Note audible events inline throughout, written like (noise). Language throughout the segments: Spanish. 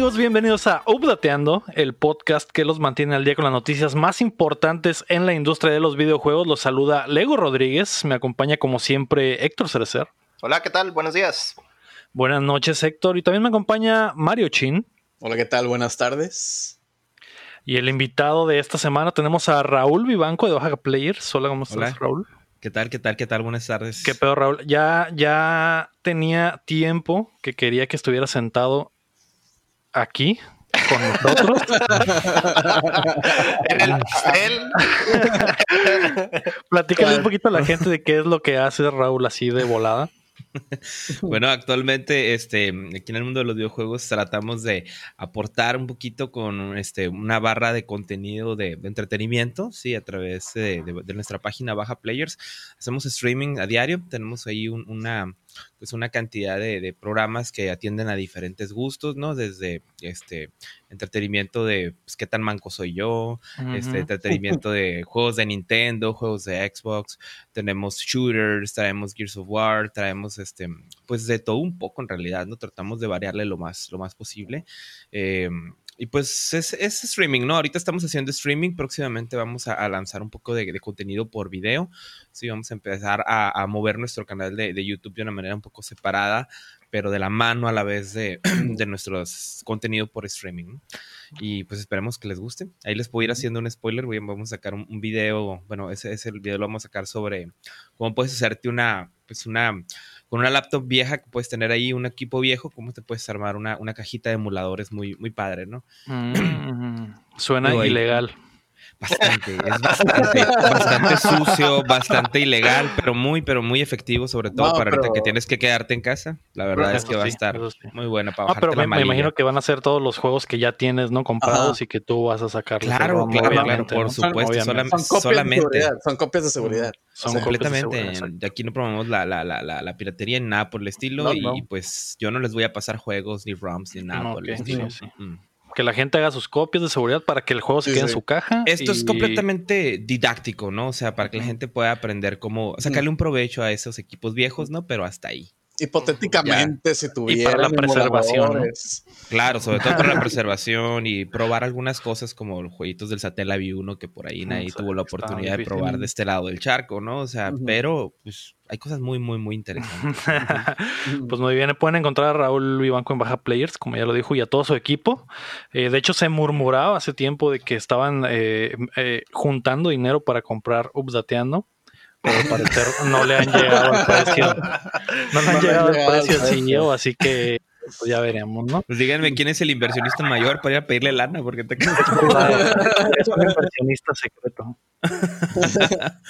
¿Qué tal amigos? Bienvenidos a Updateando, el podcast que los mantiene al día con las noticias más importantes en la industria de los videojuegos. Los saluda Lego Rodríguez, me acompaña como siempre Héctor Cerecer. Hola, ¿qué tal? Buenos días. Buenas noches Héctor y también me acompaña Mario Chin. Hola, ¿qué tal? Buenas tardes. Y el invitado de esta semana tenemos a Raúl Vivanco de Oaxaca Players. Hola, ¿cómo estás, Raúl? ¿Qué tal? ¿Qué tal? ¿Qué tal? Buenas tardes. ¿Qué pedo, Raúl? Ya, ya tenía tiempo que quería que estuviera sentado aquí con nosotros. (laughs) en el pastel. (laughs) Platícale un poquito a la gente de qué es lo que hace Raúl así de volada. (laughs) bueno, actualmente este, aquí en el mundo de los videojuegos tratamos de aportar un poquito con este, una barra de contenido de, entretenimiento, sí, a través de, nuestra página Baja Players. Hacemos streaming a diario, tenemos ahí una, pues una cantidad de, programas que atienden a diferentes gustos, ¿no? Desde este entretenimiento de pues, qué tan manco soy yo, este entretenimiento de juegos de Nintendo, juegos de Xbox, tenemos shooters, traemos Gears of War, traemos este, pues de todo un poco en realidad, ¿no? Tratamos de variarle lo más, lo más posible. Em, y pues es, streaming, ¿no? Ahorita estamos haciendo streaming, próximamente vamos a, lanzar un poco de, contenido por video. Sí, vamos a empezar a, mover nuestro canal de, YouTube de una manera un poco separada, pero de la mano a la vez de, (clears throat) de nuestro contenido por streaming. Y pues esperemos que les guste. Ahí les puedo ir haciendo un spoiler. Vamos a sacar un, video, bueno, ese, ese video lo vamos a sacar sobre cómo puedes hacerte una, pues una con una laptop vieja que puedes tener ahí, un equipo viejo, ¿cómo te puedes armar una, una cajita de emuladores muy, muy padre, ¿no? Mm, (clears throat) suena ilegal. Bastante, es bastante, bastante sucio, bastante ilegal, pero muy, pero muy efectivo, sobre todo para ahorita que tienes que quedarte en casa. La verdad es que va a estar muy buena para pero me, imagino que van a ser todos los juegos que ya tienes, ¿no? Comprados y que tú vas a sacar. Claro, claro, claro, por supuesto. Son, solamente. son copias de seguridad. Son completamente. De aquí no promovemos la, la, la, la, piratería en nada por el estilo. y pues yo no les voy a pasar juegos, ni ROMs, ni nada por el estilo. Mm que la gente haga sus copias de seguridad para que el juego se quede en su caja. Esto es completamente didáctico, ¿no? O sea, para que la gente pueda aprender cómo sacarle un provecho a esos equipos viejos, ¿no? Pero hasta ahí. Hipotéticamente, si tuviera. Y para la preservación. Claro, sobre todo para la (laughs) preservación y probar algunas cosas como los jueguitos del Satellaview 1 que por ahí nadie tuvo la oportunidad de probar de este lado del charco, ¿no? O sea, pero pues hay cosas muy, muy, muy interesantes. (laughs) pues muy bien, pueden encontrar a Raúl Vivanco en Baja Players, como ya lo dijo, y a todo su equipo. Eh, de hecho, se murmuraba hace tiempo de que estaban eh, eh, juntando dinero para comprar Updateando pero al parecer no le han llegado al precio. (laughs) No le han llegado al precio al CEO, así que pues ya veremos, ¿no? Pues díganme quién es el inversionista mayor para ir a pedirle lana, porque te (laughs) Es un inversionista secreto. (laughs)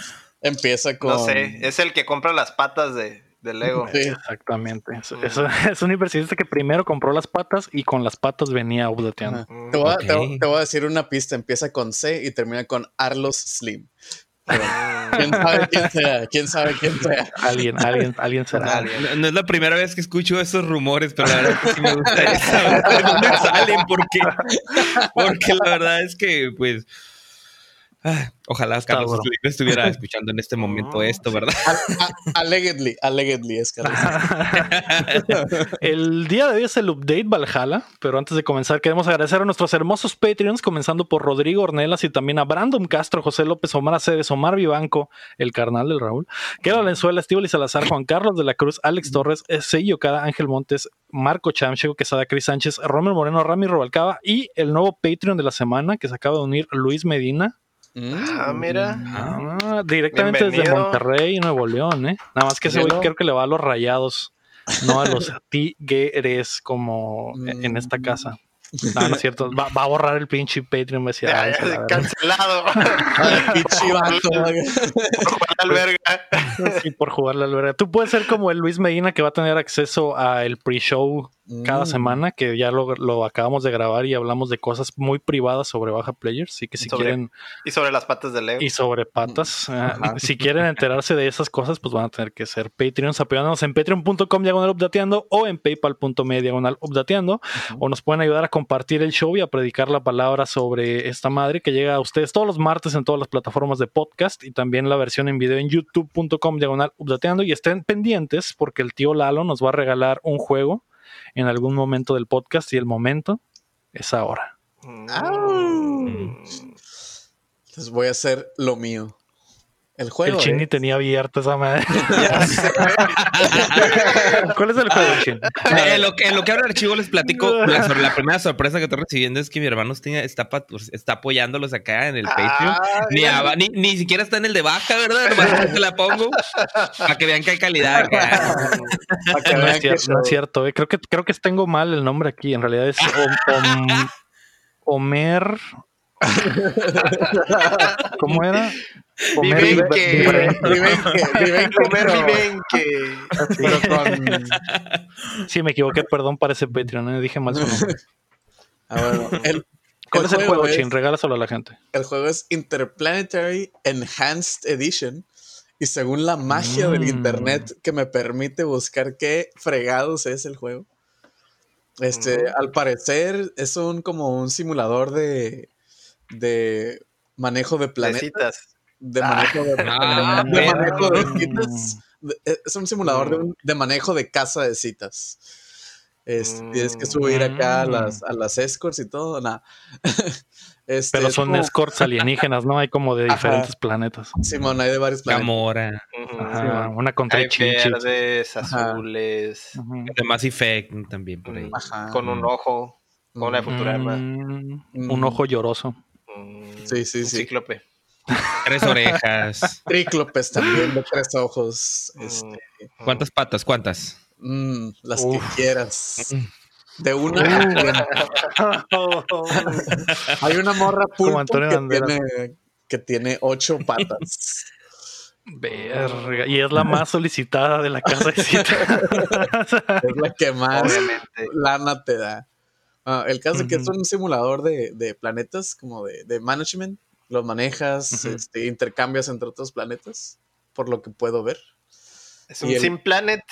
Empieza con. No sé, es el que compra las patas de, Lego. Sí. Exactamente. Es, un inversionista que primero compró las patas y con las patas venía updateando. Te, te, voy a decir una pista: empieza con C y termina con Arlos Slim. ¿Quién sabe quién sea? ¿Quién sabe quién sea? Alguien, alguien, alguien será. No, es la primera vez que escucho esos rumores, pero la verdad es que sí me gustaría saber de dónde salen, porque, porque la verdad es que, pues, Ah, ojalá Carlos estuviera (laughs) escuchando en este momento esto, ¿verdad? Allegedly, allegedly es Carlos. (laughs) el día de hoy es el update Valhalla, pero antes de comenzar queremos agradecer a nuestros hermosos Patreons, comenzando por Rodrigo Ornelas y también a Brandon Castro, José López, Omar Aceves, Omar Vivanco, el carnal del Raúl, Queda Valenzuela, Estíbal y Salazar, Juan Carlos de la Cruz, Alex Torres, Sello Cada, Ángel Montes, Marco Chamcheco, Quesada, Cris Sánchez, Romero Moreno, Rami Robalcaba y el nuevo Patreon de la semana que se acaba de unir Luis Medina ah, mira. Ah, directamente desde Monterrey, Nuevo León, ¿eh? Nada más que ese güey creo que le va a los rayados, no a los (laughs) tigres como en esta mm. casa. No, no es (laughs) cierto. Va, a borrar el pinche Patreon. Me decía, cancelado. (laughs) pinche vato. por jugar la alberga. Sí, por jugar la alberga. Tú puedes ser como el Luis Medina que va a tener acceso al pre-show cada mm. semana, que ya lo, acabamos de grabar y hablamos de cosas muy privadas sobre Baja Players. Así que si quieren. Y sobre las patas de Leo. Y sobre patas. Mm. Ah, si quieren enterarse de esas cosas, pues van a tener que ser Patreons apoyándonos en patreon.com diagonal updateando o en paypal.me diagonal updateando. O nos pueden ayudar a compartir el show y a predicar la palabra sobre esta madre que llega a ustedes todos los martes en todas las plataformas de podcast y también la versión en video en youtube.com diagonal updateando. Y estén pendientes porque el tío Lalo nos va a regalar un juego en algún momento del podcast y el momento es ahora. Mm. Entonces voy a hacer lo mío. El juego. el Chini es- tenía abierta esa madre. (laughs) ¿Cuál es el juego, Chin? Eh, en, lo que, en lo que abre el archivo les platico (laughs) la, sobre la primera sorpresa que estoy recibiendo es que mi hermano está, está, está apoyándolos acá en el Patreon. Ah, Ni, a- ni, ni siquiera está en el de baja, ¿verdad? Nomás (laughs) te la pongo para que vean que hay calidad acá. que No es cierto, no es cierto, eh. creo que creo que tengo mal el nombre aquí. En realidad es Om- Om- Homer. ¿Cómo era? Homer Vivenque. Vivenque. Vivenque, Vivenque, Comer (laughs) pero- vivenque. pero con- Sí, me equivoqué, perdón para ese Patreon, eh, dije mal su nombre. Ah, bueno, (laughs) el, ¿Cuál es el juego, es- Chin? Regálaselo a la gente. El juego es Interplanetary Enhanced Edition. Y según la magia del Mm. internet que me permite buscar qué fregados es el juego. Este, Mm. al parecer es un como un simulador de, de manejo de planetas. Planetas. De manejo de, Ah, de manejo de citas. De- Es un simulador de, un- de manejo de casa de citas. Este, Tienes que subir acá a las, a las escorts y todo. Nada. (laughs) Este, Pero es son como- escorts alienígenas, ¿no? Hay como de (laughs) Ajá. diferentes planetas. Simón, hay de varios planetas. Ajá, una contra Hay verdes, azules, de Mass Effect también por ahí. mm, Ajá. con un ojo, con una de Futurama. Mm, Mm. Un ojo lloroso. mm, Sí, sí, un sí. Cíclope. Tres orejas. (laughs) Tríclopes también de tres ojos. Este, Mm, ¿Cuántas patas? ¿Cuántas? mm, las Uf. que quieras. De una. (laughs) (laughs) Hay una morra pulpo que tiene, que tiene ocho patas. Verga. Y es la más solicitada de la casa de citas. Es la que más Obviamente. lana te da. Ah, el caso es que es un simulador de, de planetas, como de, de management. Los manejas, este, intercambias entre otros planetas, por lo que puedo ver. Es un el- Sim Planet.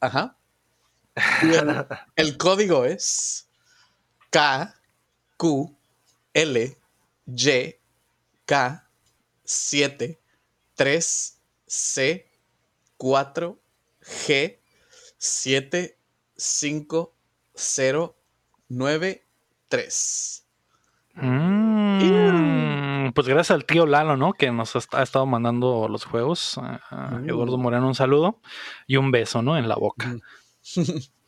Ajá. (laughs) El código es K, Q, L, Y, K, 7, 3, C, 4, G, 7, 5, 0, 9, 3. Mm, pues gracias al tío Lalo, ¿no? Que nos ha, ha estado mandando los juegos. A- a Mm. Eduardo Moreno, un saludo y un beso, ¿no? En la boca.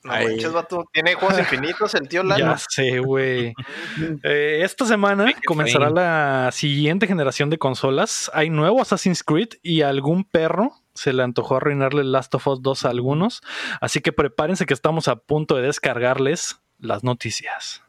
No manches, vato. Tiene juegos infinitos el tío Lalo. Ya sé, güey. Eh, esta semana comenzará la siguiente generación de consolas. Hay nuevo Assassin's Creed y a algún perro se le antojó arruinarle Last of Us 2 a algunos. Así que prepárense que estamos a punto de descargarles las noticias.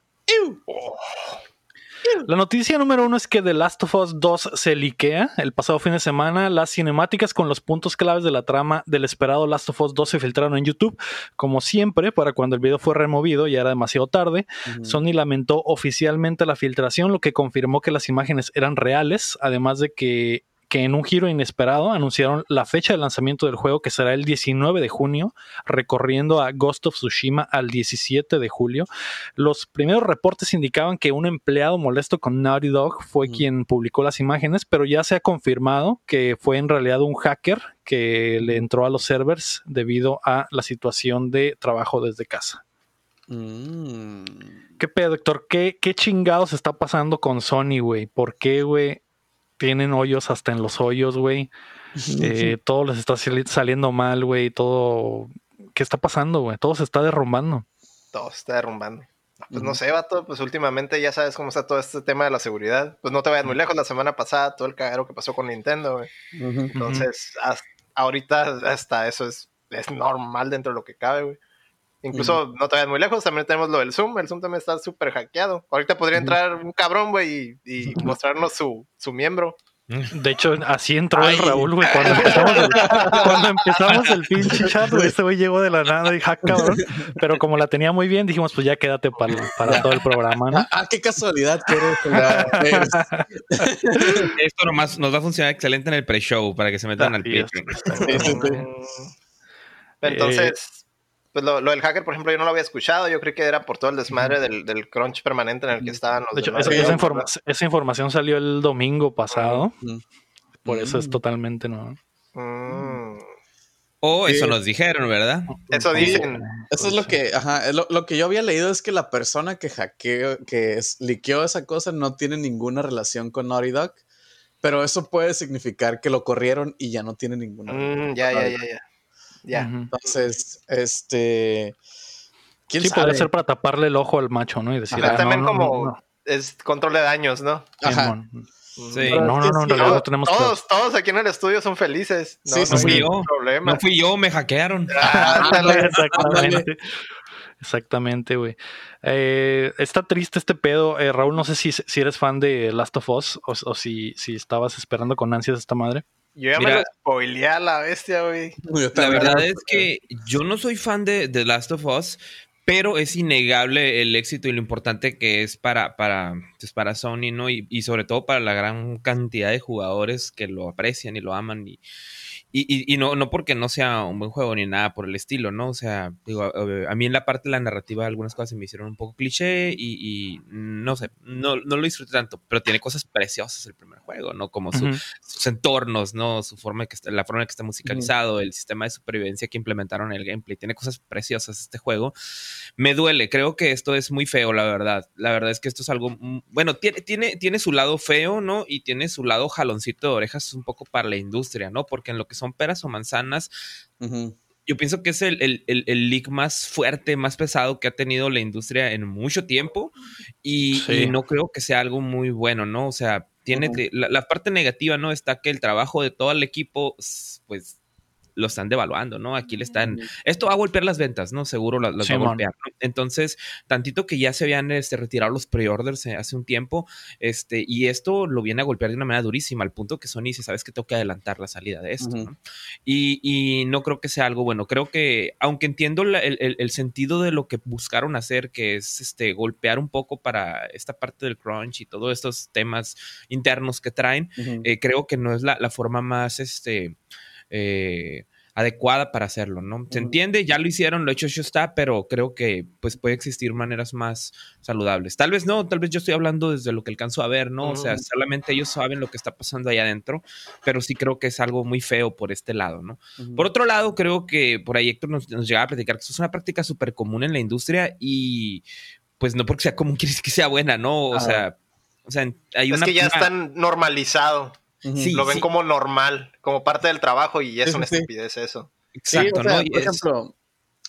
(laughs) La noticia número uno es que The Last of Us 2 se liquea. El pasado fin de semana, las cinemáticas con los puntos claves de la trama del esperado Last of Us 2 se filtraron en YouTube. Como siempre, para cuando el video fue removido, ya era demasiado tarde. Sony lamentó oficialmente la filtración, lo que confirmó que las imágenes eran reales, además de que, que en un giro inesperado anunciaron la fecha de lanzamiento del juego, que será el 19 de junio, recorriendo a Ghost of Tsushima al 17 de julio. Los primeros reportes indicaban que un empleado molesto con Naughty Dog fue Mm. quien publicó las imágenes, pero ya se ha confirmado que fue en realidad un hacker que le entró a los servers debido a la situación de trabajo desde casa. Mm. ¿Qué pedo, doctor? ¿Qué, ¿Qué chingados está pasando con Sony, güey? ¿Por qué, güey? Tienen hoyos hasta en los hoyos, güey. Eh, todo les está sali- saliendo mal, güey. Todo. ¿Qué está pasando, güey? Todo se está derrumbando. Todo se está derrumbando. Pues no sé, vato, pues últimamente ya sabes cómo está todo este tema de la seguridad. Pues no te vayas muy lejos, la semana pasada todo el cagadero que pasó con Nintendo, güey. Entonces, hasta- ahorita hasta eso es, es normal dentro de lo que cabe, güey. Incluso no te vayas muy lejos, también tenemos lo del Zoom. El Zoom también está súper hackeado. Ahorita podría entrar un cabrón, güey, y, y (laughs) mostrarnos su, su miembro. De hecho, así entró Ay. el Raúl, güey. Cuando empezamos el, cuando empezamos el pinche chat, güey, este güey llegó de la nada y ja, cabrón. Pero como la tenía muy bien, dijimos, pues ya quédate para, para todo el programa, ¿no? Ah, ah, qué casualidad que eres. (laughs) Esto nomás nos va a funcionar excelente en el pre-show para que se metan al. Sí, sí, sí. Mm. Entonces, pues lo, lo del hacker, por ejemplo, yo no lo había escuchado. Yo creí que era por todo el desmadre del, del crunch permanente en el que estaban los De hecho, demás. esa, esa Sí. informa- esa información salió el domingo pasado. Mm. Por eso es totalmente nuevo. Mm. O eso nos dijeron, ¿verdad? Eso dicen. Eso es lo que, ajá, lo, lo que yo había leído es que la persona que hackeó, que es- liqueó esa cosa no tiene ninguna relación con Naughty Dog, pero eso puede significar que lo corrieron y ya no tiene ninguna. Mm, ya, ya, ya, ya. Ya. Entonces, este, ¿quién Sí, sabe? podría ser para taparle el ojo al macho, ¿no? Y decir, Ajá, ah, también no, no, como no, es control de daños, ¿no? no, Ajá. Sí. No, no, no, en realidad Todos, no tenemos que- todos, todos aquí en el estudio son felices. No, Sí, no ningún problema. No fui yo, me hackearon. (laughs) Ah. (laughs) Exactamente. Exactamente, güey. Eh, está triste este pedo. Eh, Raúl, no sé si, si eres fan de Last of Us o, o si, si estabas esperando con ansias esta madre. Yo ya Mira. me lo spoileé a la bestia, güey. La verdad es que yo no soy fan de The Last of Us, pero es innegable el éxito y lo importante que es para, para, pues, para Sony, ¿no? Y, y sobre todo para la gran cantidad de jugadores que lo aprecian y lo aman. Y, y, y- y no, no porque no sea un buen juego ni nada por el estilo, ¿no? O sea, digo, a, a mí en la parte de la narrativa algunas cosas se me hicieron un poco cliché y, y no sé, no, no lo disfruté tanto, pero tiene cosas preciosas el primer juego, ¿no? Como su, Ujú. sus entornos, ¿no? Su forma que está, la forma en que está musicalizado, el sistema de supervivencia que implementaron en el gameplay. Tiene cosas preciosas este juego. Me duele, creo que esto es muy feo, la verdad. La verdad es que esto es algo, mm, bueno, tiene, tiene, tiene su lado feo, ¿no? Y tiene su lado jaloncito de orejas un poco para la industria, ¿no? Porque en lo que son peras o manzanas, yo pienso que es el, el, el, el leak más fuerte, más pesado que ha tenido la industria en mucho tiempo y, Sí. y no creo que sea algo muy bueno, ¿no? O sea, tiene la, la parte negativa, ¿no? Está que el trabajo de todo el equipo, pues lo están devaluando, ¿no? Aquí le están... Esto va a golpear las ventas, ¿no? Seguro las, las va a golpear. ¿no? Entonces, tantito que ya se habían este, retirado los pre-orders eh, hace un tiempo, este, y esto lo viene a golpear de una manera durísima, al punto que Sony dice, sabes que tengo que adelantar la salida de esto. ¿no? Y, y no creo que sea algo bueno. Creo que, aunque entiendo la- el, el- el sentido de lo que buscaron hacer, que es este golpear un poco para esta parte del crunch y todos estos temas internos que traen, eh, creo que no es la, la forma más este, eh, adecuada para hacerlo, ¿no? Se entiende, ya lo hicieron, lo hecho, hecho está, pero creo que pues puede existir maneras más saludables. Tal vez no, tal vez yo estoy hablando desde lo que alcanzo a ver, ¿no? O sea, solamente ellos saben lo que está pasando ahí adentro, pero sí creo que es algo muy feo por este lado, ¿no? Por otro lado, creo que por ahí Héctor nos, nos llegaba a platicar que eso es una práctica súper común en la industria y pues no porque sea común (laughs) quiere decir que sea buena, ¿no? O Ajá. sea, o sea, hay Es una... que ya están normalizado. Sí, lo ven como normal, como parte del trabajo y es Sí, una estupidez eso. Exacto, Sí, o sea, ¿no? Por es- ejemplo,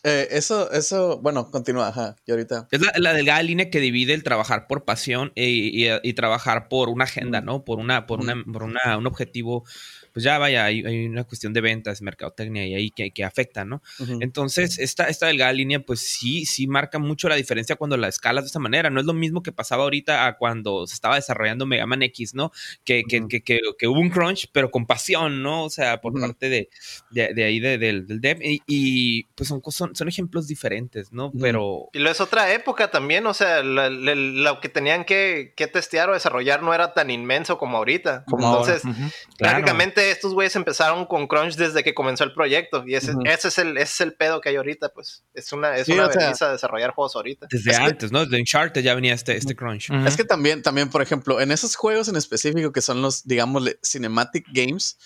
eh, eso, eso, bueno, continúa, ajá, y ahorita. Es la, la delgada línea que divide el trabajar por pasión y, y- y trabajar por una agenda, Mm. ¿no? Por una, por una, Mm. por una, un objetivo. Pues ya vaya, hay, hay una cuestión de ventas, mercadotecnia y ahí que, que afecta, ¿no? Entonces, esta, esta delgada línea, pues sí, sí marca mucho la diferencia cuando la escalas de esta manera. No es lo mismo que pasaba ahorita a cuando se estaba desarrollando Mega Man X, ¿no? Que, que, Ujú. que, que, que hubo un crunch, pero con pasión, ¿no? O sea, por parte de, de, de ahí de- del, del dev. Y, y, pues son, son, son ejemplos diferentes, ¿no? Pero Y lo es otra época también, o sea, lo que tenían que, que testear o desarrollar no era tan inmenso como ahorita. Como ahora. Entonces. Claro. estos güeyes empezaron con Crunch desde que comenzó el proyecto. Y ese, es, el, ese es el pedo que hay ahorita, pues. Es una, es Sí, una o sea- desarrollar juegos ahorita. Desde Es que- antes, ¿no? Desde Uncharted ya venía este, este crunch. Es que también, también, por ejemplo, en esos juegos en específico que son los, digámosle, cinematic games,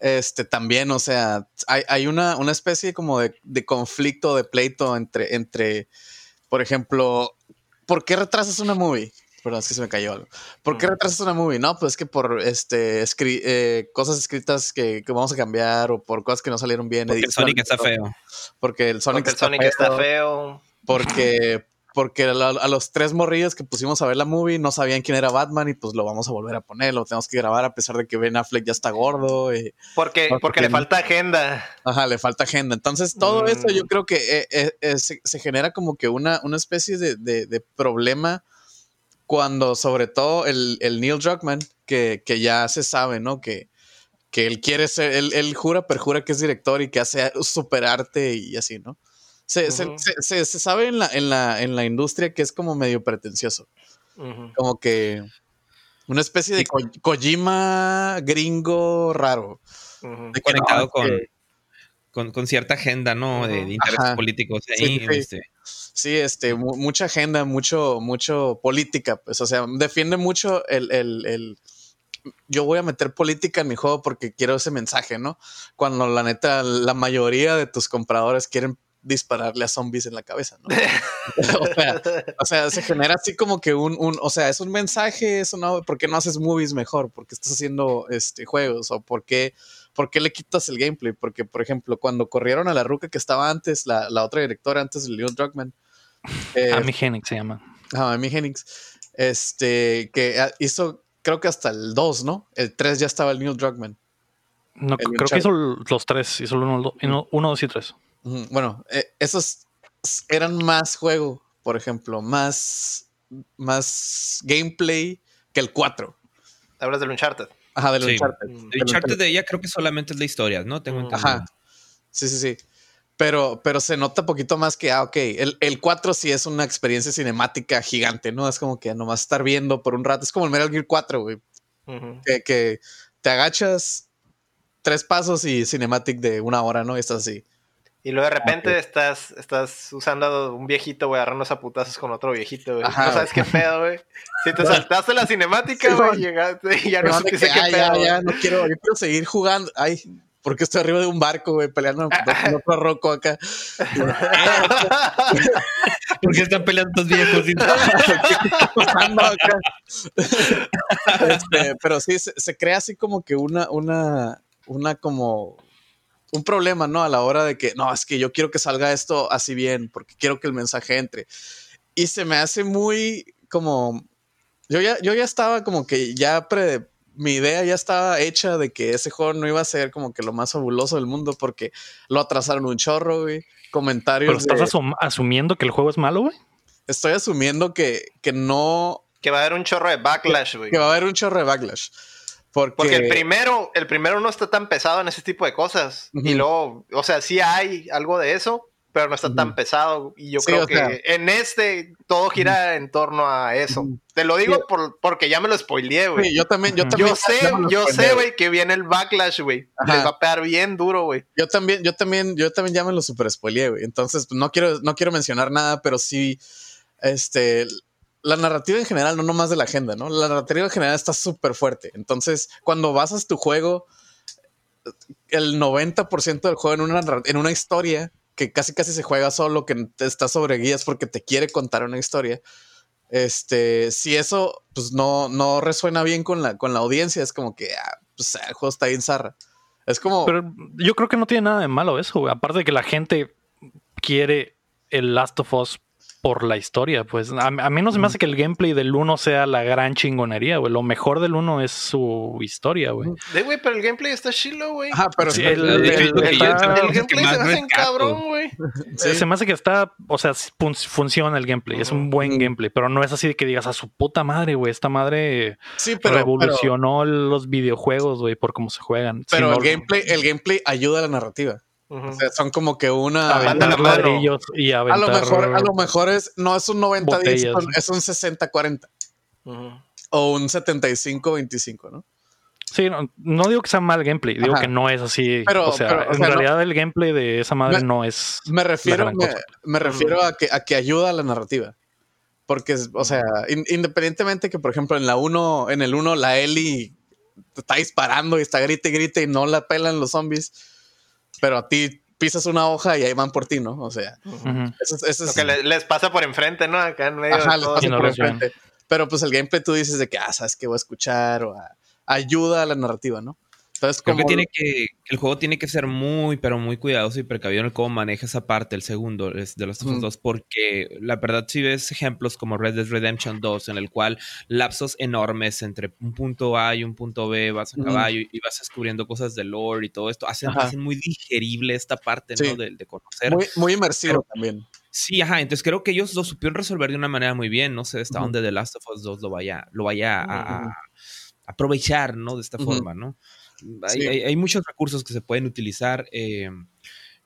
este también, o sea, hay, hay una, una especie como de, de conflicto, de pleito entre, entre, por ejemplo, ¿por qué retrasas una movie? Perdón, es que se me cayó algo. ¿Por qué retrasas una movie? No, pues es que por este escri- eh, cosas escritas que, que vamos a cambiar o por cosas que no salieron bien. Porque el Sonic está feo. Porque el Sonic, Porque el Sonic está feo. porque, porque a, los tres morrillos que pusimos a ver la movie no sabían quién era Batman y pues lo vamos a volver a poner, lo tenemos que grabar a pesar de que Ben Affleck ya está gordo. y- Porque, No, porque le falta agenda. ajá, le falta agenda. Entonces todo Mm. esto yo creo que eh, eh, eh, se, se genera como que una, una especie de, de- de problema cuando sobre todo el, el Neil Druckmann, que, que ya se sabe, ¿no? Que, que él quiere ser, él, él jura, perjura que es director y que hace superarte y así, ¿no? Se, se- se- se- se sabe en la, en, la, en la industria que es como medio pretencioso. Como que una especie de Ko- Kojima gringo raro. De Conectado no, con, que- con, con cierta agenda, ¿no? De, de intereses Ajá. políticos Sí, ahí. sí. este. Sí, este, mu- mucha agenda, mucho, mucho política, pues, o sea, defiende mucho el, el, el, yo voy a meter política en mi juego porque quiero ese mensaje, ¿no? Cuando la neta, la mayoría de tus compradores quieren dispararle a zombies en la cabeza, ¿no? (laughs) (laughs) o, sea, se genera así como que un, un, o sea, es un mensaje, eso no, ¿por qué no haces movies mejor? ¿Por qué estás haciendo este, juegos? ¿O por qué, por qué le quitas el gameplay? Porque, por ejemplo, cuando corrieron a la ruca que estaba antes, la, la otra directora antes de Leon Druckmann. Eh, Amy Hennig se llama. Ah, Amy Hennig. Este, que hizo, creo que hasta el 2, ¿no? El 3 ya estaba el Neil Druckmann. No, creo que hizo los tres, hizo el 1, 2 y 3. Bueno, eh, esos eran más juego, por ejemplo, más, más gameplay que el 4. Hablas del Uncharted. Ajá, del Uncharted. El Uncharted de ella creo que solamente es la historia, ¿no? Tengo entendido. Ajá. Sí, sí, sí. Pero, pero se nota poquito más que, ah, ok, el, el 4 sí es una experiencia cinemática gigante, ¿no? Es como que nomás estar viendo por un rato. Es como el Metal Gear 4, güey. que, que, te agachas tres pasos y cinematic de una hora, ¿no? Y estás así. Y luego de repente estás, estás usando un viejito, güey, agarrarnos a putazos con otro viejito, güey. no sabes qué pedo, güey. Si te (laughs) saltaste la cinemática, güey, llegaste y ya no, sé qué pedo. Ya, ya, no quiero, yo quiero seguir jugando. Ay, porque estoy arriba de un barco, güey, peleando (laughs) con otro roco acá. (laughs) porque están peleando estos viejos? este, pero sí, se, se, crea así como que una, una, una como un problema, ¿no? A la hora de que, no, es que yo quiero que salga esto así bien, porque quiero que el mensaje entre. Y se me hace muy como, yo ya, yo ya estaba como que ya pre, mi idea ya estaba hecha de que ese juego no iba a ser como que lo más fabuloso del mundo porque lo atrasaron un chorro, güey. Comentarios. ¿Pero estás asumiendo que el juego es malo, güey? Estoy asumiendo que, que no. Que va a haber un chorro de backlash, güey. Que va a haber un chorro de backlash. Porque... el primero, el primero no está tan pesado en ese tipo de cosas. Y luego, o sea, sí hay algo de eso, pero no está tan pesado. Y yo creo que en este todo gira en torno a eso. Te lo digo por, porque ya me lo spoileé, güey. yo también, yo también. Yo sé, yo sé, güey, que viene el backlash, güey. Les va a pegar bien duro, güey. Yo también, yo también, yo también ya me lo super spoileé, güey. Entonces, no quiero, no quiero mencionar nada, pero sí, este, la narrativa en general, no nomás de la agenda, ¿no? La narrativa en general está súper fuerte. Entonces, cuando basas tu juego, el 90% del juego en una, en una historia que casi casi se juega solo, que está sobre guías porque te quiere contar una historia. Este, si eso pues no, no resuena bien con la, con la audiencia, es como que ah, pues, el juego está bien zarra. Es como. Pero yo creo que no tiene nada de malo eso, Aparte de que la gente quiere el Last of Us por la historia, pues a, mí no se me hace que el gameplay del 1 sea la gran chingonería, güey. Lo mejor del 1 es su historia, güey. De güey, pero el gameplay está chilo, güey. Ah, pero sí, el, gameplay se me hace cabrón, güey. Se me hace que está, o sea, funciona el gameplay, es un buen gameplay, pero no es así de que digas a su puta madre, güey. Esta madre revolucionó los videojuegos, güey, por cómo se juegan. Pero el gameplay, el gameplay ayuda a la narrativa. O sea, son como que una. y a lo mejor, a lo mejor es, no es un 90-10, es un 60-40. O un 75-25, ¿no? Sí, no, digo que sea mal gameplay, digo que no es así. Pero, o sea, en realidad el gameplay de esa madre no es. Me refiero, me, refiero a, que, a que ayuda a la narrativa. Porque, o sea, independientemente que, por ejemplo, en la 1, en el 1, la Ellie está disparando y está grite y grite y no la pelan los zombies pero a ti pisas una hoja y ahí van por ti, ¿no? O sea, eso, es lo que les pasa por enfrente, ¿no? Acá en medio. Ajá, les pasa por enfrente. Pero pues el gameplay tú dices de que, ah, sabes que voy a escuchar o ayuda a la narrativa, ¿no? Entonces, Creo que tiene que, el juego tiene que ser muy, pero muy cuidadoso y precavido en cómo maneja esa parte, el segundo de los dos, porque la verdad, si ves ejemplos como Red Dead Redemption 2, en el cual lapsos enormes entre un punto A y un punto B, vas a caballo y vas descubriendo cosas de lore y todo esto, hacen, muy digerible esta parte, ¿no? De, conocer. Muy, muy inmersivo también. Sí, ajá, entonces creo que ellos lo supieron resolver de una manera muy bien, no sé hasta dónde The Last of Us 2 lo vaya, lo vaya a, aprovechar, ¿no? De esta forma, ¿no? Hay, muchos recursos que se pueden utilizar. Eh,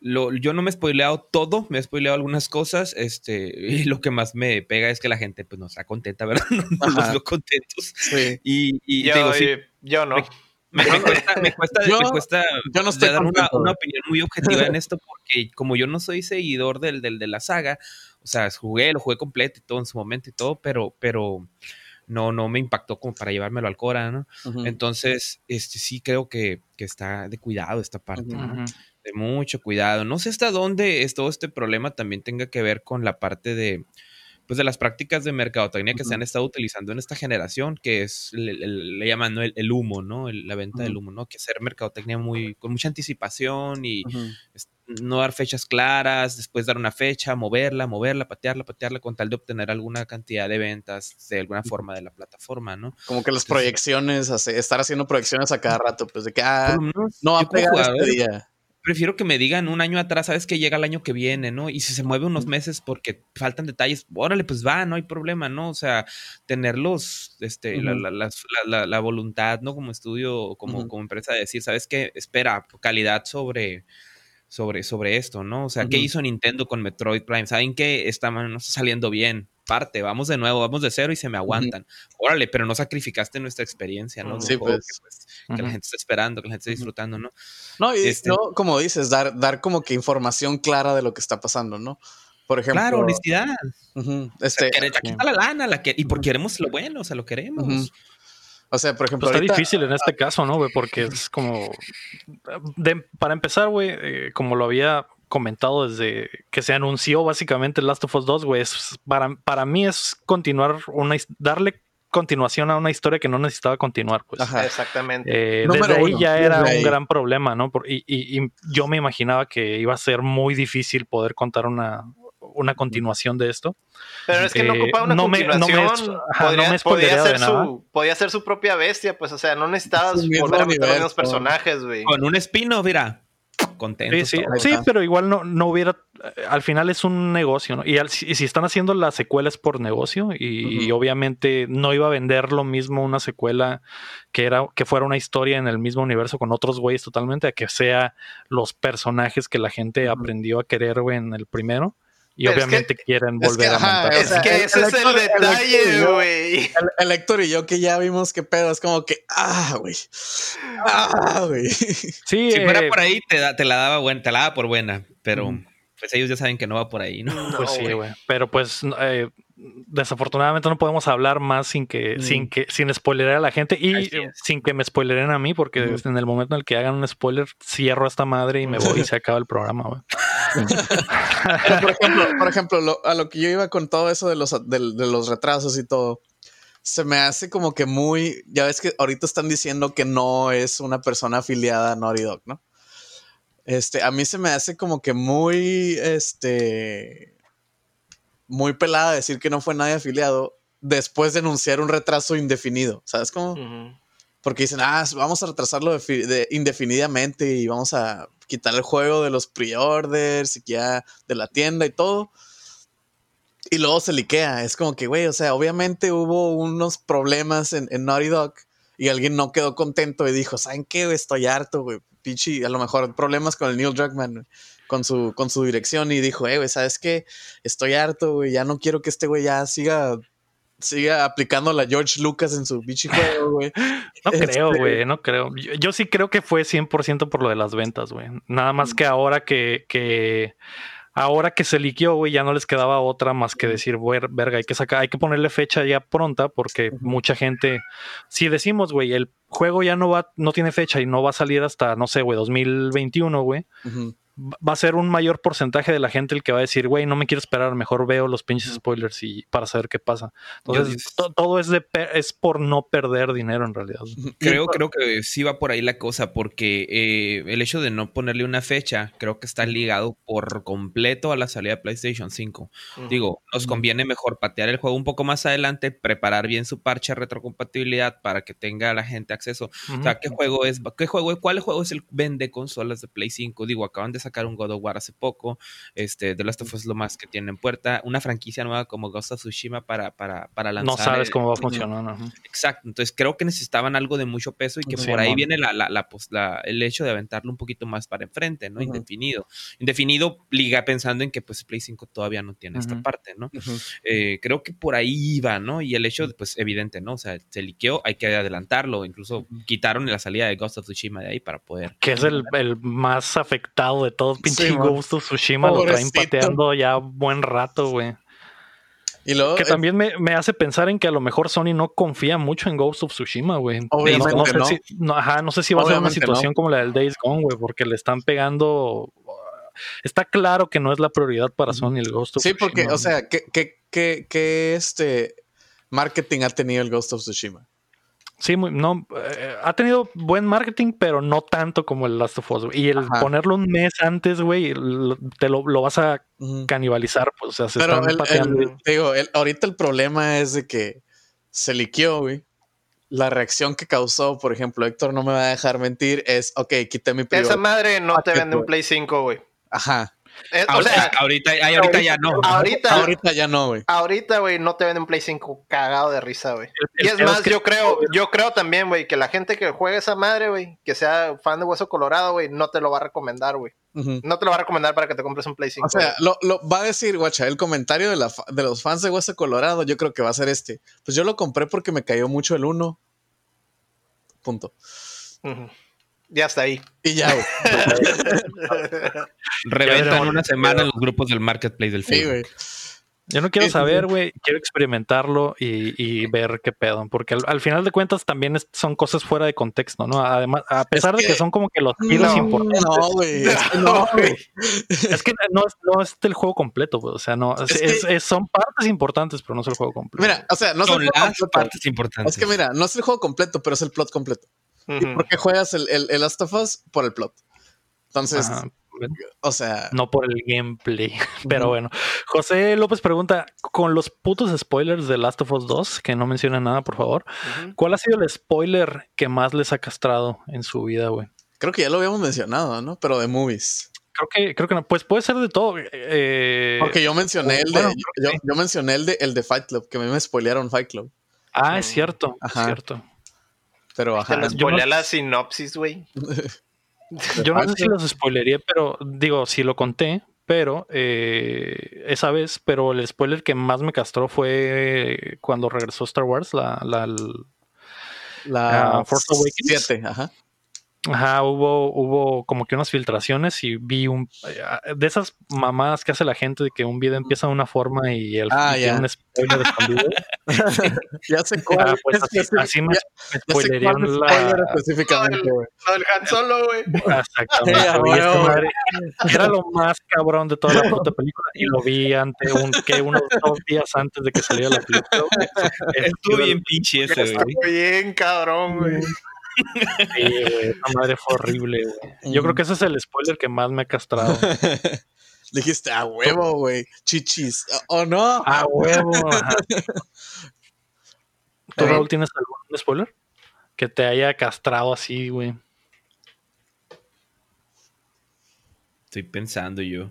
yo no me he spoileado todo, me he spoileado algunas cosas. Este, (laughs) y lo que más me pega es que la gente pues no está contenta, ¿verdad? (laughs) No, nos veo contentos. Y, yo, yo no. Me, (laughs) cuesta, me cuesta, yo, no dar una, opinión muy objetiva en esto porque como yo no soy seguidor del, del, de la saga, o sea, jugué, lo jugué completo y todo en su momento y todo, pero, pero no, no me impactó como para llevármelo al Cora, ¿no? Entonces, este sí creo que, que, está de cuidado esta parte, de mucho cuidado. No sé hasta dónde es todo este problema también tenga que ver con la parte de, pues de las prácticas de mercadotecnia que se han estado utilizando en esta generación, que es, le, llaman el, humo, ¿no? la venta del humo, ¿no? Que hacer mercadotecnia muy, con mucha anticipación y no dar fechas claras, después dar una fecha, moverla, moverla, patearla, patearla, con tal de obtener alguna cantidad de ventas de alguna forma de la plataforma, ¿no? Como que las proyecciones, estar haciendo proyecciones a cada rato, pues de que, ah, no va a pegar este día prefiero que me digan un año atrás, sabes que llega el año que viene, ¿no? Y si se mueve unos meses porque faltan detalles, órale, pues va, no hay problema, ¿no? O sea, tenerlos, este, la, la, voluntad, ¿no? Como estudio, como, como empresa, de decir, ¿sabes qué? Espera, calidad sobre, sobre, sobre esto, ¿no? O sea, ¿qué hizo Nintendo con Metroid Prime? ¿Saben que está, no está saliendo bien? Parte, vamos de nuevo, vamos de cero y se me aguantan. Órale, pero no sacrificaste nuestra experiencia, ¿no? Sí, pues. pues que la gente está esperando, que la gente está disfrutando, ¿no? No, y este no, como dices, dar, dar como que información clara de lo que está pasando, ¿no? Por ejemplo. Claro, honestidad. este, aquí está la lana, la que, y porque queremos lo bueno, o sea, lo queremos. O sea, por ejemplo. Pues está difícil en este caso, ¿no, güey? Porque es como. para empezar, güey, eh, como lo había comentado desde que se anunció básicamente Last of Us 2, güey, para, para mí es continuar una. darle continuación a una historia que no necesitaba continuar, pues. Ajá, exactamente. Eh, desde ahí ya era un gran problema, ¿no? y, y, yo me imaginaba que iba a ser muy difícil poder contar una, una continuación de esto. Pero es que no eh, ocupaba una continuación. podría, ser su, podía ser su propia bestia, pues, o sea, no necesitabas volver a meter a los personajes, güey. Con un espino, mira contento. Sí, sí, pero igual no, no hubiera, eh, al final es un negocio, ¿no? Y, si están haciendo las secuelas por negocio y, obviamente no iba a vender lo mismo una secuela que era que fuera una historia en el mismo universo con otros güeyes totalmente a que sea los personajes que la gente aprendió a querer, güey, en el primero y obviamente quieren volver a montar. Es que ese es el detalle, güey. El, Héctor y yo que ya vimos que pedo, es como que, ah, güey. Ah, güey. Sí, si fuera eh, por ahí, te, te, la daba buena, te la daba por buena, pero pues ellos ya saben que no va por ahí, ¿no? Pues sí, güey. Pero pues eh, desafortunadamente no podemos hablar más sin que, mm. sin que, sin spoilerar a la gente y sin que me spoileren a mí, porque en el momento en el que hagan un spoiler, cierro esta madre y me voy y se acaba el programa, güey. por ejemplo, por ejemplo a lo que yo iba con todo eso de los, de, los retrasos y todo, se me hace como que muy, ya ves que ahorita están diciendo que no es una persona afiliada a Naughty Dog, ¿no? Este, a mí se me hace como que muy, este, muy pelada decir que no fue nadie afiliado después de anunciar un retraso indefinido, ¿sabes cómo? Porque dicen, ah, vamos a retrasarlo indefinidamente y vamos a quitar el juego de los pre-orders y ya de la tienda y todo. Y luego se liquea. Es como que, güey, o sea, obviamente hubo unos problemas en, en Naughty Dog y alguien no quedó contento y dijo, ¿saben qué? Estoy harto, güey. Pichi, a lo mejor problemas con el Neil Druckmann, con su, con su dirección y dijo, eh, güey, ¿sabes qué? Estoy harto, güey, ya no quiero que este güey ya siga siga aplicando la George Lucas en su bichi juego, (laughs) güey. No creo, este güey, no creo. Yo, sí creo que fue 100% por lo de las ventas, güey. Nada más que ahora que, que ahora que se liquió, güey, ya no les quedaba otra más que decir, verga, hay que sacar, hay que ponerle fecha ya pronta porque mucha gente, si decimos, güey, el juego ya no va, no tiene fecha y no va a salir hasta, no sé, güey, 2021, güey va a ser un mayor porcentaje de la gente el que va a decir, güey, no me quiero esperar, mejor veo los pinches spoilers y para saber qué pasa. Entonces, todo es de es por no perder dinero en realidad. Creo, creo que sí va por ahí la cosa, porque eh, el hecho de no ponerle una fecha, creo que está ligado por completo a la salida de PlayStation 5. Digo, nos conviene mejor patear el juego un poco más adelante, preparar bien su parche de retrocompatibilidad para que tenga la gente acceso. O sea, ¿qué juego es? ¿Qué juego? ¿Cuál juego es el vende consolas de Play 5? Digo, acaban de sacar un God of War hace poco. Este, The Last of Us es lo más que tiene en puerta. Una franquicia nueva como Ghost of Tsushima para, para, para lanzar. No sabes cómo va a funcionar. Exacto. Entonces creo que necesitaban algo de mucho peso y que por ahí viene la, la, pues, la, el hecho de aventarlo un poquito más para enfrente, ¿no? Indefinido. Indefinido liga pensando en que pues Play 5 todavía no tiene esta parte, ¿no? Eh, creo que por ahí iba, ¿no? Y el hecho, pues evidente, ¿no? O sea, se liqueó, hay que adelantarlo. Incluso quitaron la salida de Ghost of Tsushima de ahí para poder. Que es el, el más afectado de todos pinche Ghost of Tsushima lo traen pateando ya buen rato, güey. Y luego, que también me, me, hace pensar en que a lo mejor Sony no confía mucho en Ghost of Tsushima, güey. No, no, sé Si, no, ajá, no sé si va a ser una situación como la del Days Gone, güey, porque le están pegando. Está claro que no es la prioridad para Sony el Ghost of Tsushima. Sí, porque, o sea, ¿qué, qué, qué, qué este marketing ha tenido el Ghost of Tsushima? Sí, no, eh, ha tenido buen marketing, pero no tanto como el Last of Us. Y el ponerlo un mes antes, güey, te lo, lo, vas a canibalizar, pues, o sea, se pero están digo, ahorita el problema es de que se liqueó, güey. La reacción que causó, por ejemplo, Héctor no me va a dejar mentir, es, ok, quité mi Esa madre no te vende un Play 5, güey. Ajá. Eh, o sea, ahorita, ahorita, ya no. Ahorita, ahorita ya no, güey. Ahorita, güey, no te venden un Play 5 cagado de risa, güey. Y es más, yo creo, yo creo también, güey, que la gente que juegue esa madre, güey, que sea fan de Hueso Colorado, güey, no te lo va a recomendar, güey. No te lo va a recomendar para que te compres un Play 5. O sea, lo, lo, va a decir, guacha, el comentario de, la, de los fans de Hueso Colorado, yo creo que va a ser este. Pues yo lo compré porque me cayó mucho el 1. Punto. Ya está ahí. Y ya, (laughs) Reventa en una semana en los grupos del marketplace del Facebook. Yo no quiero saber, güey. Quiero experimentarlo y, ver qué pedo. Porque al, final de cuentas también son cosas fuera de contexto, ¿no? Además, a pesar de que son como que los tiros importantes. No, güey. Es que no, (laughs) güey. Es que no, es el juego completo, güey. O sea, no. son partes importantes, pero no es el juego completo. Mira, o sea, no son las partes importantes. Es que mira, no es el juego completo, pero es el plot completo. ¿Por qué juegas el, el, el, Last of Us? Por el plot. Entonces, o sea. No por el gameplay. (laughs) Pero bueno. José López pregunta: con los putos spoilers de Last of Us 2, que no mencionan nada, por favor. ¿Cuál ha sido el spoiler que más les ha castrado en su vida, güey? Creo que ya lo habíamos mencionado, ¿no? Pero de movies. Creo que, creo que no. Pues puede ser de todo. Eh, Porque yo mencioné el de. yo, mencioné el de el de Fight Club, que a mí me spoilearon Fight Club. Ah, es cierto. Es cierto. Pero ajá. Te lo la sinopsis, güey. (laughs) Yo no sé si los spoilería, pero digo, si lo conté, pero eh, esa vez, pero el spoiler que más me castró fue cuando regresó Star Wars, la, la, la, Force Awakens. 7, ajá. Ajá, hubo, hubo como que unas filtraciones y vi un eh, de esas mamadas que hace la gente de que un video empieza de una forma y el ah, tiene un spoiler escondido. (laughs) ya sé cuál. Ah, pues así, así me, me spoilerían la específicamente, güey. el Han Solo, güey. Exactamente. (laughs) era lo más cabrón de toda la puta película y lo vi ante un que unos dos días antes de que saliera la película. (laughs) Estuvo bien pinche ese, güey. Estuvo bien cabrón, güey. Sí, esa madre fue horrible, güey. Yo creo que ese es el spoiler que más me ha castrado. (laughs) Dijiste a huevo, güey. Chichis. ¿O no? A huevo. (laughs) ¿Tú, Raúl, tienes algún spoiler? Que te haya castrado así, güey. Estoy pensando yo.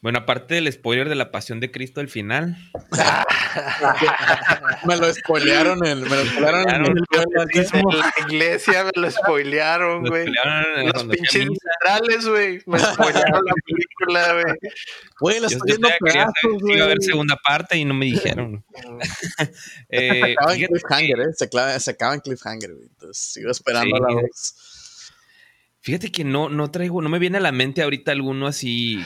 Bueno, aparte del spoiler de la pasión de Cristo al final. (laughs) me lo spoilearon en, me lo spoilearon en, la iglesia, me lo spoilearon, güey. Los pinches centrales, güey. Me spoilearon la película, güey. Güey, la estoy viendo pedazos, güey. Iba a haber segunda parte y no me dijeron. (laughs) eh, se acaba en cliffhanger, eh. Se, clava, se acaba en cliffhanger, güey. Entonces sigo esperando sí. la dos. Fíjate que no, no traigo, no me viene a la mente ahorita alguno así,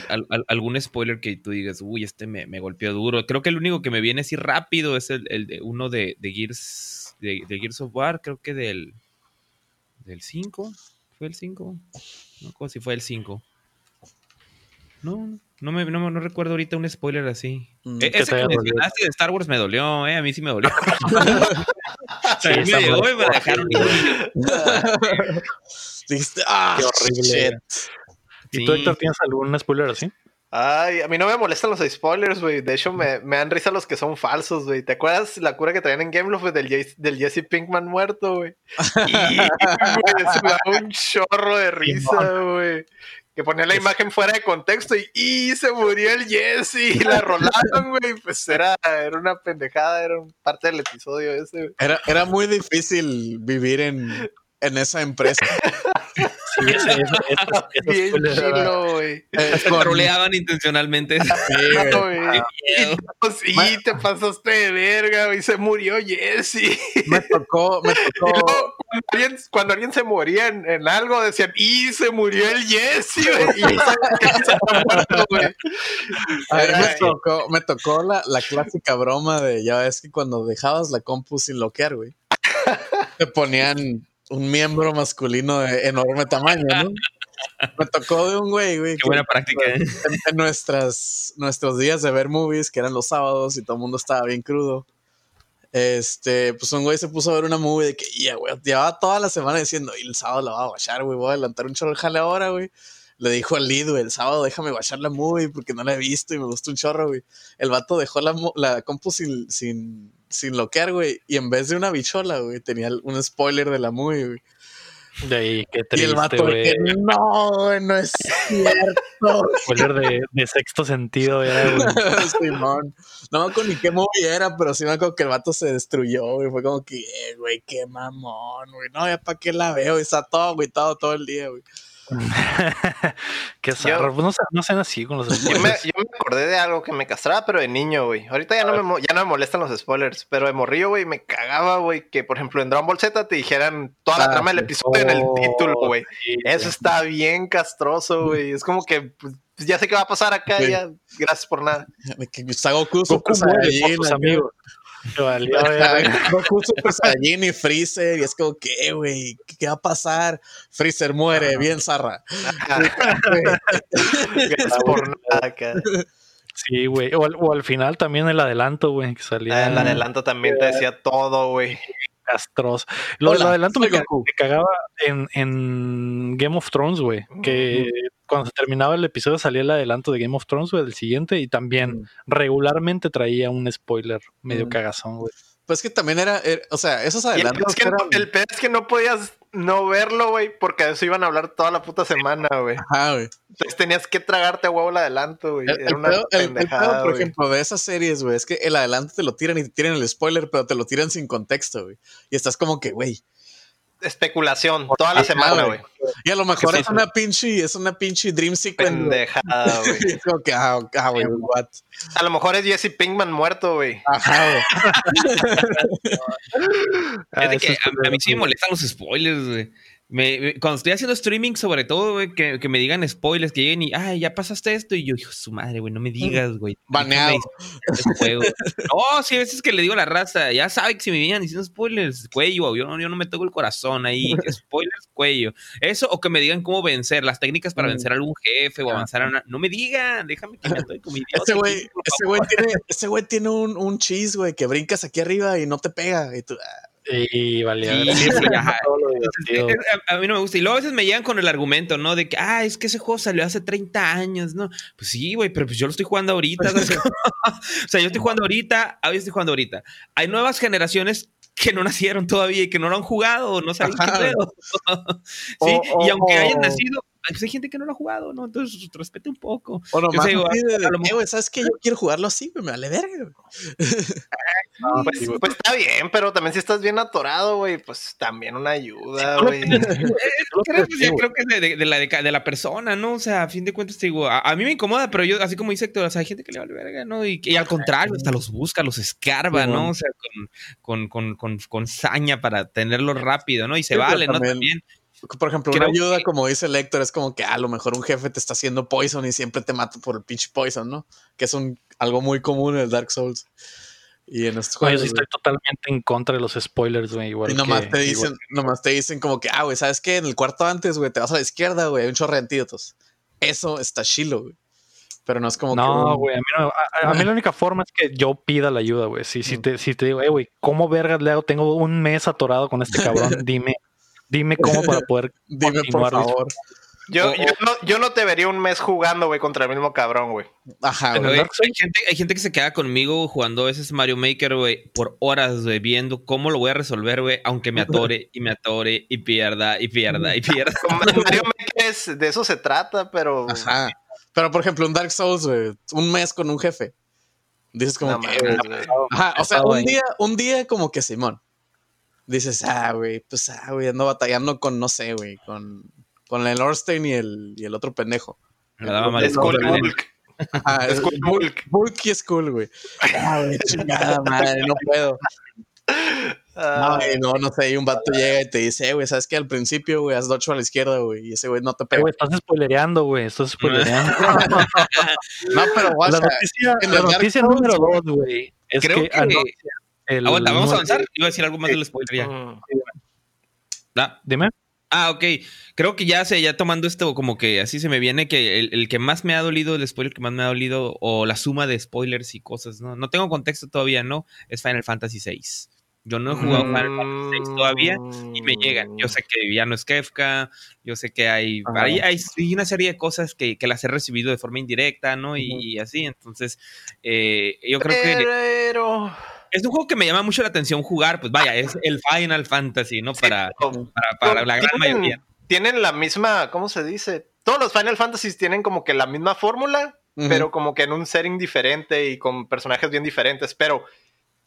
algún spoiler que tú digas, uy, este me, me, golpeó duro. Creo que el único que me viene así rápido es el, el de uno de, de Gears, de, Gears of War, creo que del, del 5, ¿fue el 5? No si fue el 5. No, no me no, no, recuerdo ahorita un spoiler así. Mm, e, ese que mencionaste de Star Wars me dolió, eh, a mí sí me dolió. (laughs) sí, me llegó y me dejaron. (laughs) Dijiste, ah, qué horrible. ¿Y tú, Héctor, tienes algún spoiler así? Ay, a mí no me molestan los spoilers, güey. De hecho, me, me dan risa los que son falsos, güey. ¿Te acuerdas la cura que traían en Game of del, del Jesse Pinkman muerto, güey? (laughs) Y me da un chorro de risa, güey. Que ponía la imagen fuera de contexto y, y se murió el Jesse y la rolaron, güey. Pues era, era una pendejada, era parte del episodio ese. Era, era muy difícil vivir en, en esa empresa. (laughs) Sí, (laughs) Bien chilo, güey. Eh, troleaban intencionalmente. Sí, (laughs) te pasaste de verga, güey. Se murió Jesse. Me tocó, me (laughs) tocó. cuando, alguien, cuando, alguien, se moría en, en, algo, decían, y se murió el Jesse, güey. Y A ver, me tocó, me tocó la, la clásica broma de, ya ves que cuando dejabas la compu sin bloquear, güey, te ponían un miembro masculino de enorme tamaño, ¿no? (laughs) Me tocó de un güey, güey. Qué buena práctica, ¿eh? En, nuestras, nuestros días de ver movies, que eran los sábados y todo el mundo estaba bien crudo. Este, pues un güey se puso a ver una movie de que, ya, güey, llevaba toda la semana diciendo, y el sábado la voy a guachar, güey, voy a adelantar un chorro de jale ahora, güey. Le dijo al lead, güey, el sábado déjame guachar la movie porque no la he visto y me gustó un chorro, güey. El vato dejó la, la compu sin, sin, sin loquear, güey, y en vez de una bichola, güey, tenía un spoiler de la movie, güey. De ahí, qué triste, Y el vato, güey, no, güey, no es cierto. (laughs) Spoiler de, de sexto sentido, güey. (laughs) Simón. No me acuerdo ni qué movie era, pero sí me acuerdo que el vato se destruyó, güey. Fue como que, eh, güey, qué mamón, güey. No, ya para qué la veo, y está todo agüitado todo el día, güey. (laughs) Qué zarro. No, no sean así con los spoilers. (laughs) Yo me, yo me, acordé de algo que me castraba, pero de niño, güey. Ahorita ya no, me, ya no me molestan los spoilers, pero de morrillo, güey, me cagaba, güey, que por ejemplo en Dragon Ball Z te dijeran toda la ah, trama del episodio en el título, güey. Eso está bien castroso, güey. Es como que pues, ya sé qué va a pasar acá, ya. Gracias por nada. Que Goku, Goku muere, amigos. Valió, Goku Super Saiyajin y Freezer, y es como, ¿qué, güey? ¿Qué va a pasar? Freezer muere, bien zarra. (laughs) por nada, Sí, güey. O, o, al final también el adelanto, güey, que salía. Ah, el adelanto también te decía todo, güey. Castroso. Lo del adelanto me, me, cagaba en, en, Game of Thrones, güey. Que cuando se terminaba el episodio salía el adelanto de Game of Thrones, güey, del siguiente, y también mm. regularmente traía un spoiler medio mm. cagazón, güey. Pues que también era, o sea, esos adelantos. Es que eran... el peor es que no podías no verlo, güey, porque de eso iban a hablar toda la puta semana, güey. Ajá, güey. Entonces tenías que tragarte a huevo el adelanto, güey. Era una pedo, el, el pedo, por ejemplo, de esas series, güey, es que el adelanto te lo tiran y te tiran el spoiler, pero te lo tiran sin contexto, güey. Y estás como que, güey, especulación toda la semana, güey. Y a lo mejor es una pinche, es una pinche dream sequence. Pendejada, (laughs) güey. como que, ah, ah, what? A lo mejor es Jesse Pinkman muerto, güey. Ajá, güey. (laughs) Fíjate que a, a, mí sí me molestan los spoilers, güey. Me, cuando estoy haciendo streaming, sobre todo, güey, que, que, me digan spoilers, que lleguen y, ay, ya pasaste esto. Y yo, hijo, su madre, güey, no me digas, (laughs) güey. Baneado. (laughs) no, sí, a veces que le digo a la raza, ya sabe que si me vienen diciendo spoilers, cuello, yo no, yo no me toco el corazón ahí. (laughs) Spoilers, cuello. Eso, o que me digan cómo vencer, las técnicas para mm. vencer a algún jefe o avanzar a una. No me digan, déjame que me estoy como idiota. Ese güey, ese güey tiene, ese güey tiene un, un cheese, güey, que brincas aquí arriba y no te pega. Y tú, ah, y vale. Sí, (laughs) a, mí no me gusta. Y luego a veces me llegan con el argumento, ¿no? De que, ah, es que ese juego salió hace 30 años, ¿no? Pues sí, güey, pero pues yo lo estoy jugando ahorita. (laughs) o sea, yo estoy jugando ahorita, a estoy jugando ahorita. Hay nuevas generaciones que no nacieron todavía y que no lo han jugado, no saben qué pedo. (laughs) sí, y aunque hayan nacido, pues hay gente que no lo ha jugado, ¿no? Entonces respete un poco. O nomás sé, de, ¿sabes qué? Yo quiero jugarlo así, güey, me vale verga. pues, pues, está bien, pero también si estás bien atorado, güey, pues también una ayuda, güey. creo, (laughs) creo que es de, de, la, de, la persona, ¿no? O sea, a fin de cuentas, digo, a, a, mí me incomoda, pero yo, así como dice Héctor, o sea, hay gente que le vale verga, ¿no? Y, y al contrario, hasta los busca, los escarba, ¿no? O sea, con, con, con, con, con saña para tenerlo rápido, ¿no? Y se vale, ¿no? También por ejemplo, una ayuda, como dice el Héctor, es como que a lo mejor un jefe te está haciendo poison y siempre te mata por el pitch poison, ¿no? Que es un, algo muy común en el Dark Souls. Y en estos juegos. Yo sí estoy totalmente en contra de los spoilers, güey. y nomás te dicen, nomás te dicen como que, ah, güey, ¿sabes qué? En el cuarto antes, güey, te vas a la izquierda, güey, hay un chorro de antídotos. Eso está chilo, güey. Pero no es como no, güey, a, mí no, a, mí la única forma es que yo pida la ayuda, güey. Si, si, te, si te digo, eh, güey, ¿cómo vergas le hago? Tengo un mes atorado con este cabrón, (laughs) dime Dime cómo para (laughs) poder Dime, continuar. Por favor. Yo, yo, no, yo no te vería un mes jugando, güey, contra el mismo cabrón, güey. Ajá, güey. Hay, gente, hay gente que se queda conmigo jugando a veces Mario Maker, güey, por horas, güey, viendo cómo lo voy a resolver, güey, aunque me atore y me atore y pierda y pierda y pierda. (laughs) Mario Maker es, de eso se trata, pero. Ajá. Pero, por ejemplo, un Dark Souls, güey, un mes con un jefe. Dices como que. Ajá, o sea, un día, un día como que Simón dices, ah, güey, pues, ah, güey, ando batallando con, no sé, güey, con, con el Orstein y el, y el otro pendejo. Me daba mal. Es cool, Bulk. Ah, es Skull Bulk. Bulk y Skull, güey. Ah, güey, chingada madre, no puedo. No, Ah, güey, no, no sé, y un vato llega y te dice, "Eh, güey, ¿sabes qué? Al principio, güey, haz docho a la izquierda, güey, y ese güey no te Eh, pega. güey, estás spoilereando, güey. Estás spoilereando. (laughs) No, pero la guacha, noticia, en la el Dark noticia número dos, güey. Es Creo que, que- anuncia el Aguanta, vamos a avanzar. Iba a decir algo más del spoiler ya. Ah, Dime. Ah, ok. Creo que ya sé, ya tomando esto como que así se me viene que el, el que más me ha dolido, el spoiler que más me ha dolido, o la suma de spoilers y cosas, ¿no? No tengo contexto todavía, ¿no? Es Final Fantasy VI. Yo no he jugado Mm. Final Fantasy VI todavía y me llegan. Yo sé que ya no es Kefka, yo sé que hay, hay, hay- una serie de cosas que, que las he recibido de forma indirecta, ¿no? Y, y así, entonces, eh, yo creo que Pero. Es un juego que me llama mucho la atención jugar, pues vaya, es el Final Fantasy, ¿no? Para, pero para, para la gran tienen- mayoría. Tienen la misma, ¿cómo se dice? Todos los Final Fantasies tienen como que la misma fórmula, pero como que en un setting diferente y con personajes bien diferentes, pero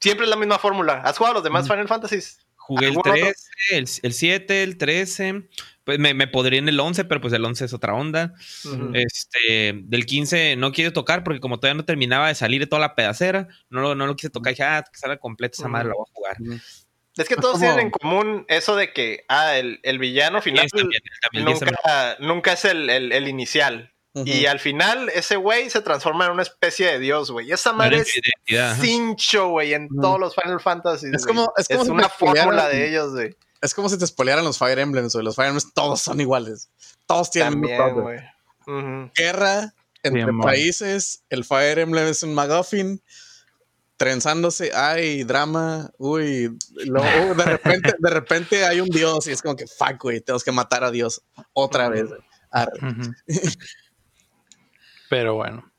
siempre es la misma fórmula. ¿Has jugado los demás Final Fantasies? Jugué el ¿Algún otro? 13, el, el 7, el 13. Pues me, me podría en el 11, pero pues el 11 es otra onda. Este, del 15 no quiero tocar porque como todavía no terminaba de salir de toda la pedacera, no lo, no lo quise tocar. Dije, ah, que salga completo esa madre, la voy a jugar. Es que todos tienen en común eso de que, ah, el, el villano final también, él también, el 10 también. nunca, nunca es el, el- el inicial. Y al final, ese güey se transforma en una especie de dios, güey. Esa madre es cincho, güey, en todos los Final Fantasy. Es como- es como si una fórmula de ellos, güey. Es como si te spoilearan los Fire Emblems, güey. Los Fire Emblems todos son iguales. Todos tienen el mismo También. Ujú. guerra entre Bien, man. países, el Fire Emblem es un McGuffin, trenzándose, ay, drama, uy, uh, de repente, de repente hay un dios y es como que fuck, güey, tenemos que matar a Dios otra vez. (laughs) Pero bueno.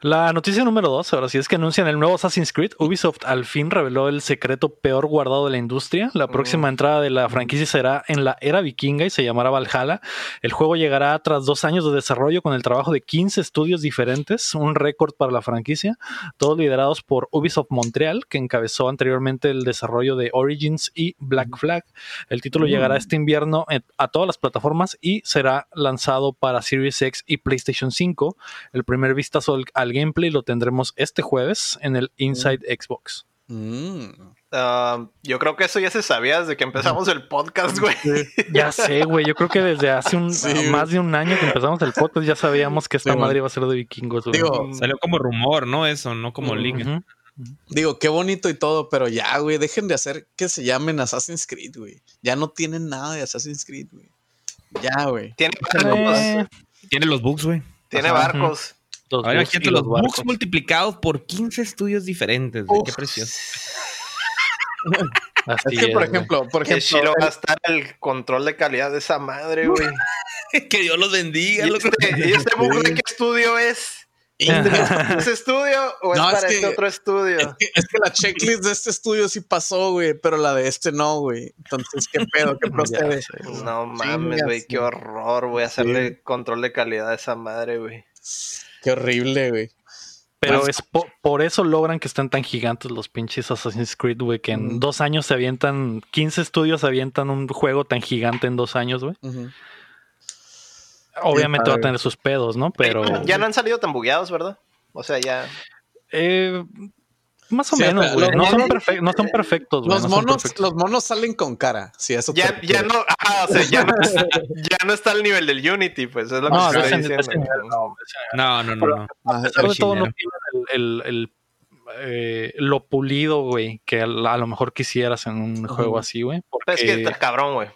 La noticia número dos, ahora sí es que anuncian el nuevo Assassin's Creed. Ubisoft al fin reveló el secreto peor guardado de la industria. La próxima entrada de la franquicia será en la era vikinga y se llamará Valhalla. El juego llegará tras dos años de desarrollo con el trabajo de 15 estudios diferentes, un récord para la franquicia, todos liderados por Ubisoft Montreal, que encabezó anteriormente el desarrollo de Origins y Black Flag. El título llegará este invierno a todas las plataformas y será lanzado para Series X y PlayStation 5. El primer vistazo al, al gameplay lo tendremos este jueves en el Inside Xbox. Mm. Ah, yo creo que eso ya se sabía desde que empezamos el podcast, güey. Ya (laughs) sé, güey. Yo creo que desde hace un, Sí, güey. más de un año que empezamos el podcast ya sabíamos que esta Sí, madre iba a ser de vikingos. güey. Digo, Salió como rumor, ¿no? Eso, no como leak. Ujú. digo, qué bonito y todo, pero ya, güey, dejen de hacer que se llamen Assassin's Creed, güey. Ya no tienen nada de Assassin's Creed, güey. Ya, güey. Tiene barcos. Eh, Tiene los bugs, güey. Tiene Ajá. barcos. Los Ahora imagínate los los multiplicados por 15 estudios diferentes, güey. Qué Uf. precioso. (laughs) Así Es que, por es, güey. ejemplo, por Que ejemplo, Shiro va a estar el control de calidad de esa madre, güey. (laughs) que Dios los bendiga. ¿Y este, y este bug de qué estudio es? ¿Ese estudio o es No, es para este otro estudio? Es que, es que la checklist de este estudio sí pasó, güey, pero la de este no, güey. Entonces, ¿qué pedo? ¿Qué (laughs) procede? No mames, güey, qué horror, güey, hacerle control de calidad a esa madre, güey. Qué horrible, güey. Pero Pues- es po- por eso logran que estén tan gigantes los pinches Assassin's Creed, güey, que en dos años se avientan, 15 estudios avientan un juego tan gigante en dos años, güey. Obviamente va a tener sus pedos, ¿no? Pero Ya no han salido tan bugueados, ¿verdad? O sea, ya. eh, más o Sí, menos, güey. No, son monos- perfec- no son perfectos, güey. Los no son monos, perfectos. los monos salen con cara. Sí, eso Ya, ya no, ajá, o sea, ya no, ya no está al nivel del Unity, pues es lo que No, diciendo. no. No, no, no, no. A pesar de todo, no original. tienen el, el- el, eh, lo pulido, güey, que a, a lo mejor quisieras en un juego así, güey. Porque, es que está cabrón, güey.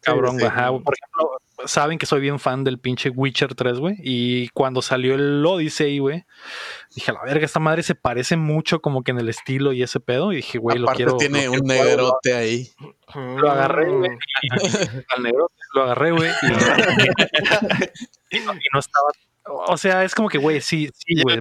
cabrón, sí. ajá, güey. Por ejemplo, saben que soy bien fan del pinche Witcher 3, güey. Y cuando salió el Odyssey, güey, dije, a la verga, esta madre se parece mucho como que en el estilo y ese pedo. Y dije, güey, lo quiero. tiene lo un quiero negrote ahí. Lo agarré, güey. (laughs) al negro, lo agarré, güey. Y, (laughs) y no, y no estaba. O sea, es como que, güey, sí, sí, güey.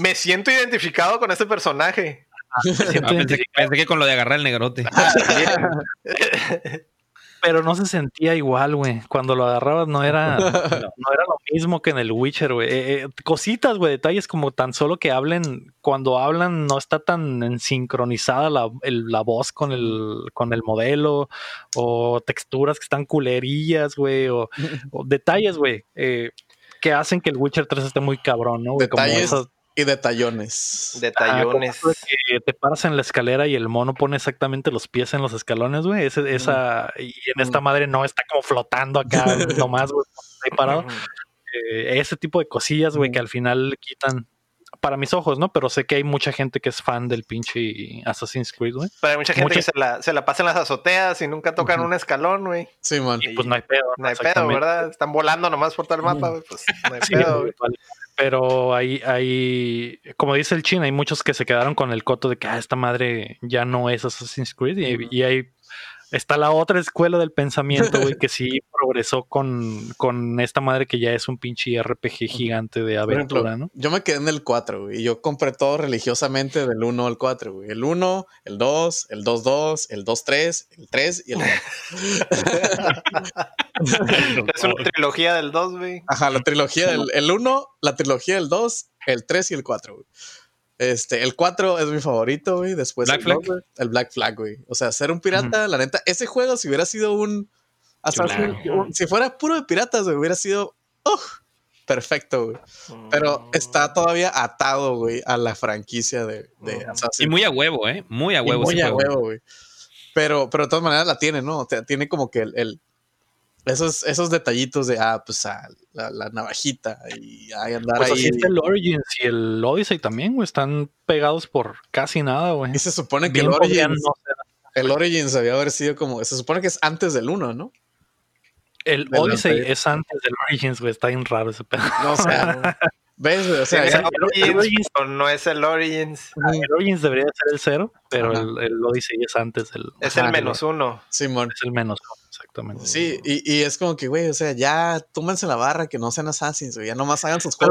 Me siento identificado con este personaje. Me siento Ah, pensé, que- pensé que con lo de agarrar el negrote. Ah, (laughs) pero no se sentía igual, güey. Cuando lo agarrabas no era, (laughs) no, era lo mismo que en el Witcher, güey. Eh, eh, cositas, güey, detalles como tan solo que hablen, cuando hablan no está tan sincronizada la, la voz con el, con el modelo, o texturas que están culerillas, güey, o, (laughs) detalles, güey, eh, que hacen que el Witcher 3 esté muy cabrón, ¿no? Detalles, y detallones. Detallones. que te paras en la escalera y el mono pone exactamente los pies en los escalones, güey. esa, y en esta madre no está como flotando acá (laughs) nomás, güey, ahí parado. Eh, ese tipo de cosillas, güey, que al final quitan para mis ojos, ¿no? Pero sé que hay mucha gente que es fan del pinche Assassin's Creed, güey. Pero hay mucha gente que se la, se la pasa en las azoteas y nunca tocan un escalón, güey. Sí, man. Y pues no hay pedo. No hay pedo, ¿verdad? Están volando nomás por todo el mapa, güey. Pues no hay (laughs) pedo, güey pero hay, hay, como dice el Chin, hay muchos que se quedaron con el coto de que ah, esta madre ya no es Assassin's Creed y, y hay está la otra escuela del pensamiento, güey, que sí progresó con, con, esta madre que ya es un pinche RPG gigante de aventura, ¿no? Yo me quedé en el 4, güey, y yo compré todo religiosamente del 1 al 4, güey. El 1, el 2, el 2-2, el 2-3, el 3 y el 4. (laughs) es una trilogía del 2, güey. Ajá, la trilogía del (laughs) el 1, la trilogía del 2, el 3 y el 4, güey. Este, el 4 es mi favorito, güey. Después el, Flag? el Black Flag, güey. O sea, ser un pirata, la neta, ese juego, si hubiera sido un. si fuera puro de piratas, güey, hubiera sido. perfecto, güey. Pero mm. está todavía atado, güey, a la franquicia de, de Y muy a huevo, ¿eh? Muy a huevo. muy a huevo, güey. Pero, pero de todas maneras la tiene, ¿no? tiene como que el, esos, esos detallitos de, ah, pues ah, la, navajita y ahí andar pues ahí. Así el Origins y el Odyssey también, güey, están pegados por casi nada, güey. Y se supone que el Origins, el Origins había haber sido como, se supone que es antes del 1, ¿no? El Odyssey es antes del Origins, güey, está bien raro ese pedo. No, o sea, (laughs) ¿ves? O sea, ¿Es el, Origins, o no es el Origins. Ah, el Origins debería ser el cero, pero el, el, Odyssey es antes del. Es el menos uno. Simón. Es el menos uno. Exactamente. Sí, y, y, es como que, güey, o sea, ya túmense la barra, que no sean assassins, güey, ya nomás hagan sus de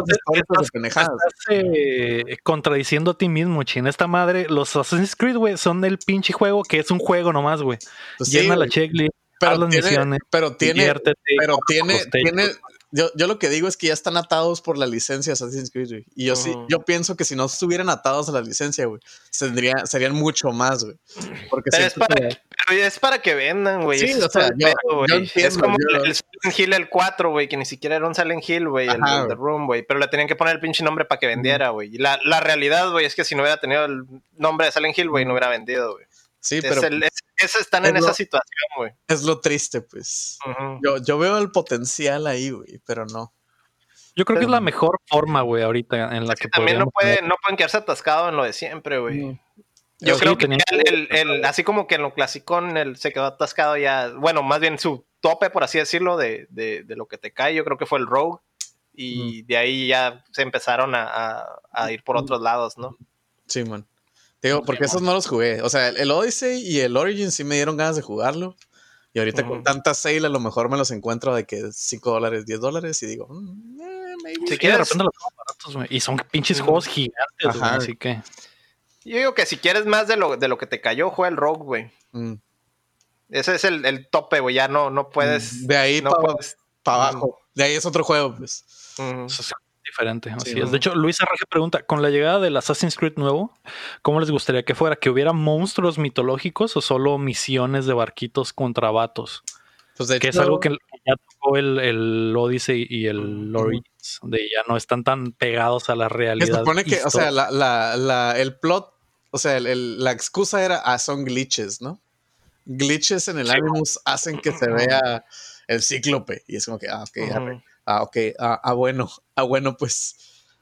pendejadas. Estás eh, contradiciendo a ti mismo, chin. Esta madre, los Assassin's Creed, güey, son del pinche juego que es un juego nomás, güey. Pues Llena la checklist, pero las misiones, pero tiene, pero tiene, tiene, yo, yo, lo que digo es que ya están atados por la licencia Assassin's Creed, güey. Y yo sí, yo pienso que si no estuvieran atados a la licencia, güey, serían mucho más, güey. Porque pero es, para, pero es para que vendan, güey. Sí, o sea, yo, es como el, Silent Hill el 4, güey, que ni siquiera era un Silent Hill, güey, el, The Room, güey. Pero le tenían que poner el pinche nombre para que vendiera, güey. Y la, la realidad, güey, es que si no hubiera tenido el nombre de Silent Hill, güey, no hubiera vendido, güey. Sí, pero. están en esa situación, güey. Es lo triste, pues. yo, yo veo el potencial ahí, güey, pero no. Yo creo que es la mejor forma, güey, ahorita en la que, También no, puede, no pueden quedarse atascados en lo de siempre, güey. Yo creo que el, el, así como que en lo clasicón el, se quedó atascado ya, bueno, más bien su tope, por así decirlo, de, de, de lo que te cae, yo creo que fue el Rogue. Y de ahí ya se empezaron a, a ir por otros lados, ¿no? Sí, man. Digo, porque esos no los jugué. O sea, el Odyssey y el Origin sí me dieron ganas de jugarlo. Y ahorita con tanta sale a lo mejor me los encuentro de que 5 dólares, 10 dólares y digo, mm, eh, maybe. de repente los baratos, güey. Y son pinches juegos gigantes, así que. Yo digo que si quieres más de lo, de lo que te cayó, juega el Rogue, güey. Mm. Ese es el, el tope, güey. Ya no, no puedes. De ahí para abajo. De ahí es otro juego, pues diferente. Así es. De hecho, Luis Arraje pregunta: con la llegada del Assassin's Creed nuevo, ¿cómo les gustaría que fuera? ¿Que hubiera monstruos mitológicos o solo misiones de barquitos contra vatos? Pues que es algo que ya tocó el, el Odyssey y el Origins, de ya no están tan pegados a la realidad. Se supone que, o sea, la, la, el plot, o sea, la excusa era, ah, son glitches, ¿no? Glitches en el Animus hacen que se vea el cíclope. Y es como que, ah, ok, Ah, ok. Ah, ah, bueno. (laughs) Ah, bueno, pues.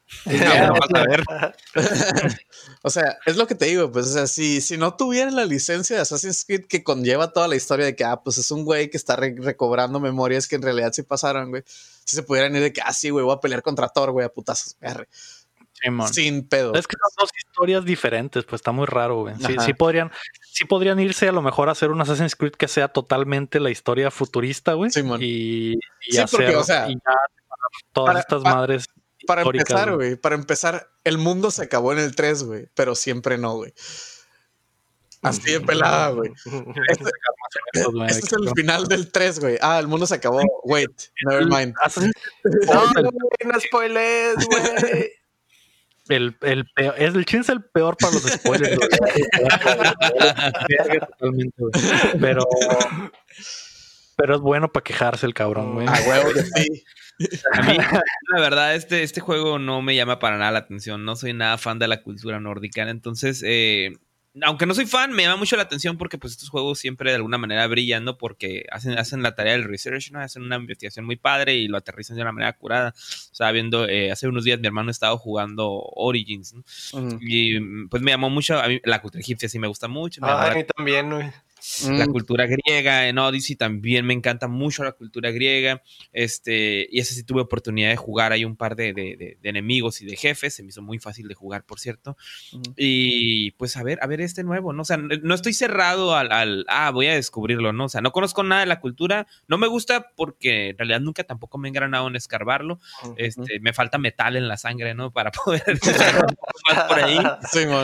(laughs) (laughs) o sea, es lo que te digo, pues, o sea, si, si no tuviera la licencia de Assassin's Creed que conlleva toda la historia de que, ah, pues es un güey que está recobrando memorias que en realidad sí pasaron, güey. Si se pudieran ir de que, ah, sí, güey, voy a pelear contra Thor, güey, a putazos, Sin pedo. Es que son dos historias diferentes, pues está muy raro, güey. Sí, sí, podrían, sí podrían irse a lo mejor a hacer un Assassin's Creed que sea totalmente la historia futurista, güey. y, y hacer, o sea, todas estas madres. Para empezar, güey, para empezar, el mundo se acabó en el 3, güey, pero siempre no, güey. Así de pelada, güey. Este, este, es el final del 3, güey. Ah, el mundo se acabó. Wait, never mind. (laughs) No, no spoilers, güey. El, el peor, es el chin es el peor para los spoilers. pero, pero es bueno para quejarse el cabrón, güey. A huevo sí. A mí, la verdad, este, este juego no me llama para nada la atención. No soy nada fan de la cultura nórdica. Entonces, eh, aunque no soy fan, me llama mucho la atención porque pues estos juegos siempre de alguna manera brillan, ¿no? Porque hacen, hacen la tarea del research, ¿no? Hacen una investigación muy padre y lo aterrizan de una manera curada. O sea, viendo, eh, hace unos días mi hermano estaba jugando Origins, ¿no? Y pues me llamó mucho, a mí la cultura egipcia sí me gusta mucho. a mí también, güey. La mm. cultura griega en Odyssey también me encanta mucho la cultura griega. Este, y ese sí tuve oportunidad de jugar. Hay un par de, enemigos y de jefes. Se me hizo muy fácil de jugar, por cierto. Y pues a ver, a ver este nuevo, ¿no? O sea, no estoy cerrado al, ah, voy a descubrirlo, ¿no? O sea, no conozco nada de la cultura. No me gusta porque en realidad nunca tampoco me he engranado en escarbarlo. Este, me falta metal en la sangre, ¿no? Para (laughs) poder por ahí. (laughs)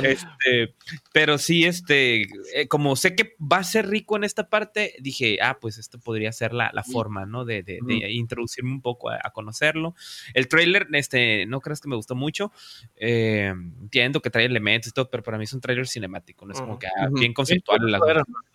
Este, pero sí, este, eh, como sé que va a ser rico en esta parte, dije, ah, pues esto podría ser la, forma, ¿no? De, de, introducirme un poco a, conocerlo. El trailer, este, no crees que me gustó mucho. Eh, entiendo que trae elementos y todo, pero para mí es un trailer cinemático, ¿no? Es como que ah, bien conceptual.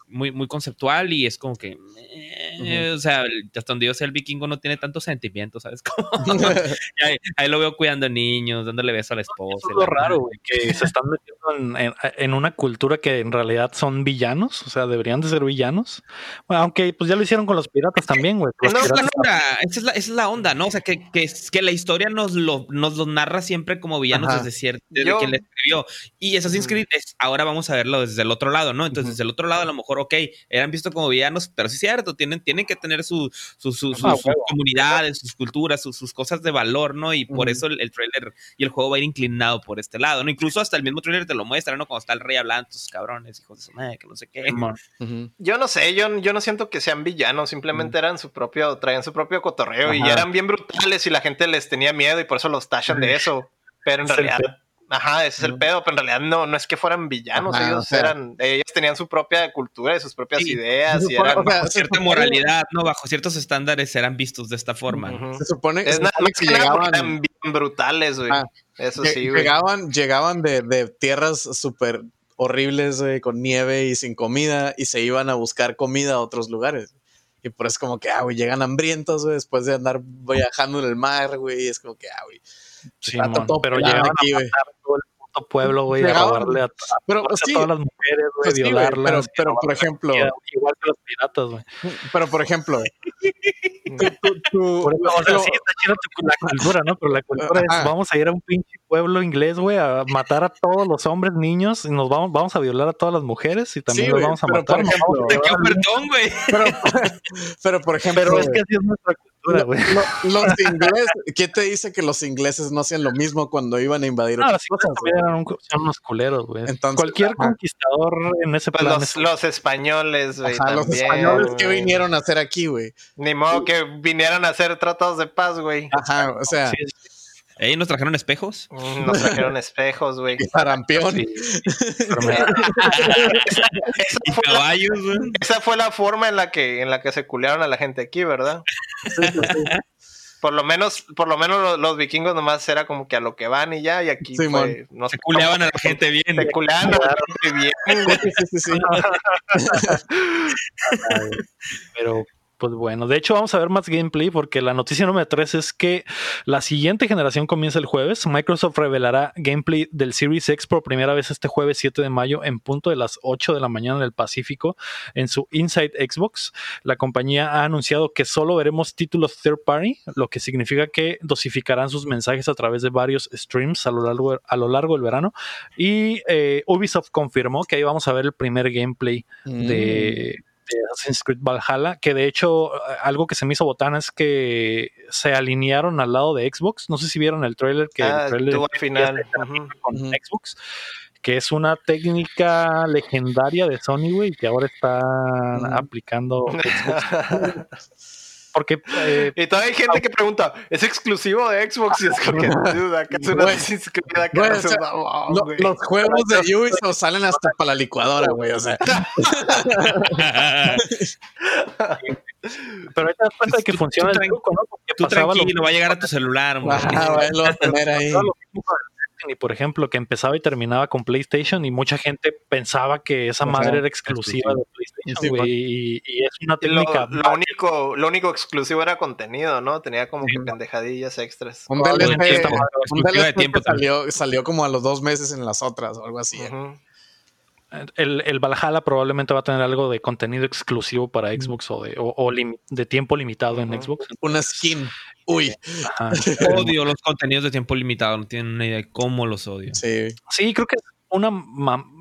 Muy, muy conceptual y es como que, eh, o sea, hasta donde yo sé, el vikingo no tiene tanto sentimiento, ¿sabes? (laughs) (laughs) ahí, lo veo cuidando niños, dándole beso a la esposa. Es lo raro, güey, que se están metiendo en, en, una cultura que en realidad son villanos, o sea, deberían de ser villanos. aunque pues ya lo hicieron con los piratas también, güey. No, esa, es la, onda, ¿no? O sea, que, que, que la historia nos lo, nos lo narra siempre como villanos desde, cierto, desde quien le escribió. Y Assassin's Creed es, ahora vamos a verlo desde el otro lado, ¿no? Entonces, desde el otro lado, a lo mejor, ok, eran vistos como villanos, pero sí es cierto, tienen, tienen que tener su, su, su, ah, sus comunidades, sus culturas, sus, cosas de valor, ¿no? Y por eso el, trailer y el juego va a ir inclinado por este lado, ¿no? Incluso hasta el mismo trailer te lo muestra, ¿no? Cuando está el rey hablando, sus cabrones, hijos de su madre, que no sé qué. Yo no sé, yo, yo no siento que sean villanos, simplemente eran su propio, traían su propio cotorreo y eran bien brutales y la gente les tenía miedo y por eso los tachan de eso. Pero en realidad, ajá, ese es el pedo, pero en realidad no, no es que fueran villanos, ellos eran, ellos tenían su propia cultura y sus propias ideas y eran bajo cierta moralidad, no, bajo ciertos estándares eran vistos de esta forma. Se supone, es nada que llegaban eran bien brutales, güey. eso sí, güey. Llegaban, llegaban de, de tierras súper horribles, con nieve y sin comida, y se iban a buscar comida a otros lugares. Y por eso como que, ah, güey, llegan hambrientos, güey, después de andar viajando en el mar, güey, y es como que, ah, güey. Sí, pero llegan aquí, güey pueblo, güey, a robarle a, pero, todas las mujeres, güey, pues violarlas. pero, por ejemplo. Igual que los piratas, güey. (laughs) Pero por ejemplo. (laughs) tú, o sea, sí, está chido la cultura, ¿no? Pero la cultura es: vamos a ir a un pinche pueblo inglés, güey, a matar a todos los hombres, niños, y nos vamos, vamos a violar a todas las mujeres y también nos vamos a matar. Por ejemplo, perdón, güey. Pero, (laughs) pero, por ejemplo. Pero es que así es nuestra cultura los ingleses, ¿qué te dice que los ingleses no hacían lo mismo cuando iban a invadir no, otras cosas? son unos culeros, güey. Cualquier conquistador en ese pues plan. Los, españoles, güey. Los españoles que vinieron a hacer aquí, güey. Ni modo que vinieran a hacer tratados de paz, güey. Ajá, o sea. ¿Eh? ¿Nos trajeron espejos? Mm, nos trajeron espejos, güey. (laughs) Sarampión. esa, fue la, esa fue la forma en la que en la que se culearon a la gente aquí, ¿verdad? Sí, sí, Por lo menos, por lo menos los, vikingos nomás era como que a lo que van y ya, y aquí fue, no se culeaban a la gente bien. Se culeaban a la gente bien. Sí, sí, sí. (laughs) Pero pues bueno, de hecho vamos a ver más gameplay porque la noticia número 3 es que la siguiente generación comienza el jueves. Microsoft revelará gameplay del Series X por primera vez este jueves 7 de mayo en punto de las 8 de la mañana en el Pacífico en su Inside Xbox. La compañía ha anunciado que solo veremos títulos third party, lo que significa que dosificarán sus mensajes a través de varios streams a lo largo, del verano. Y eh, Ubisoft confirmó que ahí vamos a ver el primer gameplay de mm de Assassin's Creed Valhalla, que de hecho algo que se me hizo botana es que se alinearon al lado de Xbox. No sé si vieron el trailer que ah, el trailer al final con Xbox, que es una técnica legendaria de Sony, güey, que ahora está aplicando Xbox. (laughs) porque. Eh, y todavía hay gente que pregunta, ¿es exclusivo de Xbox? Y es como que, (laughs) duda, que es una Los juegos de Ubisoft salen hasta para la licuadora, güey, o sea. (laughs) Pero ahí te das cuenta de que funciona el truco, ¿no? Porque tú tranquilo, va a llegar a tu celular, güey. Ah, lo va a tener ahí por ejemplo, que empezaba y terminaba con PlayStation y mucha gente pensaba que esa madre era exclusiva de PlayStation, y, es una técnica. Lo, único, lo único exclusivo era contenido, ¿no? Tenía como que pendejadillas extras. Un DLC, de tiempo salió, salió como a los dos meses en las otras o algo así. El, el, Valhalla probablemente va a tener algo de contenido exclusivo para Xbox o de, o, de tiempo limitado en Xbox. Una skin. Uy. (laughs) Odio los contenidos de tiempo limitado. No tienen una idea de cómo los odio. Sí. Sí, creo que una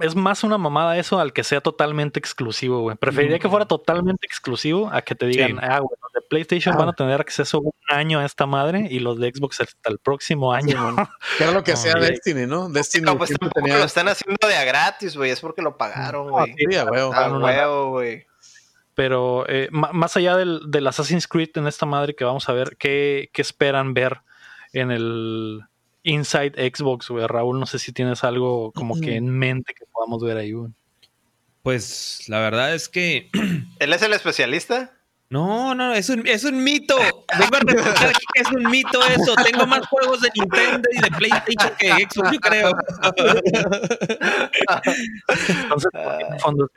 es más una mamada eso al que sea totalmente exclusivo, güey. Preferiría que fuera totalmente exclusivo a que te digan, ah, güey, los de PlayStation van a tener acceso un año a esta madre y los de Xbox hasta el próximo año. (laughs) que era lo que hacía Destiny, ¿no? Destiny. No, pues lo están haciendo de a gratis, güey. Es porque lo pagaron, güey. Sí, a huevo. güey. Pero eh, más allá del, del, Assassin's Creed en esta madre que vamos a ver, ¿qué, qué esperan ver en el Inside Xbox, güey. Raúl, no sé si tienes algo como que en mente que podamos ver ahí, güey. Pues la verdad es que. (clears throat) ¿Él es el especialista? No, no, es un, es un mito. Vengo a reportar que es un mito eso. Tengo más juegos de Nintendo y de PlayStation que Xbox, yo creo. Entonces, fondo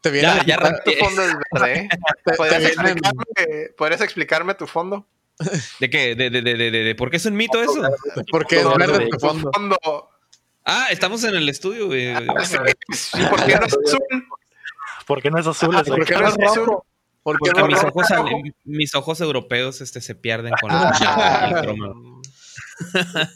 te viene ya, ya tu fondo es verde, ¿eh? ¿Podrías explicarme, ¿Podrías explicarme tu fondo? ¿De qué? ¿De, de, de, de, por qué es un mito eso? Porque es verde tu fondo. Ah, estamos en el estudio, güey. ¿Por qué no es azul? ¿Por qué no es azul? ¿Por qué no es rojo? Porque, mis, ojos, mis ojos europeos este, se pierden con el cromo.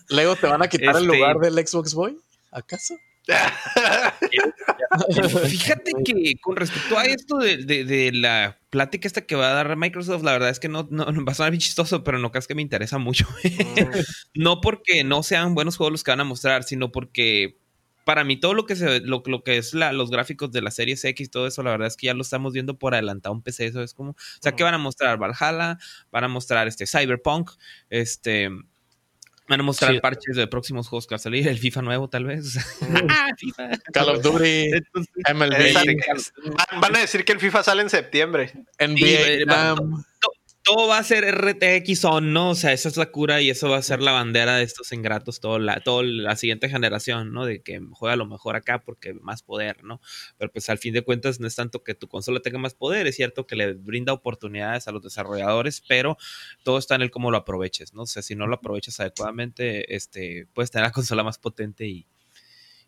Luego te van a quitar el lugar este del Xbox Boy, ¿acaso? (laughs) (laughs) Fíjate que con respecto a esto de, la plática esta que va a dar Microsoft, la verdad es que no, no va a sonar bien chistoso, pero no creas que me interesa mucho. (laughs) No porque no sean buenos juegos los que van a mostrar, sino porque para mí todo lo que se lo, lo que es los gráficos de la serie X y todo eso, la verdad es que ya lo estamos viendo por adelantado un PC, eso es como, o sea, que van a mostrar Valhalla, van a mostrar este Cyberpunk, este Van a mostrar parches de próximos juegos que va a salir, el FIFA nuevo tal vez. (laughs) Ah, Call of Duty, MLB. Van, a decir que el FIFA sale en septiembre. NBA todo va a ser RTX on, ¿no? O sea, esa es la cura y eso va a ser la bandera de estos ingratos toda la, la siguiente generación, ¿no? De que juega lo mejor acá porque más poder, ¿no? Pero pues al fin de cuentas no es tanto que tu consola tenga más poder, es cierto que le brinda oportunidades a los desarrolladores, pero todo está en el cómo lo aproveches, ¿no? O sea, si no lo aprovechas adecuadamente, este, puedes tener la consola más potente y,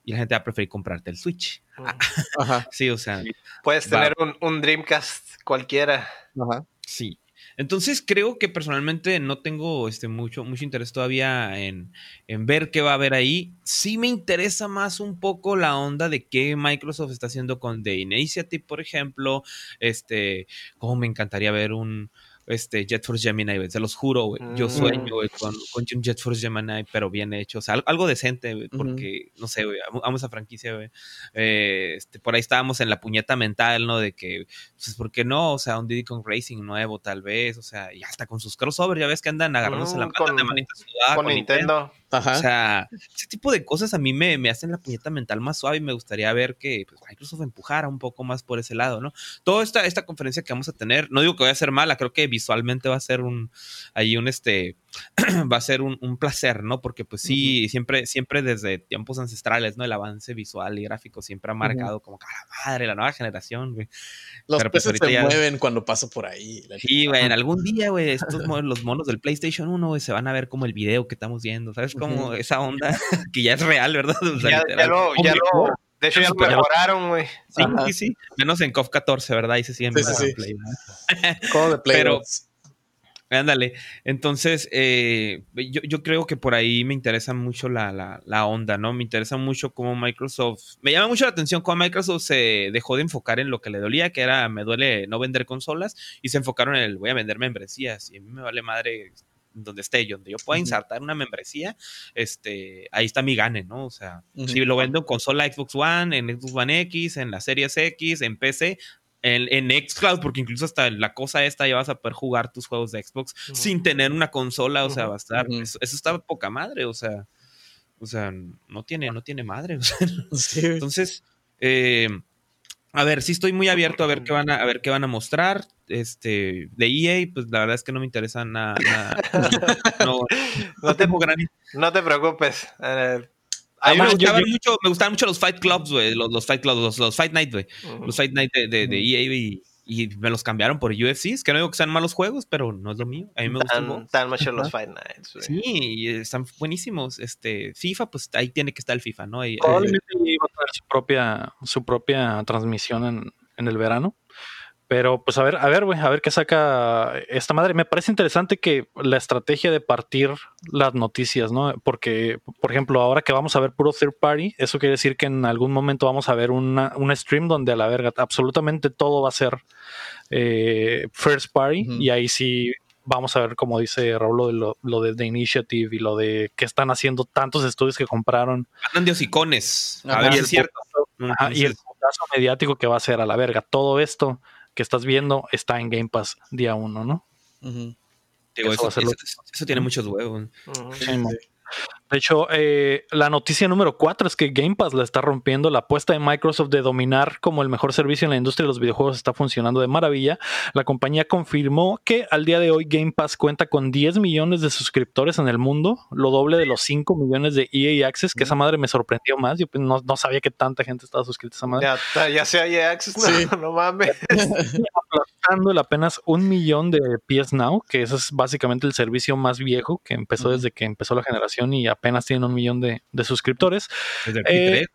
la gente va a preferir comprarte el Switch. (laughs) Ajá. sí, o sea. Puedes tener un, un Dreamcast cualquiera. Ajá. Sí. Entonces creo que personalmente no tengo este, mucho, mucho interés todavía en, ver qué va a haber ahí. Sí me interesa más un poco la onda de qué Microsoft está haciendo con The Initiative, por ejemplo. Este, como me encantaría ver un, este, Jet Force Gemini, Se los juro, güey. Yo mm. sueño, con, un Jet Force Gemini, pero bien hecho. O sea, algo decente, porque, no sé, güey, amo esa franquicia, güey. Eh, este, por ahí estábamos en la puñeta mental, ¿no? De que, pues, ¿por qué no? O sea, un Diddy Kong Racing nuevo, tal vez. O sea, y hasta con sus crossovers, ya ves que andan agarrándose la mano de manita sudada. Con, Nintendo. O sea, ese tipo de cosas a mí me, me, hacen la puñeta mental más suave y me gustaría ver que pues, Microsoft empujara un poco más por ese lado, ¿no? Toda esta, esta conferencia que vamos a tener, no digo que vaya a ser mala, creo que visualmente va a ser un, ahí un, este, (clears throat) va a ser un, placer, ¿no? Porque pues sí, siempre, siempre desde tiempos ancestrales, ¿no? El avance visual y gráfico siempre ha marcado como que la madre, la nueva generación, güey. Los Pero, pues, se mueven cuando paso por ahí. Sí, güey, en algún día, güey, estos (laughs) los monos del PlayStation 1, güey, se van a ver como el video que estamos viendo, ¿sabes? Como esa onda (laughs) que ya es real, ¿verdad? ya, lo, ya lo, de hecho, ya lo mejoraron, güey. Sí, sí, sí. Menos en KOF 14, ¿verdad? Ahí se siguen sí, sí, Play. (laughs) de Play. Pero, Ándale. Entonces, eh, yo, yo, creo que por ahí me interesa mucho la, la, la, onda, ¿no? Me interesa mucho cómo Microsoft. Me llama mucho la atención cómo Microsoft se dejó de enfocar en lo que le dolía, que era me duele no vender consolas, y se enfocaron en el voy a vender membresías. Y a mí me vale madre donde esté yo, donde yo pueda insertar una membresía, este, ahí está mi gane, ¿no? O sea, si lo vendo en consola Xbox One, en Xbox One X, en la Series X, en PC, en, en Xcloud, porque incluso hasta la cosa esta ya vas a poder jugar tus juegos de Xbox sin tener una consola, o sea, va a estar, eso, está poca madre, o sea, o sea, no tiene, no tiene madre, (laughs) entonces, eh, a ver, sí estoy muy abierto a ver qué van a, a ver qué van a mostrar. Este, de EA, pues la verdad es que no me interesa nada. (laughs) no, te, no, te, preocupes. Eh, a mí me, gustaban mucho, me gustaban mucho los Fight Clubs, güey. Los, los, Fight Clubs, los, Fight Night, güey. Los Fight Night de, de, de EA y, y, me los cambiaron por UFC. Es que no digo que sean malos juegos, pero no es lo mío. A mí me gustan. Están mucho los Fight Nights, güey. Sí, están buenísimos. Este, FIFA, pues ahí tiene que estar el FIFA, ¿no? Probablemente iba a tener su propia, su propia transmisión en, en el verano. Pero pues a ver, a ver, güey, a ver qué saca esta madre. Me parece interesante que la estrategia de partir las noticias, ¿no? Porque, por ejemplo, ahora que vamos a ver puro third party, eso quiere decir que en algún momento vamos a ver una, un stream donde a la verga absolutamente todo va a ser eh, first party y ahí sí vamos a ver, como dice Raúl, lo de, lo, de The Initiative y lo de que están haciendo tantos estudios que compraron. Andan de hosicones. A ver, es cierto. y el caso mediático que va a ser a la verga. Todo esto que estás viendo está en Game Pass día uno, ¿no? eso, tiene muchos huevos. De hecho, eh, la noticia número cuatro es que Game Pass la está rompiendo. La apuesta de Microsoft de dominar como el mejor servicio en la industria de los videojuegos está funcionando de maravilla. La compañía confirmó que al día de hoy Game Pass cuenta con 10 millones de suscriptores en el mundo, lo doble de los 5 millones de EA Access, que esa madre me sorprendió más. Yo pues, no, sabía que tanta gente estaba suscrita a esa madre. Ya, ya sea EA Access, no, (laughs) no mames. (laughs) el apenas un millón de PS Now, que ese es básicamente el servicio más viejo que empezó desde que empezó la generación y apenas tienen un millón de, suscriptores. Desde el eh,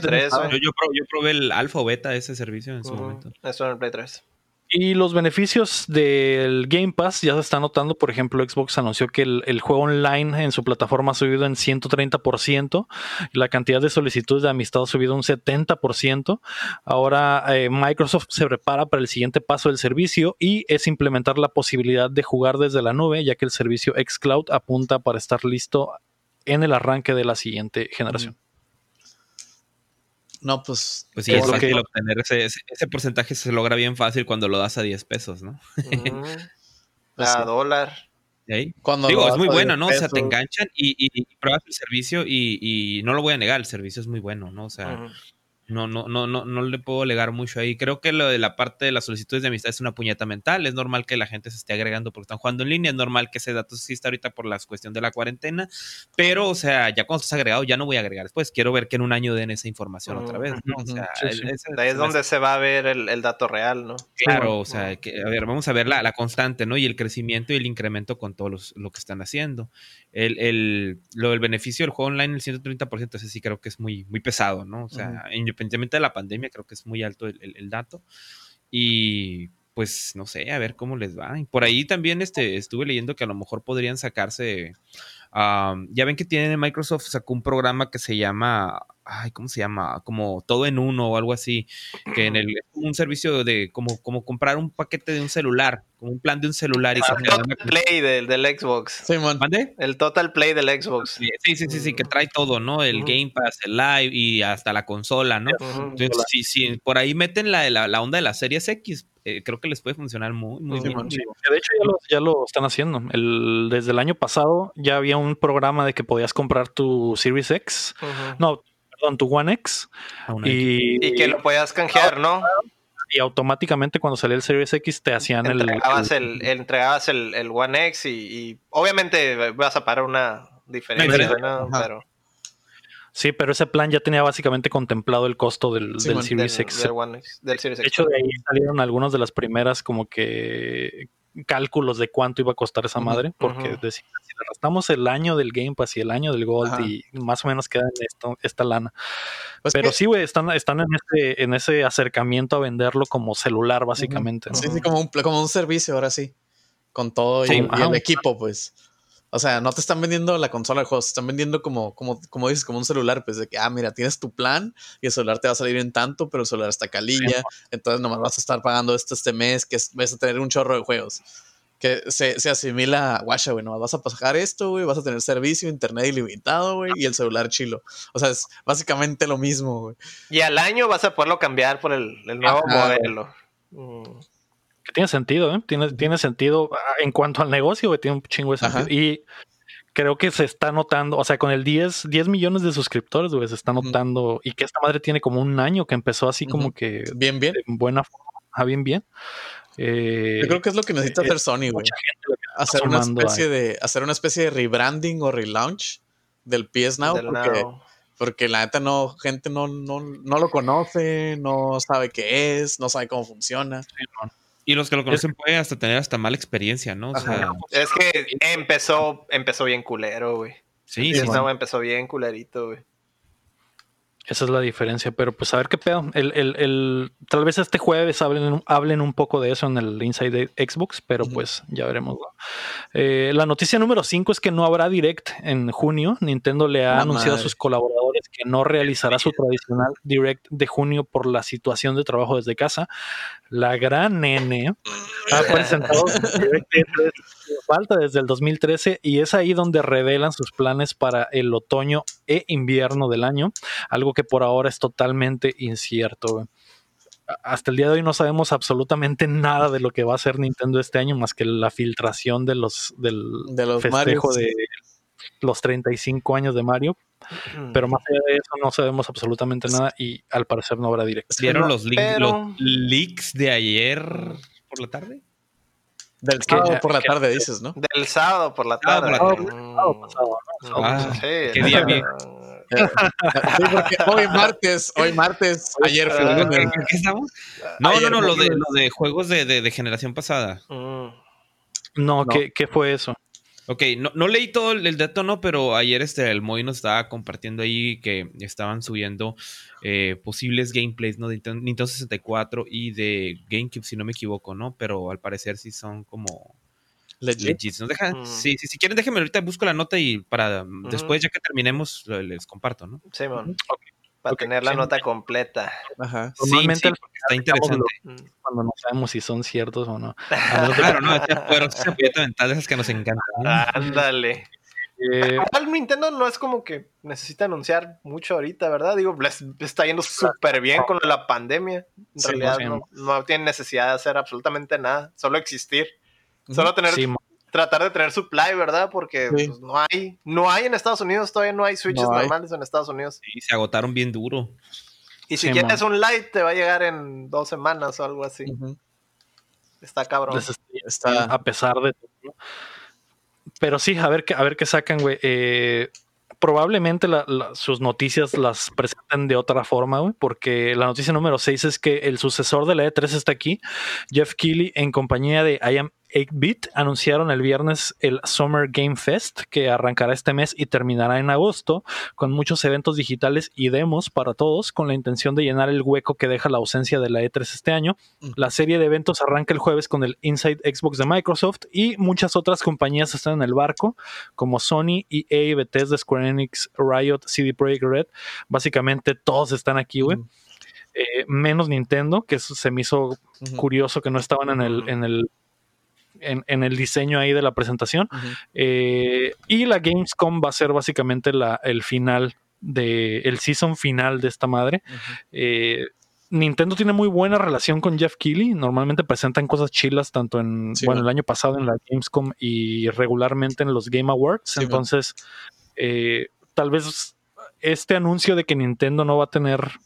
3. yo, probé, el alfa o beta de ese servicio en su momento. Eso en el Play 3. Y los beneficios del Game Pass ya se está notando. Por ejemplo, Xbox anunció que el, juego online en su plataforma ha subido en 130%. Y la cantidad de solicitudes de amistad ha subido un 70%. Ahora eh, Microsoft se prepara para el siguiente paso del servicio y es implementar la posibilidad de jugar desde la nube, ya que el servicio xCloud apunta para estar listo en el arranque de la siguiente generación. No, pues. Pues sí, es fácil obtener ese, ese, porcentaje se logra bien fácil cuando lo das a 10 pesos, ¿no? (laughs) Pues a dólar. Cuando Digo, es muy bueno, ¿no? O sea, te enganchan y, y, pruebas el servicio y, y, no lo voy a negar, el servicio es muy bueno, ¿no? O sea, no, no, no, no, no le puedo alegar mucho ahí. Creo que lo de la parte de las solicitudes de amistad es una puñeta mental. Es normal que la gente se esté agregando porque están jugando en línea. Es normal que ese dato exista ahorita por la cuestión de la cuarentena. Pero, o sea, ya cuando estás agregado, ya no voy a agregar después. Quiero ver que en un año den esa información otra vez. O sea, Ahí es donde se va a ver el, dato real, ¿no? Claro, o sea, que, a ver, vamos a ver la, la, constante, ¿no? Y el crecimiento y el incremento con todo lo que están haciendo. El, el, lo del beneficio del juego online, el 130%, ese sí creo que es muy, muy pesado, ¿no? O sea, independientemente de la pandemia, creo que es muy alto el, dato. Y pues no sé, a ver cómo les va. Y por ahí también este, estuve leyendo que a lo mejor podrían sacarse. ya ven que tiene Microsoft sacó un programa que se llama ay, ¿cómo se llama? Como todo en uno o algo así, que en el un servicio de como, como comprar un paquete de un celular, como un plan de un celular. Y el Total Play del, del Xbox. Sí, El Total Play del Xbox. Sí, sí, sí, sí, que trae todo, ¿no? El Game Pass, el Live y hasta la consola, ¿no? Entonces, sí, sí, por ahí meten la, la, la onda de las series X, eh, creo que les puede funcionar muy, muy bien. De hecho, ya lo, ya lo, están haciendo. El, desde el año pasado ya había un programa de que podías comprar tu Series X. No, perdón, tu One X. Y, y, que lo podías canjear, ¿no? Y automáticamente cuando salía el Series X te hacían entregabas el, el, Entregabas el, el One X y, obviamente vas a parar una diferencia, ¿no? Pero... Sí, pero ese plan ya tenía básicamente contemplado el costo del, Series X. Del, Series X. De hecho, de ahí salieron algunas de las primeras como que cálculos de cuánto iba a costar esa madre, porque decían, si le restamos el año del Game Pass y el año del Gold y más o menos queda en esto, esta lana. Pues Pero sí, güey, están, están en, ese, en ese acercamiento a venderlo como celular, básicamente. Sí, sí, como un, como un servicio, ahora sí. Con todo y, el equipo, pues. O sea, no te están vendiendo la consola de juegos, te están vendiendo como, como, como dices, como un celular, pues de que, ah, mira, tienes tu plan y el celular te va a salir en tanto, pero el celular está calilla, entonces nomás vas a estar pagando esto este mes, que vas a tener un chorro de juegos. que se, se asimila a güey, no vas a pagar esto, güey, vas a tener servicio, internet ilimitado, güey, y el celular chilo. O sea, es básicamente lo mismo, güey. Y al año vas a poderlo cambiar por el, nuevo modelo. Mm. Que tiene sentido, ¿eh? Tiene, tiene sentido ah, en cuanto al negocio, güey, tiene un chingo de sentido. Y creo que se está notando, o sea, con el 10, 10 millones de suscriptores, güey, se está notando, y que esta madre tiene como un año que empezó así como que... Bien, bien. En buena forma, ah, bien, bien. Eh, Yo creo que es lo que necesita hacer Sony, güey. Hacer una especie de, hacer una especie de rebranding o relaunch del PS Now, porque, porque, la neta no, gente no, no, no, lo conoce, no sabe qué es, no sabe cómo funciona. Y los que lo conocen pueden hasta tener hasta mala experiencia, ¿no? O sea, es que empezó, empezó bien culero, güey. Sí, sí. empezó bien culerito, güey. Esa es la diferencia, pero pues a ver qué pedo. El, el, el, tal vez este jueves hablen, hablen un poco de eso en el Inside Xbox, pero pues ya veremos. Eh, la noticia número 5 es que no habrá Direct en junio. Nintendo le ha anunciado a sus colaboradores que no realizará su tradicional Direct de junio por la situación de trabajo desde casa. La gran nene ha (laughs) presentado falta desde el 2013 y es ahí donde revelan sus planes para el otoño e invierno del año, algo que por ahora es totalmente incierto. Hasta el día de hoy no sabemos absolutamente nada de lo que va a hacer Nintendo este año, más que la filtración de los del de los festejo de los 35 años de Mario. Pero más allá de eso no sabemos absolutamente nada y al parecer no habrá directo. ¿Vieron los, los leaks de ayer por la tarde? Del sábado por la tarde, dices, ¿no? Del sábado por la tarde. Qué día bien. Sí, porque hoy (laughs) martes, hoy martes, ayer fue ¿Qué, ¿Qué estamos? No, no, no, lo de, lo de juegos de, de, de generación pasada. Mm. No, ¿qué, ¿qué fue eso? Ok, no, no, leí todo el, dato, no, pero ayer este, el Moy nos estaba compartiendo ahí que estaban subiendo eh, posibles gameplays, ¿no? De Nintendo 64 y de GameCube, si no me equivoco, ¿no? Pero al parecer sí son como legit. ¿no? Deja, mm. Sí, sí, si quieren déjenme ahorita busco la nota y para después, ya que terminemos, les comparto, ¿no? Sí, bueno. Para tener la nota completa. Ajá. Normalmente sí, está interesante. Cuando no sabemos si son ciertos o no. claro, no, pero mental esas que nos encantan. Ándale. Eh, Nintendo no es como que necesita anunciar mucho ahorita, ¿verdad? Digo, les está yendo súper bien con la pandemia. En realidad no, no, tienen necesidad de hacer absolutamente nada, solo existir. Solo tener tratar de tener supply, ¿verdad? Porque pues, no hay, no hay en Estados Unidos, todavía no hay switches normales en Estados Unidos. Sí, se agotaron bien duro. Y si quieres un light, te va a llegar en dos semanas o algo así. Está cabrón. Está a pesar de todo. Pero sí, a ver, a ver qué sacan, güey. Eh, probablemente sus noticias las presenten de otra forma, güey, porque la noticia número 6 es que el sucesor de la E3 está aquí, Jeff Keighley, en compañía de I Am 8-Bit anunciaron el viernes el Summer Game Fest que arrancará este mes y terminará en agosto con muchos eventos digitales y demos para todos con la intención de llenar el hueco que deja la ausencia de la E3 este año. La serie de eventos arranca el jueves con el Inside Xbox de Microsoft y muchas otras compañías están en el barco como Sony, EA, Bethesda, Square Enix, Riot, CD Projekt Red. Básicamente todos están aquí, güey. Eh, menos Nintendo, que eso se me hizo curioso que no estaban en el, en el en, el diseño ahí de la presentación. Eh, y la Gamescom va a ser básicamente la, el final de el season final de esta madre. Eh, Nintendo tiene muy buena relación con Jeff Keighley. Normalmente presentan cosas chilas tanto en bueno, el año pasado en la Gamescom y regularmente en los Game Awards. Entonces, eh, tal vez este anuncio de que Nintendo no va a tener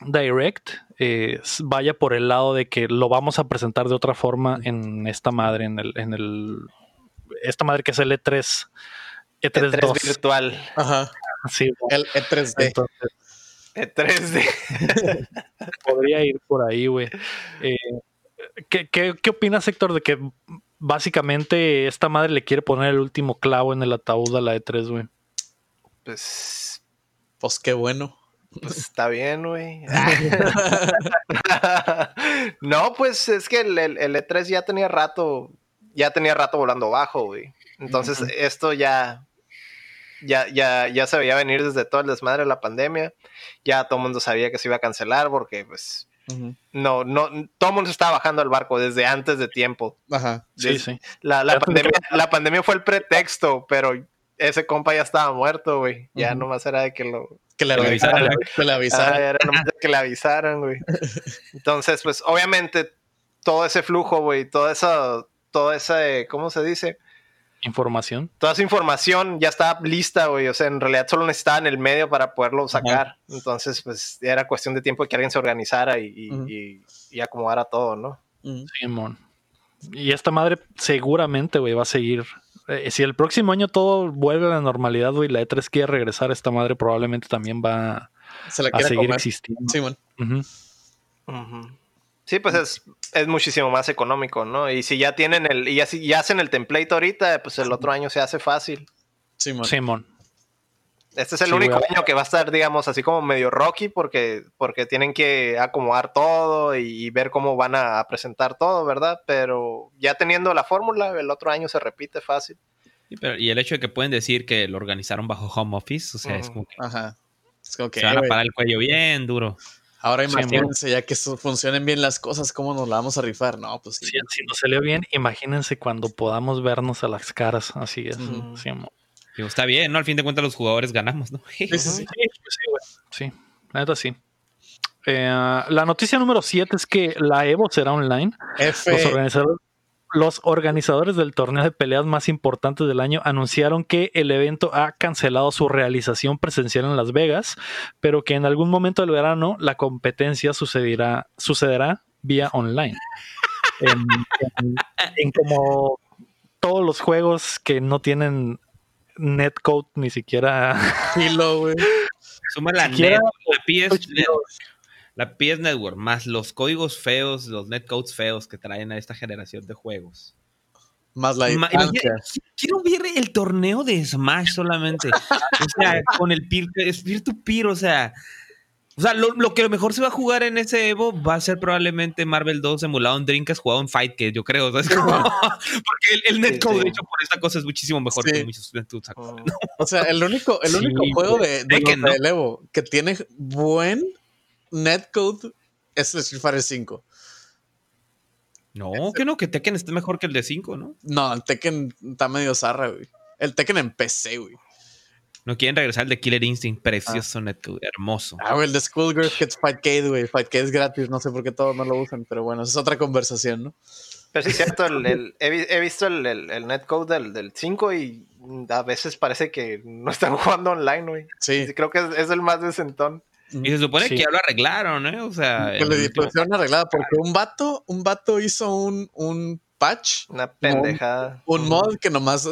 Direct eh, vaya por el lado de que lo vamos a presentar de otra forma en esta madre, en el, en el esta madre que es el E3, E3, E3 virtual. Ajá. Sí, el E3D. E3D. (laughs) podría ir por ahí, güey. Eh, ¿qué, qué, qué opinas, Héctor, de que básicamente esta madre le quiere poner el último clavo en el ataúd a la E3, güey? Pues, pues qué bueno. Pues está bien, güey. (laughs) no, pues es que el, E3 e ya tenía rato, ya tenía rato volando bajo, güey. Entonces, esto ya, ya, ya, ya se veía venir desde todo el desmadre de la pandemia. Ya todo el mundo sabía que se iba a cancelar porque, pues, No, no, todo el mundo estaba bajando al barco desde antes de tiempo. Ajá. Sí, sí. La, la, pandemia, la pandemia fue el pretexto, pero ese compa ya estaba muerto, güey. Ya nomás era de que lo... (laughs) Que le avisaran. Que le avisaran. era nomás que le avisaran, güey. (laughs) Entonces, pues, obviamente, todo ese flujo, güey, toda esa, toda esa, ¿cómo se dice? Información. Toda esa información ya estaba lista, güey. O sea, en realidad solo necesitaba en el medio para poderlo sacar. Entonces, pues, era cuestión de tiempo que alguien se organizara y, y, y acomodara todo, ¿no? Sí, mon. Y esta madre seguramente, güey, va a seguir eh, si el próximo año todo vuelve a la normalidad, güey, la E3 quiere regresar, esta madre probablemente también va a seguir existiendo. Sí, bueno. sí, pues es, es, muchísimo más económico, ¿no? Y si ya tienen el, y ya, si ya hacen el template ahorita, pues el otro año se hace fácil. Simón. Simón. Este es el único año que va a estar, digamos, así como medio rocky porque, porque tienen que acomodar todo y, ver cómo van a presentar todo, ¿verdad? Pero ya teniendo la fórmula, el otro año se repite fácil. y el hecho de que pueden decir que lo organizaron bajo home office, o sea, es como que, Ajá. Es como que se van a parar el cuello bien duro. Ahora imagínense, ya que funcionen bien las cosas, ¿cómo nos la vamos a rifar? No, pues sí. Si, no salió bien, imagínense cuando podamos vernos a las caras, así es. sí, está bien, ¿no? Al fin de cuentas los jugadores ganamos, ¿no? (laughs) sí, sí, sí, sí, la neta sí. Eh, la noticia número 7 es que la Evo será online. Los, organizadores, los organizadores del torneo de peleas más importantes del año anunciaron que el evento ha cancelado su realización presencial en Las Vegas, pero que en algún momento del verano la competencia sucederá, sucederá vía online. en como todos los juegos que no tienen netcode ni siquiera. Hilo, güey. (laughs) Suma la, net, la, PS, la PS Network más los códigos feos, los netcodes feos que traen a esta generación de juegos. Más la Quiero ver el torneo de Smash solamente. o sea, (laughs) con el peer, peer to peer, o sea, o sea, lo, que mejor se va a jugar en ese Evo va a ser probablemente Marvel 2 emulado en Dreamcast jugado en Fight, que yo creo. (laughs) (laughs) Porque el, el netcode, de hecho, por esta cosa es muchísimo mejor que muchos netcodes. O sea, el único, el único juego de, de, Evo que tiene buen netcode es el Street Fighter 5. No, que no, que Tekken esté mejor que el de 5, ¿no? No, el Tekken está medio zarra, güey. El Tekken en PC, güey. No quieren regresar el de Killer Instinct, precioso ah. netcode, hermoso. Ah, güey, el de Schoolgirls que es Fightcade, güey. Fightcade es gratis, no sé por qué todos no lo usan, pero bueno, esa es otra conversación, ¿no? Pero sí, es cierto, (laughs) he, visto el, el, netcode del, del 5 y a veces parece que no están (laughs) jugando online, güey. Sí. Creo que es, el más decentón. Y se supone que ya lo arreglaron, ¿eh? O sea. Pues le pusieron arreglada porque un vato, un vato hizo un, un patch. Una pendejada. Un, un mod que nomás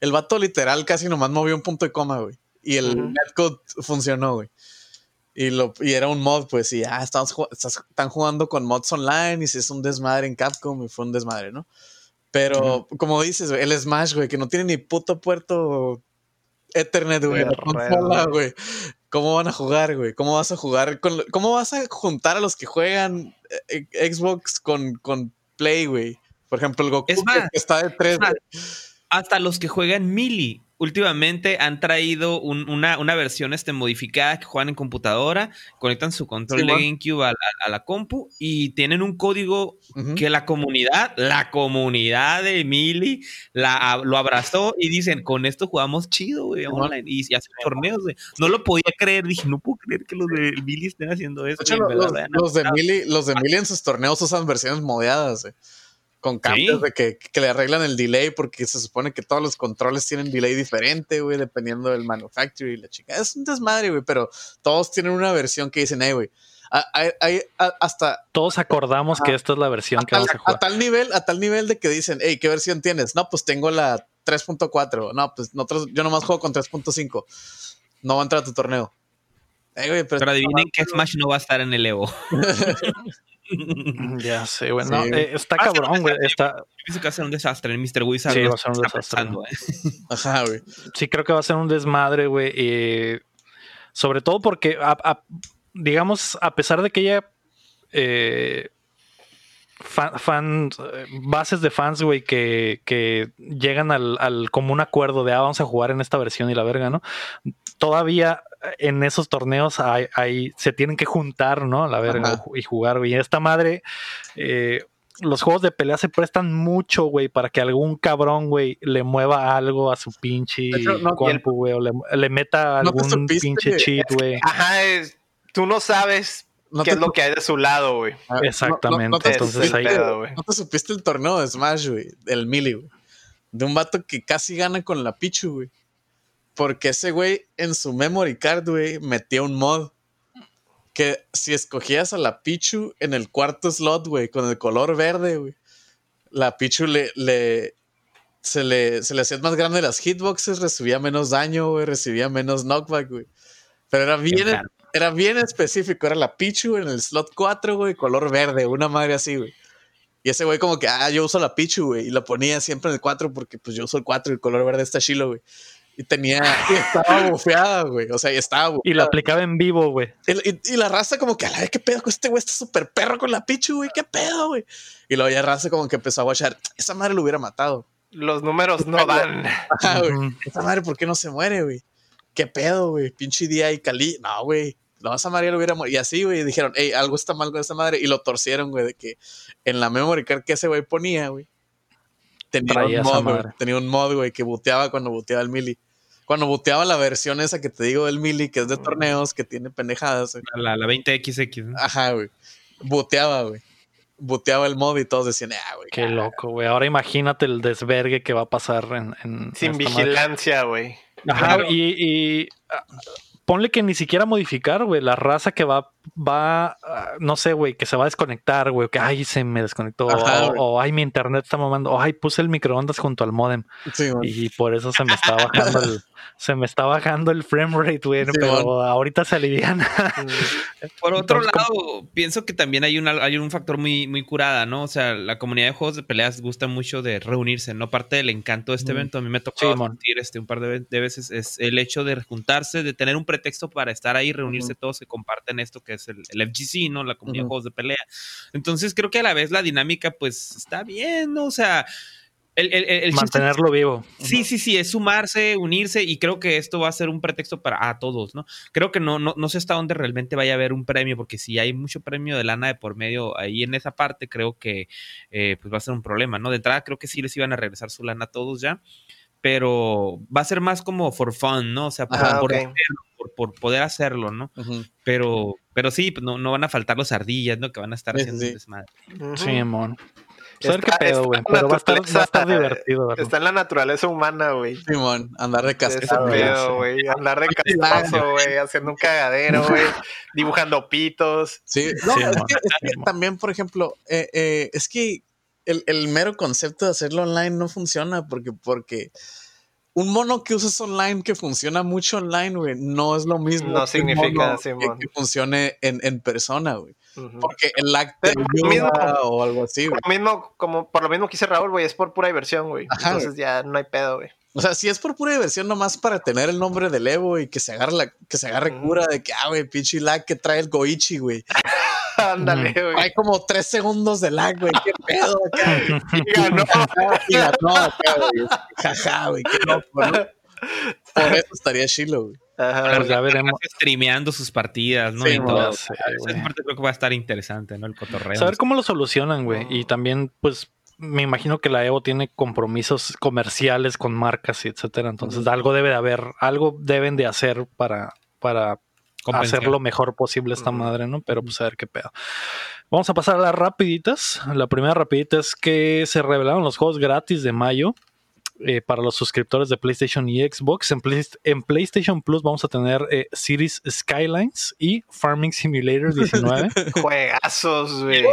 el vato literal casi nomás movió un punto de coma, güey. Y el netcode funcionó, güey. Y, lo, y era un mod, pues, y ah, estamos, están jugando con mods online y si es un desmadre en Capcom y fue un desmadre, ¿no? Pero, como dices, el Smash, güey, que no tiene ni puto puerto Ethernet, güey, güey. ¿Cómo van a jugar, güey? ¿Cómo vas a jugar con, ¿Cómo vas a juntar a los que juegan eh, Xbox con, con Play, güey? Por ejemplo, el Goku que está de 3 hasta los que juegan Mili últimamente han traído una, una, versión este, modificada que juegan en computadora, conectan su control de GameCube a, la compu y tienen un código que la comunidad, la comunidad de Mili la, lo abrazó y dicen, con esto jugamos chido, güey, online. Y, hacen torneos, güey. No lo podía creer, dije, no puedo creer que los de Mili estén haciendo eso. los, de Mili, los de Mili en sus torneos usan versiones modeadas, güey con cambios de que, que, le arreglan el delay porque se supone que todos los controles tienen delay diferente, güey, dependiendo del manufacturer y la chica. Es un desmadre, güey, pero todos tienen una versión que dicen, hey, güey, hasta... Todos acordamos que esta es la versión que vamos a jugar. A tal nivel, a tal nivel de que dicen, hey, ¿qué versión tienes? No, pues tengo la 3.4. No, pues nosotros, yo nomás juego con 3.5. No va a entrar a tu torneo. Pero, pero adivinen que Smash no va a estar en el Evo. Ya sé, bueno, eh, está cabrón, güey. Está... Pienso que va a ser un desastre. El Mr. Wizard sí, va a ser un desastre. ¿eh? Ajá, güey. Sí, creo que va a ser un desmadre, güey. sobre todo porque, digamos, a pesar de que ella. Eh, fan, bases de fans, güey, que, que llegan al, al común acuerdo de, ah, vamos a jugar en esta versión y la verga, ¿no? Todavía en esos torneos hay, se tienen que juntar, ¿no? A la verga y jugar, güey. Y esta madre, eh, los juegos de pelea se prestan mucho, güey, para que algún cabrón, güey, le mueva algo a su pinche compu, güey, o le, meta algún pinche cheat, güey. Ajá, tú no sabes qué es lo que hay de su lado, güey. Ah, Exactamente. Entonces ahí. no te supiste el torneo de Smash, güey, el Mili, güey. De un vato que casi gana con la Pichu, güey. Porque ese güey en su memory card, güey, metía un mod que si escogías a la Pichu en el cuarto slot, güey, con el color verde, güey, la Pichu le, le, se le, se le hacían más grande las hitboxes, recibía menos daño, güey, recibía menos knockback, güey. Pero era bien, era bien específico, era la Pichu en el slot 4, güey, color verde, una madre así, güey. Y ese güey como que, ah, yo uso la Pichu, güey, y lo ponía siempre en el 4 porque pues yo uso el 4 y el color verde está chilo, güey. Y tenía, y estaba (laughs) bufeada, güey. O sea, y estaba bufeada. Y la aplicaba en vivo, güey. Y, la raza como que, a la vez, ¿qué pedo con este güey? Está súper perro con la Pichu, güey. ¿Qué pedo, güey? Y luego ya raza como que empezó a guachar. Esa madre lo hubiera matado. Los números no dan. (laughs) Esa madre, ¿por qué no se muere, güey? ¿Qué pedo, güey? Pinche día y Cali. No, güey. No, esa madre lo hubiera muerto. Y así, güey, dijeron, hey, algo está mal con esa madre. Y lo torcieron, güey, de que en la memory card que ese güey ponía, güey, tenía un mod, güey. Tenía un mod, güey, que buteaba cuando buteaba el mili cuando boteaba la versión esa que te digo del Mili, que es de torneos, que tiene pendejadas. La, la 20XX. Ajá, güey. Boteaba, güey. Boteaba el mod y todos decían, ah, güey. Qué loco, güey. Ahora imagínate el desvergue que va a pasar en. Sin vigilancia, güey. Ajá, y, y ponle que ni siquiera modificar, güey, la raza que va, va, ah, no sé, güey, que se va a desconectar, güey, que ay, se me desconectó, o, ay, mi internet está mamando, o ay, puse el microondas junto al modem. y por eso se me está bajando el, (laughs) se me está bajando el frame rate, güey, pero ahorita se aliviana. por otro lado, pienso que también hay, una, hay un factor muy, muy curada, ¿no? O sea, la comunidad de juegos de peleas gusta mucho de reunirse, ¿no? Parte del encanto de este evento, a mí me tocó sentir este un par de, de veces, es el hecho de juntarse, de tener un pretexto para estar ahí, reunirse todos que comparten esto que es el, FGC, ¿no? La comunidad de juegos de pelea. Entonces creo que a la vez la dinámica pues está bien, ¿no? O sea... El, Mantenerlo vivo. Sí, sí, sí, es sumarse, unirse y creo que esto va a ser un pretexto para a todos, ¿no? Creo que no, no, no sé hasta dónde realmente vaya a haber un premio, porque si hay mucho premio de lana de por medio ahí en esa parte, creo que eh, pues va a ser un problema, ¿no? De entrada creo que sí les iban a regresar su lana a todos ya pero va a ser más como for fun, ¿no? O sea, por, poder hacerlo, ¿no? Pero pero sí, pues no, no van a faltar los ardillas, ¿no? Que van a estar haciendo sí. desmadre. Sí, mon. Pues qué pedo, güey. Pero va a, estar, va a estar divertido, ¿verdad? Está en la naturaleza humana, güey. Simón, andar de castazo. güey. Andar de castazo, güey. Haciendo un cagadero, güey. dibujando pitos. Sí, no, es, que, también, por ejemplo, eh, eh, es que el, el, mero concepto de hacerlo online no funciona porque, porque un mono que uses online que funciona mucho online, güey, no es lo mismo. No significa que, funcione en, en persona, güey. Porque el acto o algo así, güey. Lo mismo, como por lo mismo que hice Raúl, güey, es por pura diversión, güey. Entonces ya no hay pedo, güey. O sea, si es por pura diversión nomás para tener el nombre del Evo y que se agarre la, que se agarre cura de que, ah, güey, pinche lag que trae el Goichi, güey. (laughs) Ándale, güey. Hay como tres segundos de lag, güey. ¿Qué pedo güey? (laughs) Y ganó. y ganó acá, güey. Jaja, güey. Qué loco, ¿no? Por eso estaría chilo, güey. Ajá, pues ya veremos. Streameando sus partidas, ¿no? Sí, y todo. Esa parte creo que va a estar interesante, ¿no? El cotorreo. Saber cómo lo solucionan, güey. Y también, pues, me imagino que la Evo tiene compromisos comerciales con marcas y etcétera. Entonces, algo debe de haber, algo deben de hacer para, para hacer lo mejor posible esta madre, ¿no? Pero pues a ver qué pedo. Vamos a pasar a las rapiditas. La primera rapidita es que se revelaron los juegos gratis de mayo. Eh, para los suscriptores de PlayStation y Xbox. En, en PlayStation Plus vamos a tener eh, Cities Skylines y Farming Simulator 19. (laughs) Juegazos, güey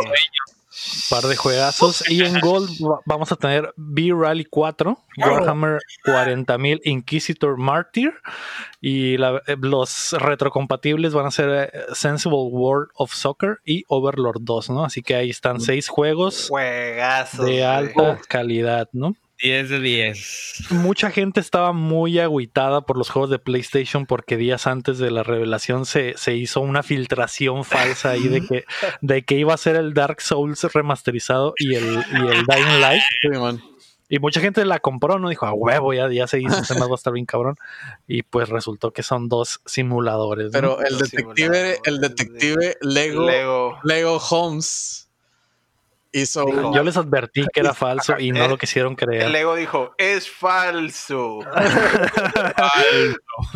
par de juegazos. Y en Gold vamos a tener B-Rally 4, Warhammer 40.000 Inquisitor Martyr. Y eh, los retrocompatibles van a ser eh, Sensible World of Soccer y Overlord 2, ¿no? Así que ahí están seis juegos de alta calidad, ¿no? 10 de 10. Mucha gente estaba muy agüitada por los juegos de PlayStation porque días antes de la revelación se, hizo una filtración falsa ahí de que, de que iba a ser el Dark Souls remasterizado y el, y el Dying Light. Y mucha gente la compró, ¿no? Dijo, a huevo, ya, ya se hizo, este (laughs) va a estar bien cabrón. Y pues resultó que son dos simuladores. Pero el detective, el detective Lego, Lego, Lego Holmes yo les advertí que era falso y no (laughs) lo quisieron creer. El ego dijo, es (laughs) falso.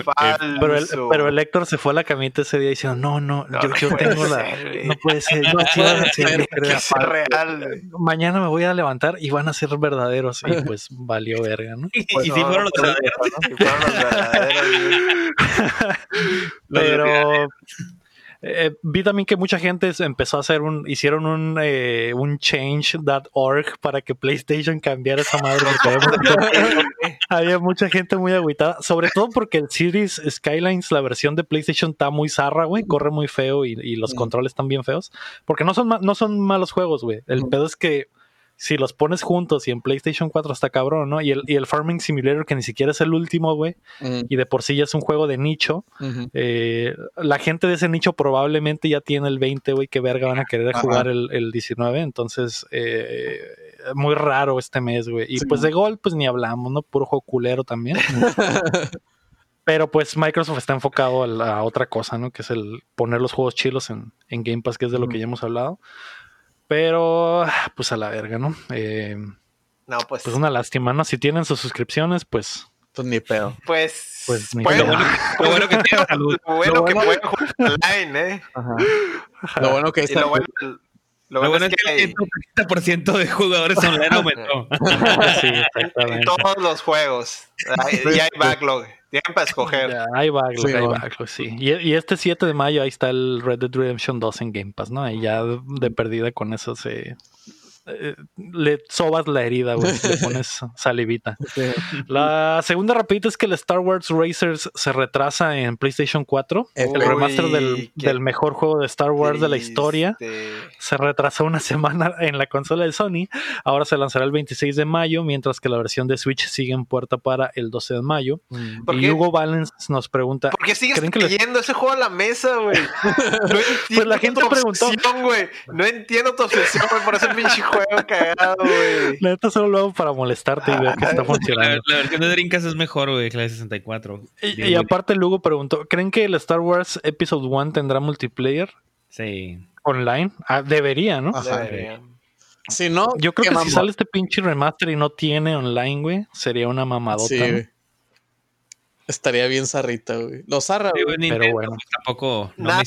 falso. Pero, el, pero el Héctor se fue a la camita ese día diciendo, no, no, yo, tengo la... no puede ser, no, (laughs) real. Mañana me voy a levantar y van a ser verdaderos. Y pues valió verga, ¿no? y si fueron los verdaderos. pero... Eh, vi también que mucha gente empezó a hacer un, hicieron un, eh, un change.org para que PlayStation cambiara esa madre. (laughs) había mucha gente muy agüitada, sobre todo porque el Series Skylines, la versión de PlayStation está muy zarra, güey, corre muy feo y, y los controles están bien feos, porque no son, no son malos juegos, güey. El pedo es que si los pones juntos y en PlayStation 4 está cabrón, ¿no? Y el, y el Farming Simulator, que ni siquiera es el último, güey, y de por sí ya es un juego de nicho, eh, la gente de ese nicho probablemente ya tiene el 20, güey, que verga van a querer jugar el, el, 19, entonces, eh, muy raro este mes, güey. Y pues de gol, pues ni hablamos, ¿no? Puro juego culero también. (laughs) Pero pues Microsoft está enfocado a, la otra cosa, ¿no? Que es el poner los juegos chilos en, en Game Pass, que es de lo que ya hemos hablado. Pero, pues a la verga, ¿no? Eh, no, pues. Pues una lástima, ¿no? Si tienen sus suscripciones, pues. Pues ni pedo. Pues. Pues ni pedo. Lo bueno, que (laughs) tiene salud. Lo bueno, que pueden jugar online, ¿eh? Ajá. Lo bueno que está. Lo bueno, lo, bueno, es, que, el 30% de jugadores (laughs) online aumentó. (laughs) sí, exactamente. En todos los juegos. y hay (laughs) backlog. Tienen para escoger. hay backlog, hay backlog, sí. Y, este 7 de mayo ahí está el Red Dead Redemption 2 en Game Pass, ¿no? Y ya de perdida con eso se, eh, le sobas la herida, güey. Le (laughs) pones salivita. La segunda rapidita es que el Star Wars Racers se retrasa en PlayStation 4. el remaster del, mejor juego de Star Wars de la historia. Se retrasó una (laughs) semana en la consola de Sony. Ahora se lanzará el 26 de mayo, mientras que la versión de Switch sigue en puerta para el 12 de mayo. Mm. Y Hugo Valens nos pregunta: ¿Por qué sigues creyendo ese juego a la mesa, güey? (laughs) No pues la gente preguntó. No entiendo tu obsesión, por ese pinche juego juego cagado, güey. La neta solo lo hago para molestarte y ver que está funcionando. La, versión de Drinkas es mejor, güey, que la de 64. Y, aparte, Lugo preguntó: ¿Creen que el Star Wars Episode 1 tendrá multiplayer? Sí. Online. Ah, debería, ¿no? Debería. Si no, yo creo que si sale este pinche remaster y no tiene online, güey, sería una mamadota. Sí, Estaría bien zarrita, güey. Lo zarra, güey. pero bueno. Pues, tampoco. nada,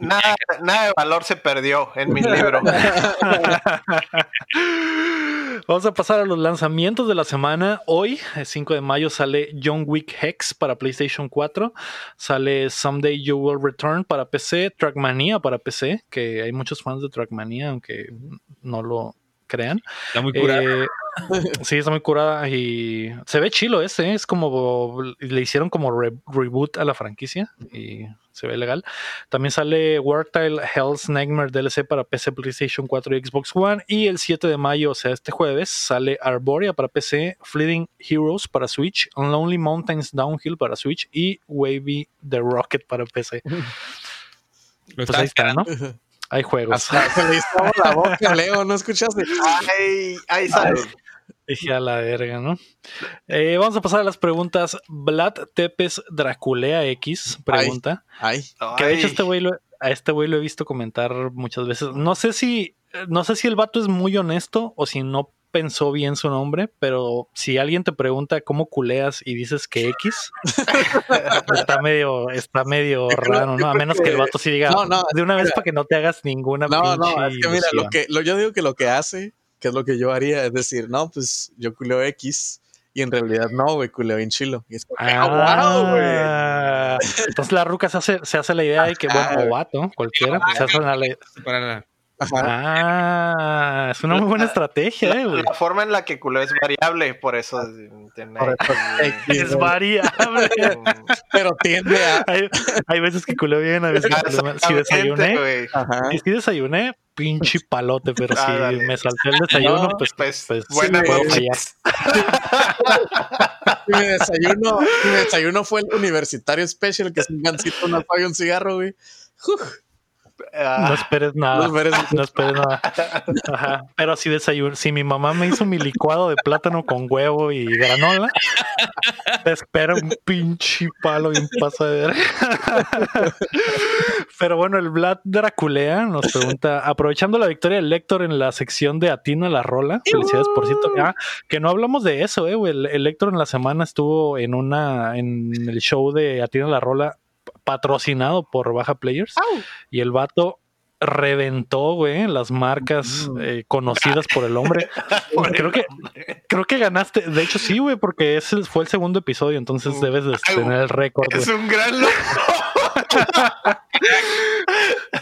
nada, nada, de valor se perdió en mi libro. (laughs) Vamos a pasar a los lanzamientos de la semana. Hoy, el 5 de mayo, sale John Wick Hex para PlayStation 4. Sale Someday You Will Return para PC. Trackmania para PC, que hay muchos fans de Trackmania, aunque no lo crean. Está muy curada. Eh, sí, está muy curada y se ve chilo ese. Es como le hicieron como reboot a la franquicia y se ve legal. También sale Wartile Hell's Nightmare DLC para PC, PlayStation 4 y Xbox One. Y el 7 de mayo, o sea, este jueves, sale Arborea para PC, Fleeting Heroes para Switch, Lonely Mountains Downhill para Switch y Wavy the Rocket para PC. pues ahí está, ¿no? Hay juegos. se le hizo la boca, (laughs) Leo, ¿no escuchaste? Ay, ay, salud. Dije a la verga, ¿no? Eh, vamos a pasar a las preguntas. Vlad Tepes Draculea X pregunta. Ay. Que de hecho este güey a este güey lo he visto comentar muchas veces. No sé si, no sé si el vato es muy honesto o si no pensó bien su nombre, pero si alguien te pregunta cómo culeas y dices que X, (laughs) está medio, está medio raro, ¿no? A menos que el vato sí diga de una vez para que no te hagas ninguna. No, no, es que mira, lo que, lo, yo digo que lo que hace, que es lo que yo haría, es decir, no, pues yo culeo X. Y en realidad no, güey, culeo bien chilo. Y es ah, Entonces la ruca se hace, se hace la idea de que, bueno, o vato, cualquiera, se hace Ah, es una muy buena estrategia, eh, La forma en la que culo es variable, por eso, es variable. (laughs) pero tiende a. Hay, veces que culo bien, a veces que culo Si desayuné, si desayuné, pinche palote, pero si me salté el desayuno, pues, pues, pues buena puedo fallar. (laughs) mi desayuno, mi desayuno fue el universitario special, que es un gancito, una y un cigarro, güey. No esperes (laughs) nada. No esperes, nada. Ajá. Pero si desayuno, si mi mamá me hizo mi licuado de plátano con huevo y granola, te espera un pinche palo y un paso de ver. (laughs) Pero bueno, el Vlad Draculea nos pregunta, aprovechando la victoria del Lector en la sección de Atina la Rola, felicidades por cierto, ah, que no hablamos de eso, eh, el, el Lector en la semana estuvo en una, en el show de Atina la Rola patrocinado por Baja Players. Y el vato reventó, güey, las marcas mm. eh, conocidas por el hombre. (laughs) creo que creo que ganaste. De hecho, sí, güey, porque ese fue el segundo episodio, entonces mm. debes de tener el récord. Es un gran loco.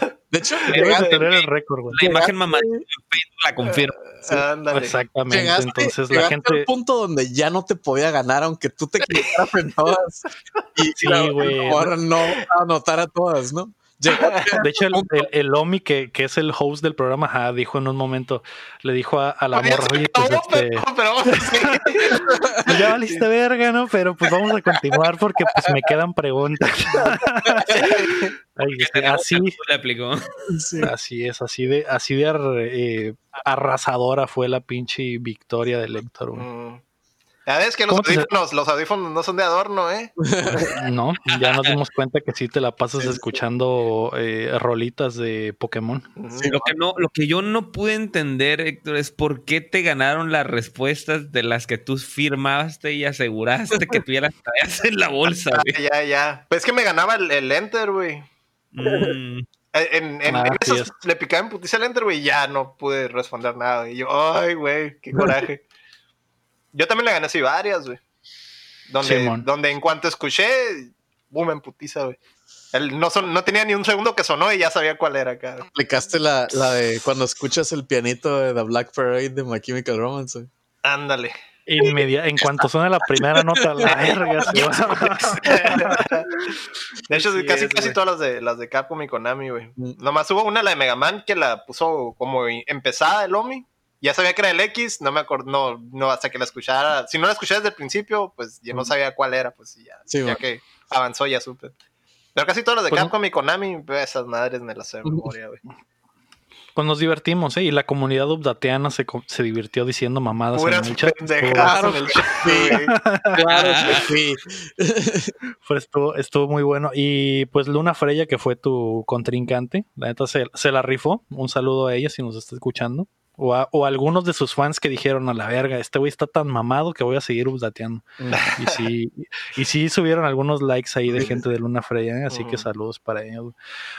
(laughs) (laughs) De hecho, debes tener el récord, güey. La imagen mamá la confirma. Exactamente. Entonces la gente. al punto donde ya no te podía ganar, aunque tú te quedaras en todas. Y sí, güey. Ahora no anotar a todas, ¿no? (laughs) De hecho, el, Omi, que, que, es el host del programa, dijo en un momento, le dijo a, la morra, oye, pues este, pues (laughs) ya valiste verga, ¿no? Pero pues vamos a continuar porque pues me quedan preguntas. (laughs) así, así es, así de, así de eh, arrasadora fue la pinche victoria del Héctor. Mm. Ya ves que los audífonos, los audífonos no son de adorno, ¿eh? (laughs) No, ya nos dimos cuenta que sí te la pasas escuchando eh, rolitas de Pokémon. lo que no, lo que yo no pude entender, Héctor, es por qué te ganaron las respuestas de las que tú firmaste y aseguraste que tuvieras tareas en la bolsa. ya, ya. Pues es que me ganaba el, enter, güey. Mm. Eh, en, en, ah, eso le picaba en putiza el enter, güey, y ya no pude responder nada. Y yo, ay, güey, qué coraje. Yo también le gané así varias, güey. Donde, donde en cuanto escuché, boom, en putiza, güey. no, no tenía ni un segundo que sonó y ya sabía cuál era acá. Aplicaste la, la de cuando escuchas el pianito de The Black Parade de My Chemical Romance, güey. Ándale. Inmedia en cuanto suena la primera nota, la (laughs) verga. de hecho, casi, casi todas las de, las de Capcom y Konami, güey. Mm. Nomás hubo una, la de Mega Man, que la puso como empezada el Omi ya sabía que era el X, no me acuerdo, no, no, hasta que la escuchara. Si no la escuché desde el principio, pues ya no sabía cuál era, pues ya, ya que avanzó ya supe. Pero casi todos los de pues Capcom y Konami, esas madres me las sé de memoria, güey. Pues nos divertimos, ¿eh? Y la comunidad updateana se, se divirtió diciendo mamadas en el chat. Claro, claro (laughs) sí. pues estuvo, estuvo muy bueno. Y pues Luna Freya, que fue tu contrincante, la neta se, se la rifó. Un saludo a ella si nos está escuchando. O, algunos de sus fans que dijeron a la verga, este güey está tan mamado que voy a seguir updateando. y sí, y sí subieron algunos likes ahí de gente de Luna Freya, ¿eh? así que saludos para ellos.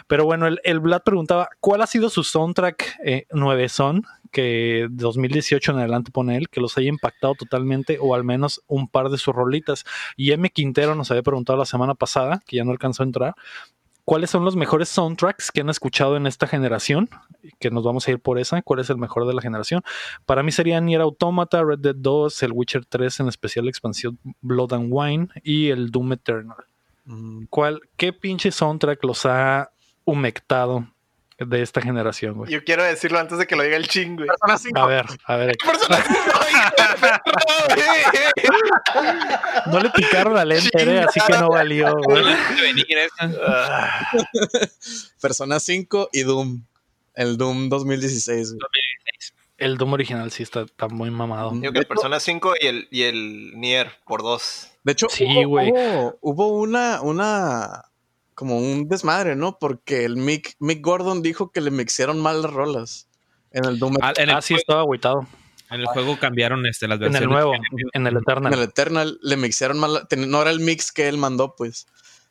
Pero bueno, el, el Vlad preguntaba, ¿cuál ha sido su soundtrack eh, nueve son? Que 2018 en adelante pone él, que los haya impactado totalmente o al menos un par de sus rolitas. Y M. Quintero nos había preguntado la semana pasada, que ya no alcanzó a entrar, ¿Cuáles son los mejores soundtracks que han escuchado en esta generación? Que nos vamos a ir por esa. ¿Cuál es el mejor de la generación? Para mí serían Nier Automata, Red Dead 2, el Witcher 3 en especial la expansión Blood and Wine y el Doom Eternal. Mm. ¿Cuál, ¿Qué pinche soundtrack los ha humectado de esta generación, güey. Yo quiero decirlo antes de que lo diga el ching, güey. A ver, a ver. (laughs) no le picaron la lente, eh, así que no valió, (laughs) güey. (laughs) Persona 5 y Doom. El Doom 2016, güey. El Doom original sí está, está muy mamado. Digo que Persona 5 y el, y el Nier por dos. De hecho, sí, hubo, hubo, hubo, una, una como un desmadre, ¿no? Porque el Mick, Mick Gordon dijo que le mixieron mal las rolas en el Doom. Ah, en el ah, sí, estaba agüitado. En el juego cambiaron este, las versiones. En el nuevo, en el Eternal. En el Eternal le mixieron mal, no era el mix que él mandó, pues.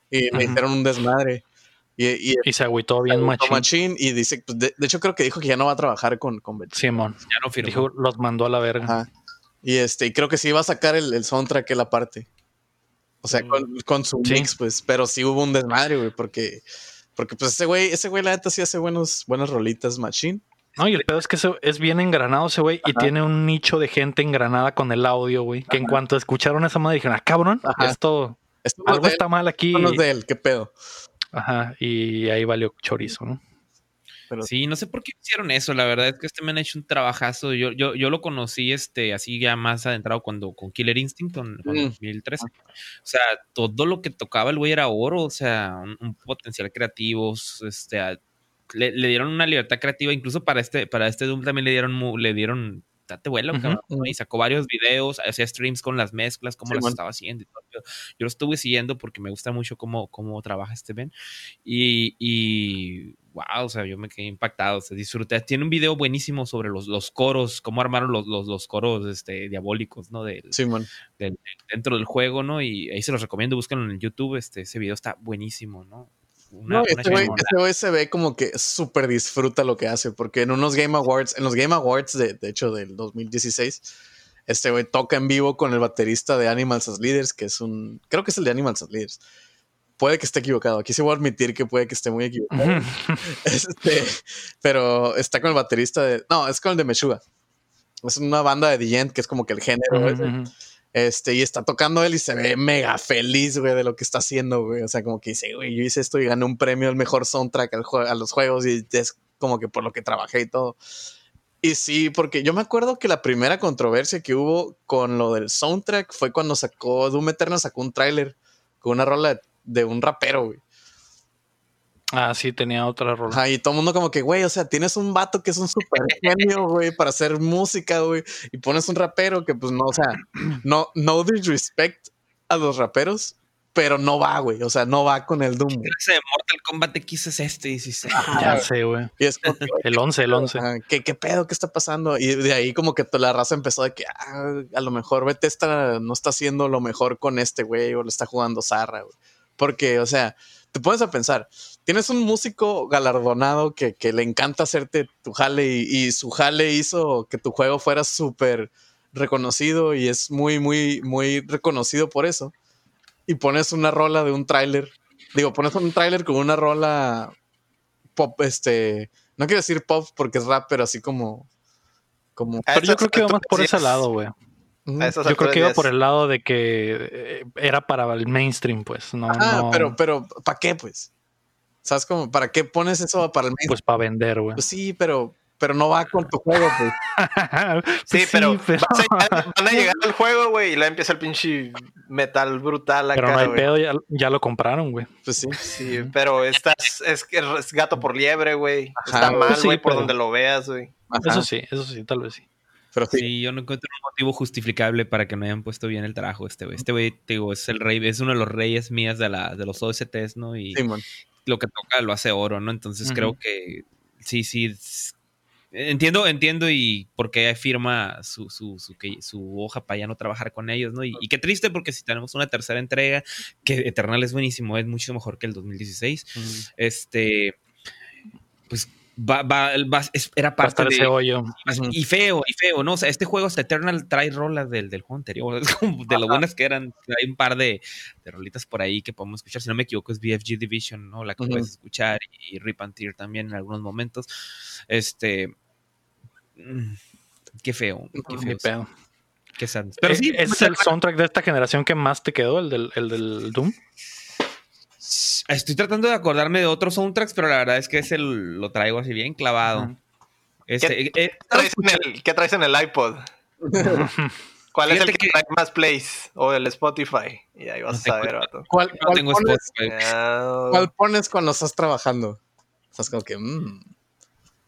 Y le hicieron un desmadre. Y, y, se agüitó bien machín. machín. Y dice, pues, de, hecho creo que dijo que ya no va a trabajar con, con Simón. Ya no firmó. Dijo, los mandó a la verga. Y este, y creo que sí iba a sacar el, el soundtrack la parte. O sea, con, con su mix, pues, pero sí hubo un desmadre, güey, porque, porque pues ese güey, ese güey la neta sí hace buenos, buenas rolitas machine. No, y el pedo es que es bien engranado ese güey y tiene un nicho de gente engranada con el audio, güey. Que en cuanto escucharon esa madre dijeron, ah, cabrón, esto, algo está mal aquí. No de él, qué pedo. Ajá, y ahí valió chorizo, ¿no? Sí, no sé por qué hicieron eso. La verdad es que este me ha hecho un trabajazo. Yo, yo, yo lo conocí este, así ya más adentrado cuando con Killer Instinct en, 2013. O sea, todo lo que tocaba el güey era oro. O sea, un, potencial creativo. Este, le, dieron una libertad creativa, incluso para este, para este Doom también le dieron, le dieron date vuelo, y sacó varios videos, hacía streams con las mezclas, cómo las estaba haciendo. Yo, lo estuve siguiendo porque me gusta mucho cómo, cómo trabaja este Ben. Y, y wow, o sea, yo me quedé impactado, se disfruté. Tiene un video buenísimo sobre los, los coros, cómo armaron los, los, los coros este, diabólicos, ¿no? Del, dentro del juego, ¿no? Y ahí se los recomiendo, búsquenlo en YouTube, este, ese video está buenísimo, ¿no? no, este güey se ve como que súper disfruta lo que hace, porque en unos Game Awards, en los Game Awards de, de hecho del 2016, este güey toca en vivo con el baterista de Animals as Leaders, que es un, creo que es el de Animals as Leaders. Puede que esté equivocado. Aquí sí voy a admitir que puede que esté muy equivocado. (laughs) este, pero está con el baterista de, no, es con el de Meshuga. Es una banda de The que es como que el género. Este, y está tocando él y se ve mega feliz, güey, de lo que está haciendo, güey. O sea, como que dice, güey, yo hice esto y gané un premio al mejor soundtrack a los juegos y es como que por lo que trabajé y todo. Y sí, porque yo me acuerdo que la primera controversia que hubo con lo del soundtrack fue cuando sacó Doom Eternal, sacó un tráiler con una rola de un rapero, güey. Ah, sí, tenía otra rola. y todo el mundo como que, güey, o sea, tienes un vato que es un super genio, (laughs) güey, para hacer música, güey, y pones un rapero que pues no, o sea, no, no disrespect a los raperos, pero no va, güey, o sea, no va con el Doom. ¿Qué de Mortal Kombat X es este? Y ya sé, güey. el 11, el 11. ¿qué, ¿qué, pedo? ¿Qué está pasando? Y de ahí como que toda la raza empezó de que, ah, a lo mejor Bethesda no está haciendo lo mejor con este güey o le está jugando zarra, güey. Porque, o sea, te pones a pensar, tienes un músico galardonado que, le encanta hacerte tu jale y, su jale hizo que tu juego fuera súper reconocido y es muy, muy, muy reconocido por eso. Y pones una rola de un tráiler, digo, pones un tráiler con una rola pop, este, no quiero decir pop porque es rap, pero así como... como pero yo creo que va más por ese lado, güey. Yo creo que iba por el lado de que eh, era para el mainstream, pues. No, ah, pero, pero, ¿para qué, pues? ¿Sabes cómo? ¿Para qué pones eso para el mainstream? Pues para vender, güey. Pues sí, pero, pero no va con tu juego, pues. (laughs) sí, pues pero, (laughs) van a llegar al juego, güey, y la empieza el pinche metal brutal acá, Pero no hay pedo, ya, lo compraron, güey. Pues sí. Sí, pero estás, es, es gato por liebre, güey. Está mal, güey, por donde lo veas, güey. Eso sí, eso sí, tal vez sí sí. yo no encuentro un motivo justificable para que no hayan puesto bien el trabajo este güey. Este güey, digo, es el rey, es uno de los reyes mías de, la, de los OSTs, ¿no? Y lo que toca lo hace oro, ¿no? Entonces creo que sí, sí. Entiendo, entiendo y por qué firma su, su, su, su, hoja para ya no trabajar con ellos, ¿no? Y, y, qué triste porque si tenemos una tercera entrega, que Eternal es buenísimo, es mucho mejor que el 2016, este, pues va, va, era parte de. hoyo. Y feo, y feo, ¿no? O sea, este juego, Eternal, trae rolas del, del juego anterior. (laughs) De lo buenas que eran. Hay un par de, de, rolitas por ahí que podemos escuchar. Si no me equivoco, es BFG Division, ¿no? La que puedes escuchar. Y, Rip and Tear también en algunos momentos. Este. Mm, qué feo. Qué feo. Qué Pero sí, ¿Es el soundtrack de esta generación que más te quedó, el del, el del Doom? Estoy tratando de acordarme de otros soundtracks, pero la verdad es que ese lo traigo así bien clavado. Este, ¿Qué, traes en el, iPod? (laughs) ¿Cuál es el que, trae más plays? O el Spotify. Y ahí vas a ver, vato. ¿Cuál, pones, cuando estás trabajando? Estás como que. Mm.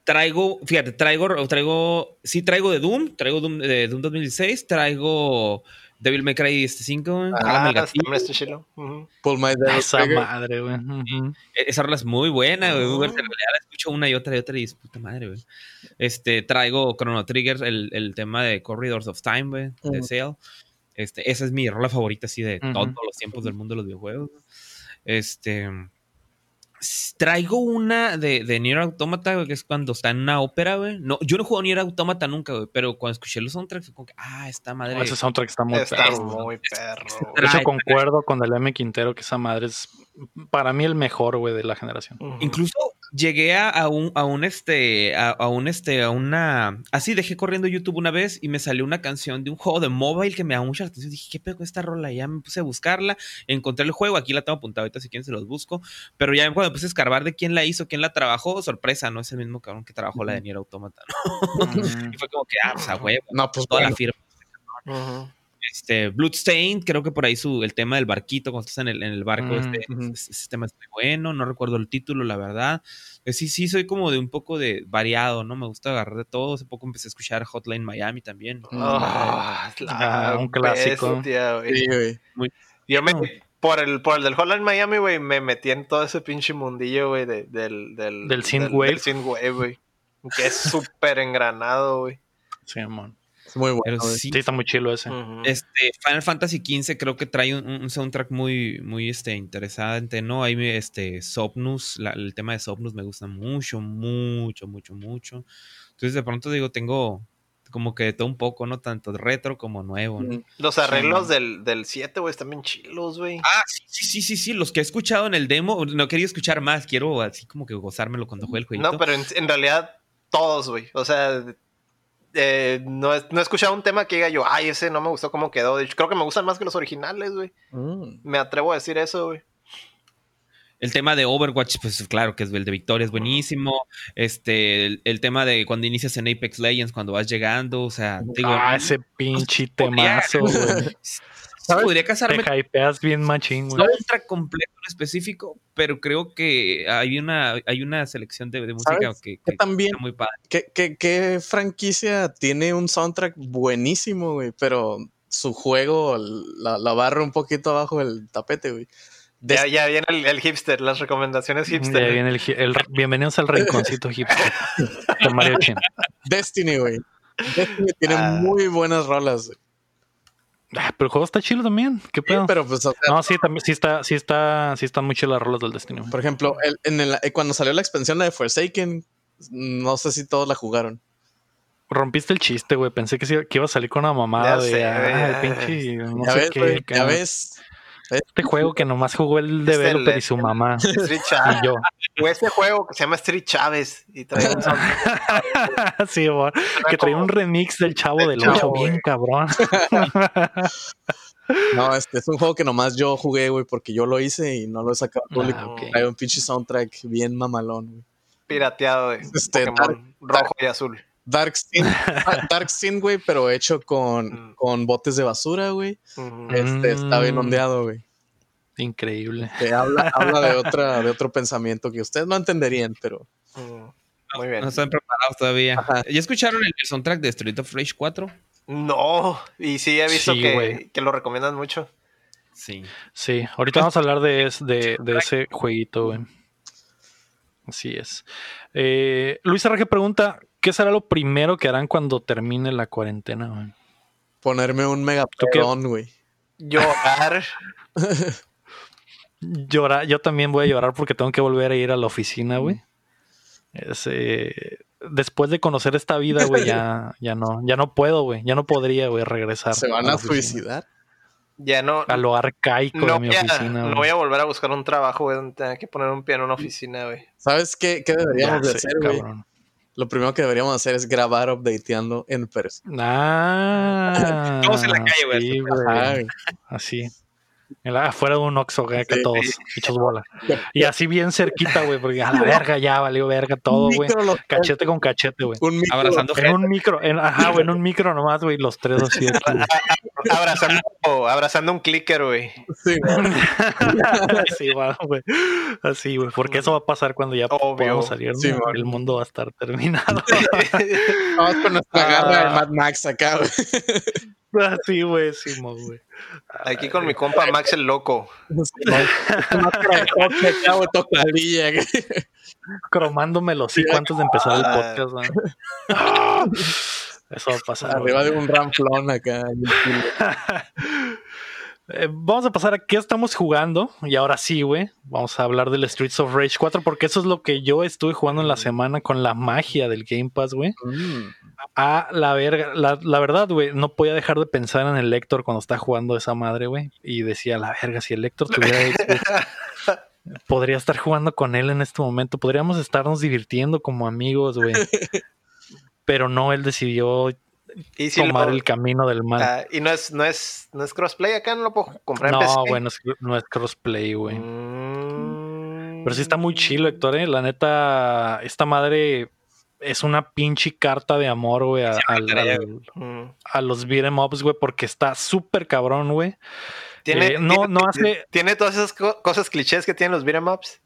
Traigo, fíjate, traigo, traigo, sí traigo de Doom, traigo Doom, de Doom 2016, traigo Devil May Cry este 5, ah, este chilo. Pull My Esa madre, güey. E-, esa rola es muy buena, güey. Uh La escucho una y otra y otra y es puta madre, güey. Este, traigo Chrono Trigger, el, el tema de Corridors of Time, güey, de Sale. Este, esa es mi rola favorita así de todos los tiempos del mundo de los videojuegos. Este, Traigo una de, de Nier Automata, que es cuando está en una ópera, güey. No, yo no juego Nier Automata nunca, güey, pero cuando escuché los soundtracks, fue como que, ah, esta madre. ese soundtrack está muy está muy perro. De hecho, concuerdo con el M. Quintero que esa madre es para mí el mejor, güey, de la generación. Incluso llegué a, un, a un este, a, un este, a una, así dejé corriendo YouTube una vez y me salió una canción de un juego de mobile que me da mucha atención. Dije, ¿qué pedo con esta rola? ya me puse a buscarla, encontré el juego, aquí la tengo apuntada ahorita si quieren se los busco, pero ya cuando puse a escarbar de quién la hizo, quién la trabajó, sorpresa, no es el mismo cabrón que trabajó la de Nier Automata, (laughs) y fue como que, ah, pues a huevo, no, pues toda la firma. Este, Bloodstained, creo que por ahí su, el tema del barquito, cuando estás en el, en el barco, Mm, este, ese, ese tema es muy bueno, no recuerdo el título, la verdad. Eh, Sí, sí, soy como de un poco de variado, ¿no? Me gusta agarrar de todo. Hace poco empecé a escuchar Hotline Miami también. Ah, la Ah, un clásico. bestia. Sí, güey. Yo me, por el, por el del Holland Miami, güey, me metí en todo ese pinche mundillo, güey, de- del, del, Del synthwave. Del synthwave, güey. Que es súper engranado, güey. Sí, man. Es muy bueno. Pero sí, Sí, está muy chilo ese. Este, Final Fantasy XV creo que trae un, un soundtrack muy, muy este, interesante, ¿no? Ahí este, Sopnus, la- el tema de Sopnus me gusta mucho, mucho, mucho, mucho. Entonces de pronto digo, tengo como que de todo un poco, ¿no? Tanto retro como nuevo, ¿no? Los arreglos del, del 7, güey, están bien chilos, güey. Ah, sí, sí, sí, sí, sí, los que he escuchado en el demo, no quería escuchar más, quiero así como que gozármelo cuando juegue el jueguito. No, pero en, en realidad todos, güey. O sea, eh, no, he, no he escuchado un tema que diga yo, ay, ese no me gustó cómo quedó. De hecho, creo que me gustan más que los originales, güey. Mm. Me atrevo a decir eso, güey. El tema de Overwatch, pues claro que es el de Victoria es buenísimo. Este, el, el tema de cuando inicias en Apex Legends, cuando vas llegando, o sea, digo, ah, ese pinche podría- temazo, güey. (laughs) sí podría casarme Te hypeas bien machín, güey. un track completo en específico, pero creo que hay una, hay una selección de, de música ¿Sabes que, Que que también, está muy padre. ¿qué, qué, qué franquicia tiene un soundtrack buenísimo, güey? Pero su juego la, la barra un poquito abajo del tapete, güey. Ya, Des- ya viene el, el hipster, las recomendaciones hipster. Ya viene el, hi- el- bienvenidos al rinconcito (laughs) hipster de Mario Chin. Destiny, güey. Destiny tiene Ah. muy buenas rolas. güey. Ah, pero el juego está chido también. ¿Qué pedo? Pero pues, o sea, No, sí, también, sí está, sí está, sí están muy chidas las rolas del Destiny. güey. por ejemplo, el- en el- eh, cuando salió la expansión de Forsaken, no sé si todos la jugaron. Rompiste el chiste, güey. Pensé que, sí- que iba a salir con una mamada Ya de sé, ah, el pinche. No ya sé ves, qué, ya ves. Este juego que nomás jugó el el- developer y su mamá. (laughs) Street Chávez. y yo. O este juego que se llama Street Chávez y trae un (laughs) sí. Que traía un remix del chavo Del del Chavo, 8 güey. bien cabrón. (laughs) No, este es un juego que nomás yo jugué, güey, porque yo lo hice y no lo he sacado al público. Ah, ok. Trae un pinche soundtrack bien mamalón, güey. pirateado de Este, Pokémon rojo y azul. Dark Sin, ah, Dark Sin, güey, pero hecho con, Mm. con botes de basura, güey. Ujú. Este está bien Mm. ondeado, güey. Increíble. Que habla, habla de otra, de otro pensamiento que ustedes no entenderían, pero Mm, Muy bien. No están preparados todavía. Ajá. ¿Ya escucharon el, soundtrack de Street of Rage 4? No, y sí he visto Sí, que, güey. que lo recomiendan mucho. Sí. Sí, ahorita vamos a hablar de, de ese jueguito, güey. Así es. Eh, Luis Arraje pregunta: ¿Qué será lo primero que harán cuando termine la cuarentena, güey? ponerme un mega ¿Tú qué? pedón, güey. Llorar. (laughs) Llorar, yo también voy a llorar porque tengo que volver a ir a la oficina, güey. Es, eh, después de conocer esta vida, güey, ya, (laughs) ya no, ya no puedo, güey. Ya no podría, güey, regresar. Se van a suicidar. Ya no. A lo arcaico No de mi a, oficina, no voy a volver a buscar un trabajo, güey, donde tenga que poner un pie en una oficina, güey. ¿Sabes qué, qué deberíamos Ya de sé, hacer, güey? Lo primero que deberíamos hacer es grabar updateando en persona. Ah, (laughs) Todos en la calle, güey. sí. Así. En la- afuera de un Oxxo, güey, Sí, todos hechos bola. Y así bien cerquita, güey, porque a la verga ya valió verga todo, güey. Cachete con cachete, güey. un micro Abrazando En un micro, en, ajá, güey, en un micro nomás, güey, los tres así. (laughs) Abrazando, abrazando un clicker, güey. Sí, güey. (laughs) Así, va, güey. Así, güey. Porque eso va a pasar cuando ya Obvio. podamos salir. Sí. El mundo va a estar terminado. (laughs) Vamos con nuestra Ah. garra de Mad Max acá, güey. Así, güey, Simón, güey. Aquí con mi compa Max el loco. (laughs) Cromándome los hocico antes de empezar el Ah. podcast, güey. Eso va a pasar. Arriba de un ramplón acá. Eh, vamos a pasar a qué estamos jugando. Y ahora sí, güey. Vamos a hablar del Streets of Rage 4. Porque eso es lo que yo estuve jugando en la semana con la magia del Game Pass, güey. Mm. A la verga. La, la verdad, güey, no podía dejar de pensar en el Lector cuando está jugando esa madre, güey. Y decía, la verga, si el Lector tuviera (laughs) Xbox, podría estar jugando con él en este momento. Podríamos estarnos divirtiendo como amigos, güey. (laughs) Pero no, él decidió Y si tomar lo- el camino del mal. ah, y no es, no es, no es crossplay acá, no lo puedo comprar en no, PC. güey, no es, no es crossplay, güey. Mm. Pero sí está muy chilo, Héctor, ¿eh? La neta, esta madre es una pinche carta de amor, güey, a, los beat'em ups, güey, porque está súper cabrón, güey. ¿Tiene, eh, no, no hace... ¿Tiene todas esas cosas clichés que tienen los beat'em ups?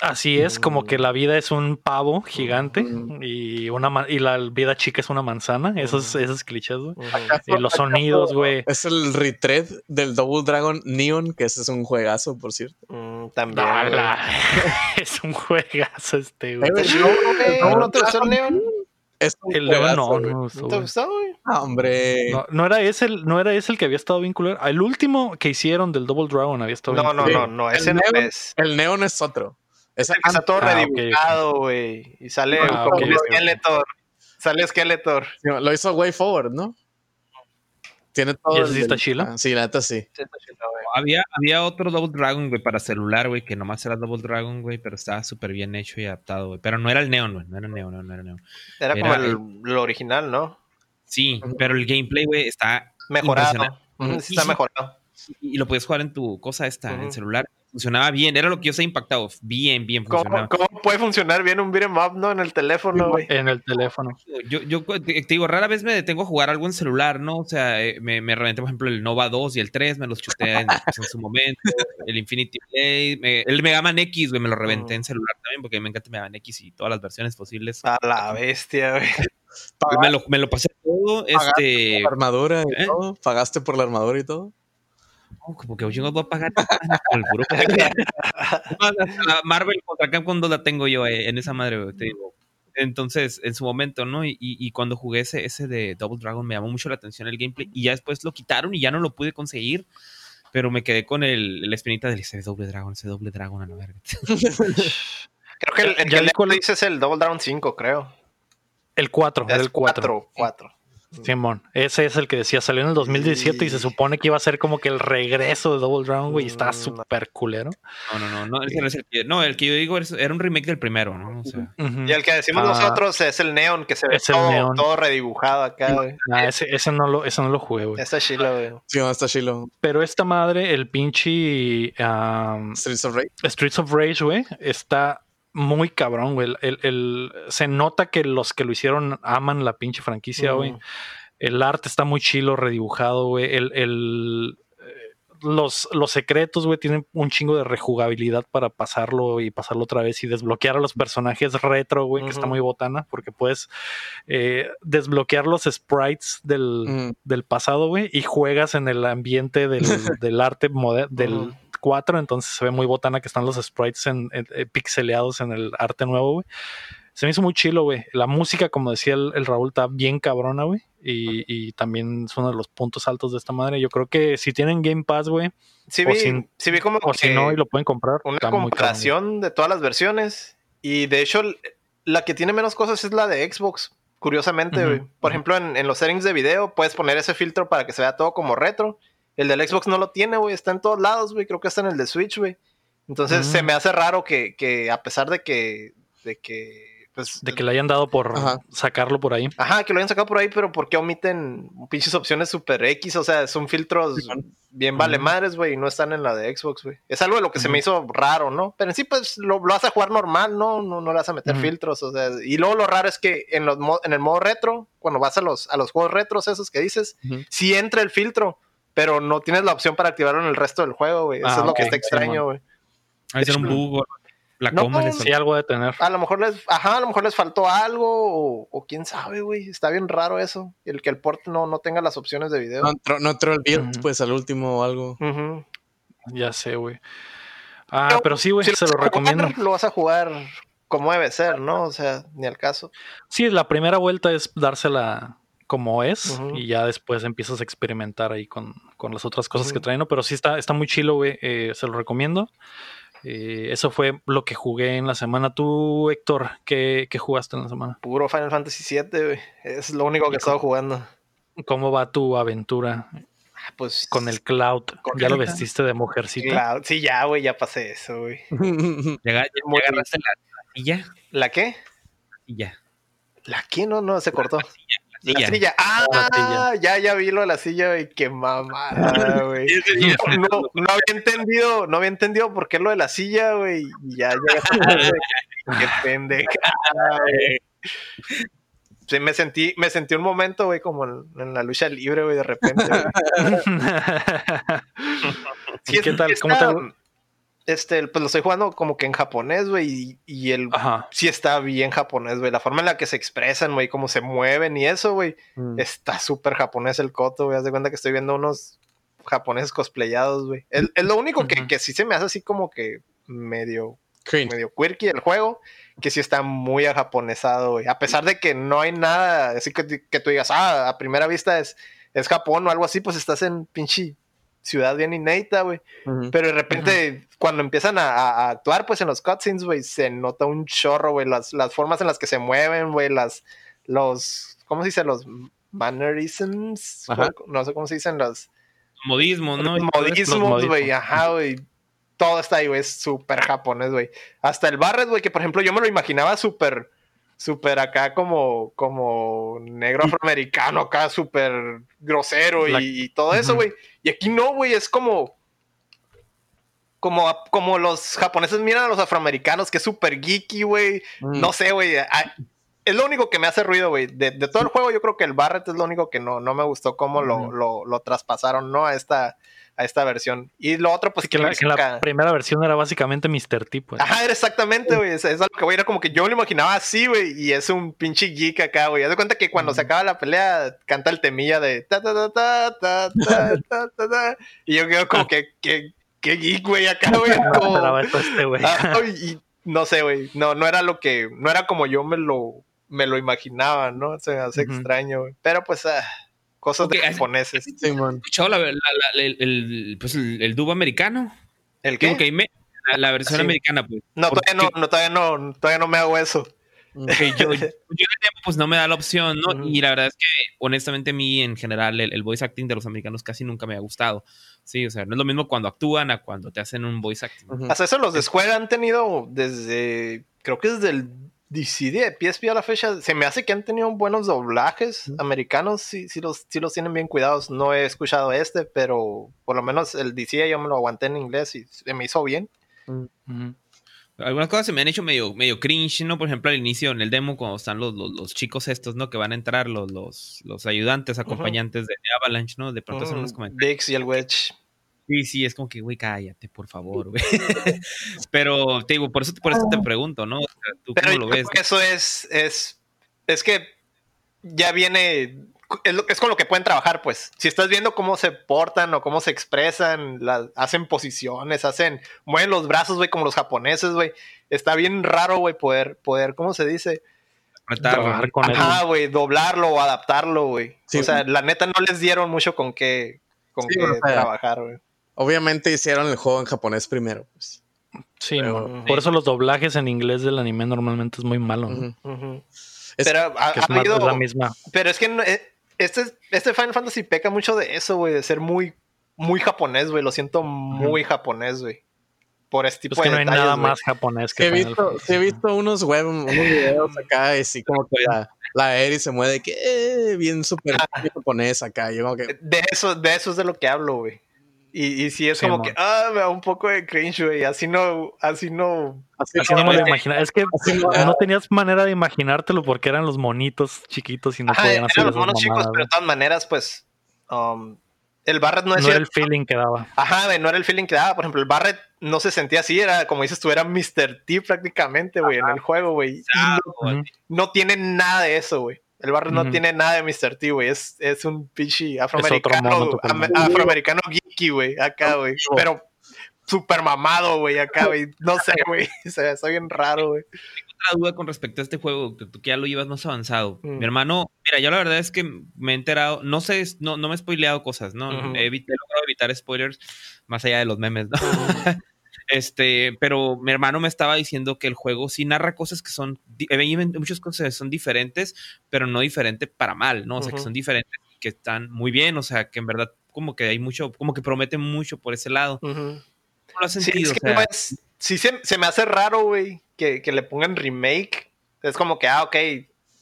Así es, como que la vida es un pavo gigante y una y la vida chica es una manzana. Esos, esos clichés, güey. Y los (laughs) sonidos, güey. Es el retread del Double Dragon Neon, que ese es un juegazo, por cierto. Mm, también. (laughs) es un juegazo este, güey. ¿No te gustó el Neon? el Neon no, no, ¿No te gustó, güey? Ah, hombre. No, era ese el, no era ese el que había estado vinculado. El último que hicieron del Double Dragon había estado No, no, no, no, ese no es. El Neon es otro. Es el que está todo ah, redibujado, güey. Y sale ah, como Skeletor. Sale Skeletor. lo hizo Way Forward, ¿no? Tiene todo. ¿Y ese sí está chilo? Ah, sí, la neta sí. había, había otro Double Dragon, güey, para celular, güey, que nomás era Double Dragon, güey, pero estaba súper bien hecho y adaptado, güey. Pero no era el Neon, güey. No era Neon, no, no era Neon. Era, como el, lo original, ¿no? Sí, pero el gameplay, güey, está mejorado. Sí, está mejorado. Y, lo puedes jugar en tu cosa esta, en celular funcionaba bien, era lo que yo se impactado, bien, bien funcionaba. ¿Cómo, puede funcionar bien un beat'em up, no? En el teléfono, güey. En el teléfono. Yo, yo te, digo, rara vez me detengo a jugar algo en celular, ¿no? O sea, eh, me, me reventé, por ejemplo, el Nova 2 y el 3, me los chuté en, pues, su momento, (laughs) el Infinity Blade, el Mega Man X, güey, me lo reventé en celular también, porque me encanta Mega Man X y todas las versiones posibles. A la bestia, güey. (laughs) Me lo, me lo pasé todo. Este... Por la armadura y ¿Eh? todo. ¿Pagaste por la armadura y todo? Como que yo no voy a pagar el puro (laughs) (laughs) Marvel contra Capcom la tengo yo eh, en esa madre, te digo. Entonces, en su momento, ¿no? Y, y, cuando jugué ese, ese de Double Dragon me llamó mucho la atención el gameplay y ya después lo quitaron y ya no lo pude conseguir. Pero me quedé con el, la espinita del ese Double Dragon, ese Double Dragon a la verga. (laughs) creo que el, el, el que le dice es el Double Dragon 5, creo. El 4, el 4. 4. Simón, ese es el que decía, salió en el 2017 y se supone que iba a ser como que el regreso de Double Dragon, güey, y está mm, súper culero. No, no, no, no, el que, no, el que yo digo era un remake del primero, ¿no? Y el que decimos ah. nosotros es el Neon, que se ve todo, todo, redibujado acá, güey. Ese, ese, no lo, ese no lo jugué, güey. Está chilo, güey. Sí, está chilo. Pero esta madre, el pinche... Streets of Rage. Streets of Rage, güey, está muy cabrón, güey. El, se nota que los que lo hicieron aman la pinche franquicia, güey. El arte está muy chilo, redibujado, güey. El, el, eh, los, los secretos, güey, tienen un chingo de rejugabilidad para pasarlo y pasarlo otra vez y desbloquear a los personajes retro, güey, que está muy botana, porque puedes eh, desbloquear los sprites del, del pasado, güey, y juegas en el ambiente del, (laughs) del arte del, 4, entonces se ve muy botana que están los sprites en, pixeleados en el arte nuevo, güey. Se me hizo muy chilo, güey. La música, como decía el, Raúl, está bien cabrona, güey. Y, también es uno de los puntos altos de esta madre. Yo creo que si tienen Game Pass, güey. Sí, vi, sí vi como o si no, y lo pueden comprar. Una comparación de todas las versiones. Y de hecho, la que tiene menos cosas es la de Xbox. Curiosamente. Por ejemplo, en, en, los settings de video puedes poner ese filtro para que se vea todo como retro. El del Xbox no lo tiene, güey. Está en todos lados, güey. Creo que está en el de Switch, güey. Entonces se mm. me hace raro que, que, a pesar de que, de que pues, de que le hayan dado por sacarlo por ahí. Ajá, que lo hayan sacado por ahí, pero ¿por qué omiten pinches opciones super X? O sea, son filtros bien vale madres, güey, y no están en la de Xbox, güey. Es algo de lo que se me hizo raro, ¿no? Pero en sí, pues lo, vas a jugar normal, ¿no? No, no le vas a meter filtros, o sea. Y luego lo raro es que en, los, en el modo retro, cuando vas a los, a los juegos retros esos que dices, sí entra el filtro pero no tienes la opción para activarlo en el resto del juego, güey. Eso es ah, lo que está extraño, güey. Hay ser un bug, la no, coma sí, algo de tener. A lo mejor les, ajá, a lo mejor les faltó algo, o, quién sabe, güey. Está bien raro eso. El que el port no, no tenga las opciones de video. No entró, el build, pues al último o algo. Ya sé, güey. Ah, pero, sí, güey, se lo recomiendo. lo vas a jugar como debe ser, ¿no? O sea, ni al caso. Sí, la primera vuelta es dársela como es y ya después empiezas a experimentar ahí con, las otras cosas que traen, pero sí está, está muy chilo, güey, eh, se lo recomiendo. Eh, eso fue lo que jugué en la semana. Tú, Héctor, ¿qué, jugaste en la semana? Puro Final Fantasy VII, güey. Es lo único que he estado jugando. ¿Cómo va tu aventura? Ah, pues con el cloud. ¿Ya lo vestiste de mujercita? Sí, ya, güey, ya pasé eso, güey. (laughs) ¿Ya, agarraste la, silla? ¿La qué? La silla. ¿La qué? No, no, se cortó. La silla. Ah, ya, ya vi lo de la silla, güey. Qué mamada, güey. no, no, había entendido, no había entendido por qué lo de la silla, güey. Ya, ya. (laughs) qué pendeja, güey. Sí, me sentí, me sentí un momento, güey, como en, la lucha libre, güey, de repente. (laughs) ¿Qué tal? ¿Cómo te este, pues lo estoy jugando como que en japonés, güey, y, el sí está bien japonés, güey. La forma en la que se expresan, güey, cómo se mueven y eso, güey, mm. está súper japonés el coto, güey. Haz de cuenta que estoy viendo unos japoneses cosplayados, güey. Es, lo único que, que, sí se me hace así como que medio, medio quirky el juego, que sí está muy japonesado, güey. A pesar de que no hay nada así que, que tú digas, ah, a primera vista es, es Japón o algo así, pues estás en pinche ciudad bien inédita, güey. Pero de repente, cuando empiezan a, actuar, pues en los cutscenes, güey, se nota un chorro, güey. Las, formas en las que se mueven, güey, las, los, ¿cómo se dice? Los mannerisms. No sé cómo se dicen los... Modismos, ¿no? Modismos, güey, ajá, güey. Todo está ahí, güey, es súper japonés, güey. Hasta el Barret, güey, que por ejemplo yo me lo imaginaba súper súper acá como, como negro afroamericano, acá súper grosero y, todo eso, güey. Y aquí no, güey, es como, como, como los japoneses miran a los afroamericanos, que es súper geeky, güey. Mm. No sé, güey. Es lo único que me hace ruido, güey. De, todo el juego, yo creo que el Barret es lo único que no, no me gustó cómo lo, lo, lo, traspasaron, ¿no? A esta, a esta versión. Y lo otro, pues que, la, que la primera versión era básicamente Mr. T, pues. Ajá, era exactamente, güey. Es, es algo que, güey, era como que yo me lo imaginaba así, güey. Y es un pinche geek acá, güey. Haz de cuenta que cuando se acaba la pelea, canta el temilla de ta ta ta ta ta ta ta ta. ta y yo quedo como que, que, que geek, güey, acá, güey. (laughs) Como... este, güey. Ah, y no sé, güey. No, no era lo que, no era como yo me lo, me lo imaginaba, ¿no? Se me hace extraño, güey. Pero pues, ah, Cosas de japoneses. Sí, escuchado la, el, pues el, dub americano? ¿El qué? la, versión americana, pues. No todavía no, no, todavía no, todavía no me hago eso. yo, yo, pues no me da la opción, ¿no? Y la verdad es que, honestamente, a mí en general el, voice acting de los americanos casi nunca me ha gustado. Sí, o sea, no es lo mismo cuando actúan a cuando te hacen un voice acting. Hasta eso los de Square han tenido desde, creo que desde el DC de PSP a la fecha, se me hace que han tenido buenos doblajes americanos, sí, sí, los, sí los tienen bien cuidados. No he escuchado este, pero por lo menos el DC yo me lo aguanté en inglés y se me hizo bien. Algunas cosas se me han hecho medio, medio cringe, ¿no? Por ejemplo, al inicio en el demo, cuando están los, los, chicos estos, ¿no? Que van a entrar, los, los, los ayudantes, acompañantes de, Avalanche, ¿no? De pronto son los comentarios. Dix y el Wedge. Sí, sí, es como que, güey, cállate, por favor, güey. (laughs) Pero te digo, por eso, por eso te pregunto, ¿no? ¿Tú cómo lo ves? Eso es, es, es que ya viene, es, con lo que pueden trabajar, pues. Si estás viendo cómo se portan o cómo se expresan, hacen posiciones, hacen, mueven los brazos, güey, como los japoneses, güey. Está bien raro, güey, poder, poder, ¿cómo se dice? Trabajar con Ajá, güey, doblarlo o adaptarlo, güey. o sea, la neta no les dieron mucho con qué, con qué trabajar, güey. Obviamente hicieron el juego en japonés primero. Pues. Sí, por eso los doblajes en inglés del anime normalmente es muy malo. pero ha, habido, la misma. Pero es que eh, este, este Final Fantasy peca mucho de eso, güey, de ser muy, muy japonés, güey. Lo siento muy japonés, güey. Por este tipo es que no hay nada más japonés que he visto, he visto unos web, unos videos acá, y así como que la, la Eri se mueve que eh, bien súper japonés acá. Yo que... De eso, de eso es de lo que hablo, güey. Y, y sí es como que, ah, me da un poco de cringe, güey. Así no, así no. Así, no me lo imaginaba. Es que no, tenías manera de imaginártelo porque eran los monitos chiquitos y no podían hacer eran los monos chicos, pero de todas maneras, pues. Um, el Barret no es. No era el feeling que daba. Ajá, güey, no era el feeling que daba. Por ejemplo, el Barret no se sentía así, era como dices tú, era Mr. T prácticamente, güey, en el juego, güey. no, no tiene nada de eso, güey. El barrio no tiene nada de Mr. T, güey. Es, es un pinche afroamericano, afroamericano geeky, güey, acá, güey. Pero súper mamado, güey, acá, güey. No sé, (laughs) güey. O sea, soy bien raro, güey. Tengo otra duda con respecto a este juego, que tú ya lo llevas más avanzado. Mm. Mi hermano, mira, yo la verdad es que me he enterado, no sé, no, no me he spoileado cosas, ¿no? he, he, logrado evitar spoilers más allá de los memes, ¿no? (laughs) Este, pero mi hermano me estaba diciendo que el juego sí narra cosas que son, muchas cosas son diferentes, pero no diferente para mal, ¿no? O sea, que son diferentes, que están muy bien, o sea, que en verdad como que hay mucho, como que prometen mucho por ese lado. ¿Cómo lo has sentido? Sí, se, me hace raro, güey, que, que le pongan remake. Es como que, ah, ok,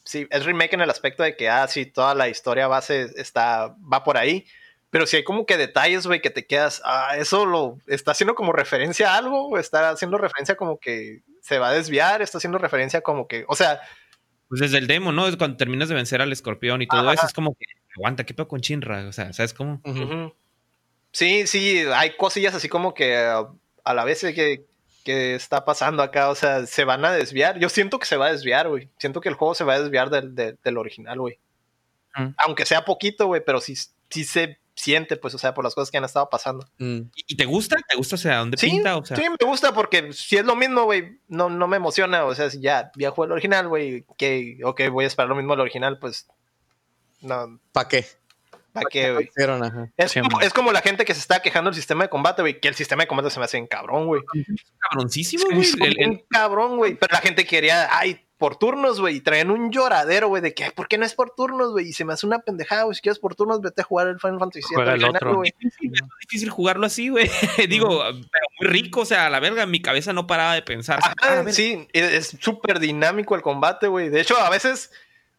sí, es remake en el aspecto de que, ah, sí, toda la historia base está, va por ahí pero si hay como que detalles, güey, que te quedas, ah, eso lo está haciendo como referencia a algo, o está haciendo referencia como que se va a desviar, está haciendo referencia como que, o sea, Pues desde el demo, ¿no? Cuando terminas de vencer al escorpión y todo eso, es como que aguanta, ¿qué pedo con Chinra? O sea, ¿sabes cómo? Sí, sí, hay cosillas así como que a la vez que, que está pasando acá, o sea, se van a desviar. Yo siento que se va a desviar, güey. Siento que el juego se va a desviar del, del, original, güey. Aunque sea poquito, güey, pero sí, sí se siente, pues, o sea, por las cosas que han estado pasando. Mm. ¿Y te gusta? ¿Te gusta? O sea, ¿dónde pinta? O sea... Sí, me gusta porque si es lo mismo, güey, no, no me emociona. O sea, si ya, ya jugué el original, güey, que, ok, voy a esperar lo mismo del original, pues, no. ¿Para qué? ¿Para qué, güey? Es, como, es, como la gente que se está quejando del sistema de combate, güey, que el sistema de combate se me hace en cabrón, güey. Cabroncísimo, güey. Es cabrón, güey. Pero la gente quería, ay, por turnos, güey, y traen un lloradero, güey, de que, ¿por qué no es por turnos, güey? Y se me hace una pendejada, güey, si quieres por turnos, vete a jugar el Final Fantasy VII. Juega el otro. Es difícil, jugarlo así, güey. (laughs) Digo, pero muy rico, o sea, a la verga, mi cabeza no paraba de pensar. Sí, es súper dinámico el combate, güey. De hecho, a veces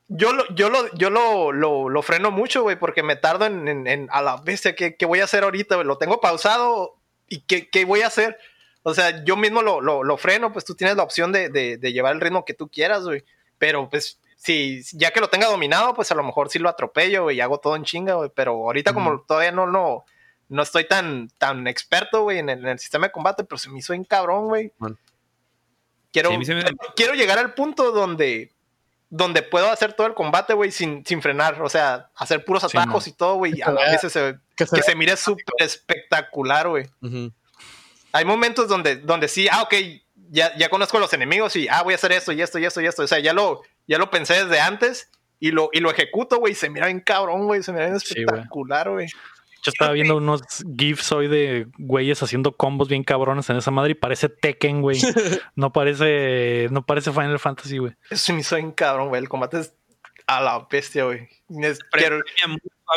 yo lo, yo lo, yo lo, lo, freno mucho, güey, porque me tardo en, en, a la bestia, ¿qué, ¿qué, voy a hacer ahorita? Lo tengo pausado y ¿qué, qué voy a hacer? O sea, yo mismo lo, lo, freno, pues tú tienes la opción de, de, llevar el ritmo que tú quieras, güey. Pero pues, si ya que lo tenga dominado, pues a lo mejor sí lo atropello, güey, y hago todo en chinga, güey. Pero ahorita como todavía no, no, no estoy tan, tan experto, güey, en, el, sistema de combate, pero se me hizo en cabrón, güey. Quiero, quiero llegar al punto donde donde puedo hacer todo el combate, güey, sin, sin frenar. O sea, hacer puros atajos y todo, güey. A veces se, que se, mire súper espectacular, güey hay momentos donde, donde sí, ah, ok, ya, ya conozco a los enemigos y, ah, voy a hacer esto y esto y esto y esto. O sea, ya lo, ya lo pensé desde antes y lo, y lo ejecuto, güey. Se mira bien cabrón, güey. Se mira bien espectacular, güey. Yo estaba viendo unos GIFs hoy de güeyes haciendo combos bien cabrones en esa madre y parece Tekken, güey. (laughs) No parece, no parece Final Fantasy, güey. Eso me hizo bien cabrón, güey. El combate es a la bestia, güey. Quiero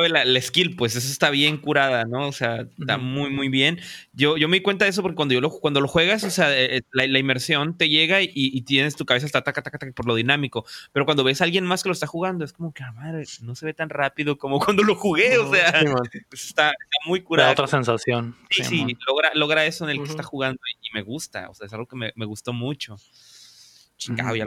la, skill, pues eso está bien curada, ¿no? O sea, está muy, muy bien. Yo, yo me di cuenta de eso porque cuando, yo lo, cuando lo juegas, o sea, eh, la, inmersión te llega y, tienes tu cabeza está taca, taca, taca, por lo dinámico. Pero cuando ves a alguien más que lo está jugando, es como que, ah, madre, no se ve tan rápido como (laughs) cuando lo jugué, o sea, (laughs) está, muy curada. otra sensación. Sí, sí, logra, logra eso en el que está jugando y, me gusta, o sea, es algo que me, me gustó mucho.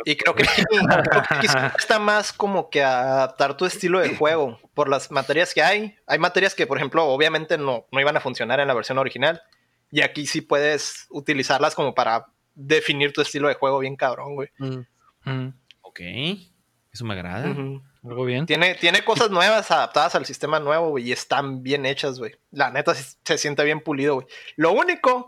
Y creo que, (laughs) (laughs) está más como que adaptar tu estilo de juego por las materias que hay. Hay materias que, por ejemplo, obviamente no, no iban a funcionar en la versión original. Y aquí sí puedes utilizarlas como para definir tu estilo de juego bien cabrón, güey. Mm. Mm. Ok. Eso me agrada. Algo bien. Tiene, tiene cosas nuevas adaptadas al sistema nuevo, güey, y están bien hechas, güey. La neta se siente bien pulido, güey. Lo único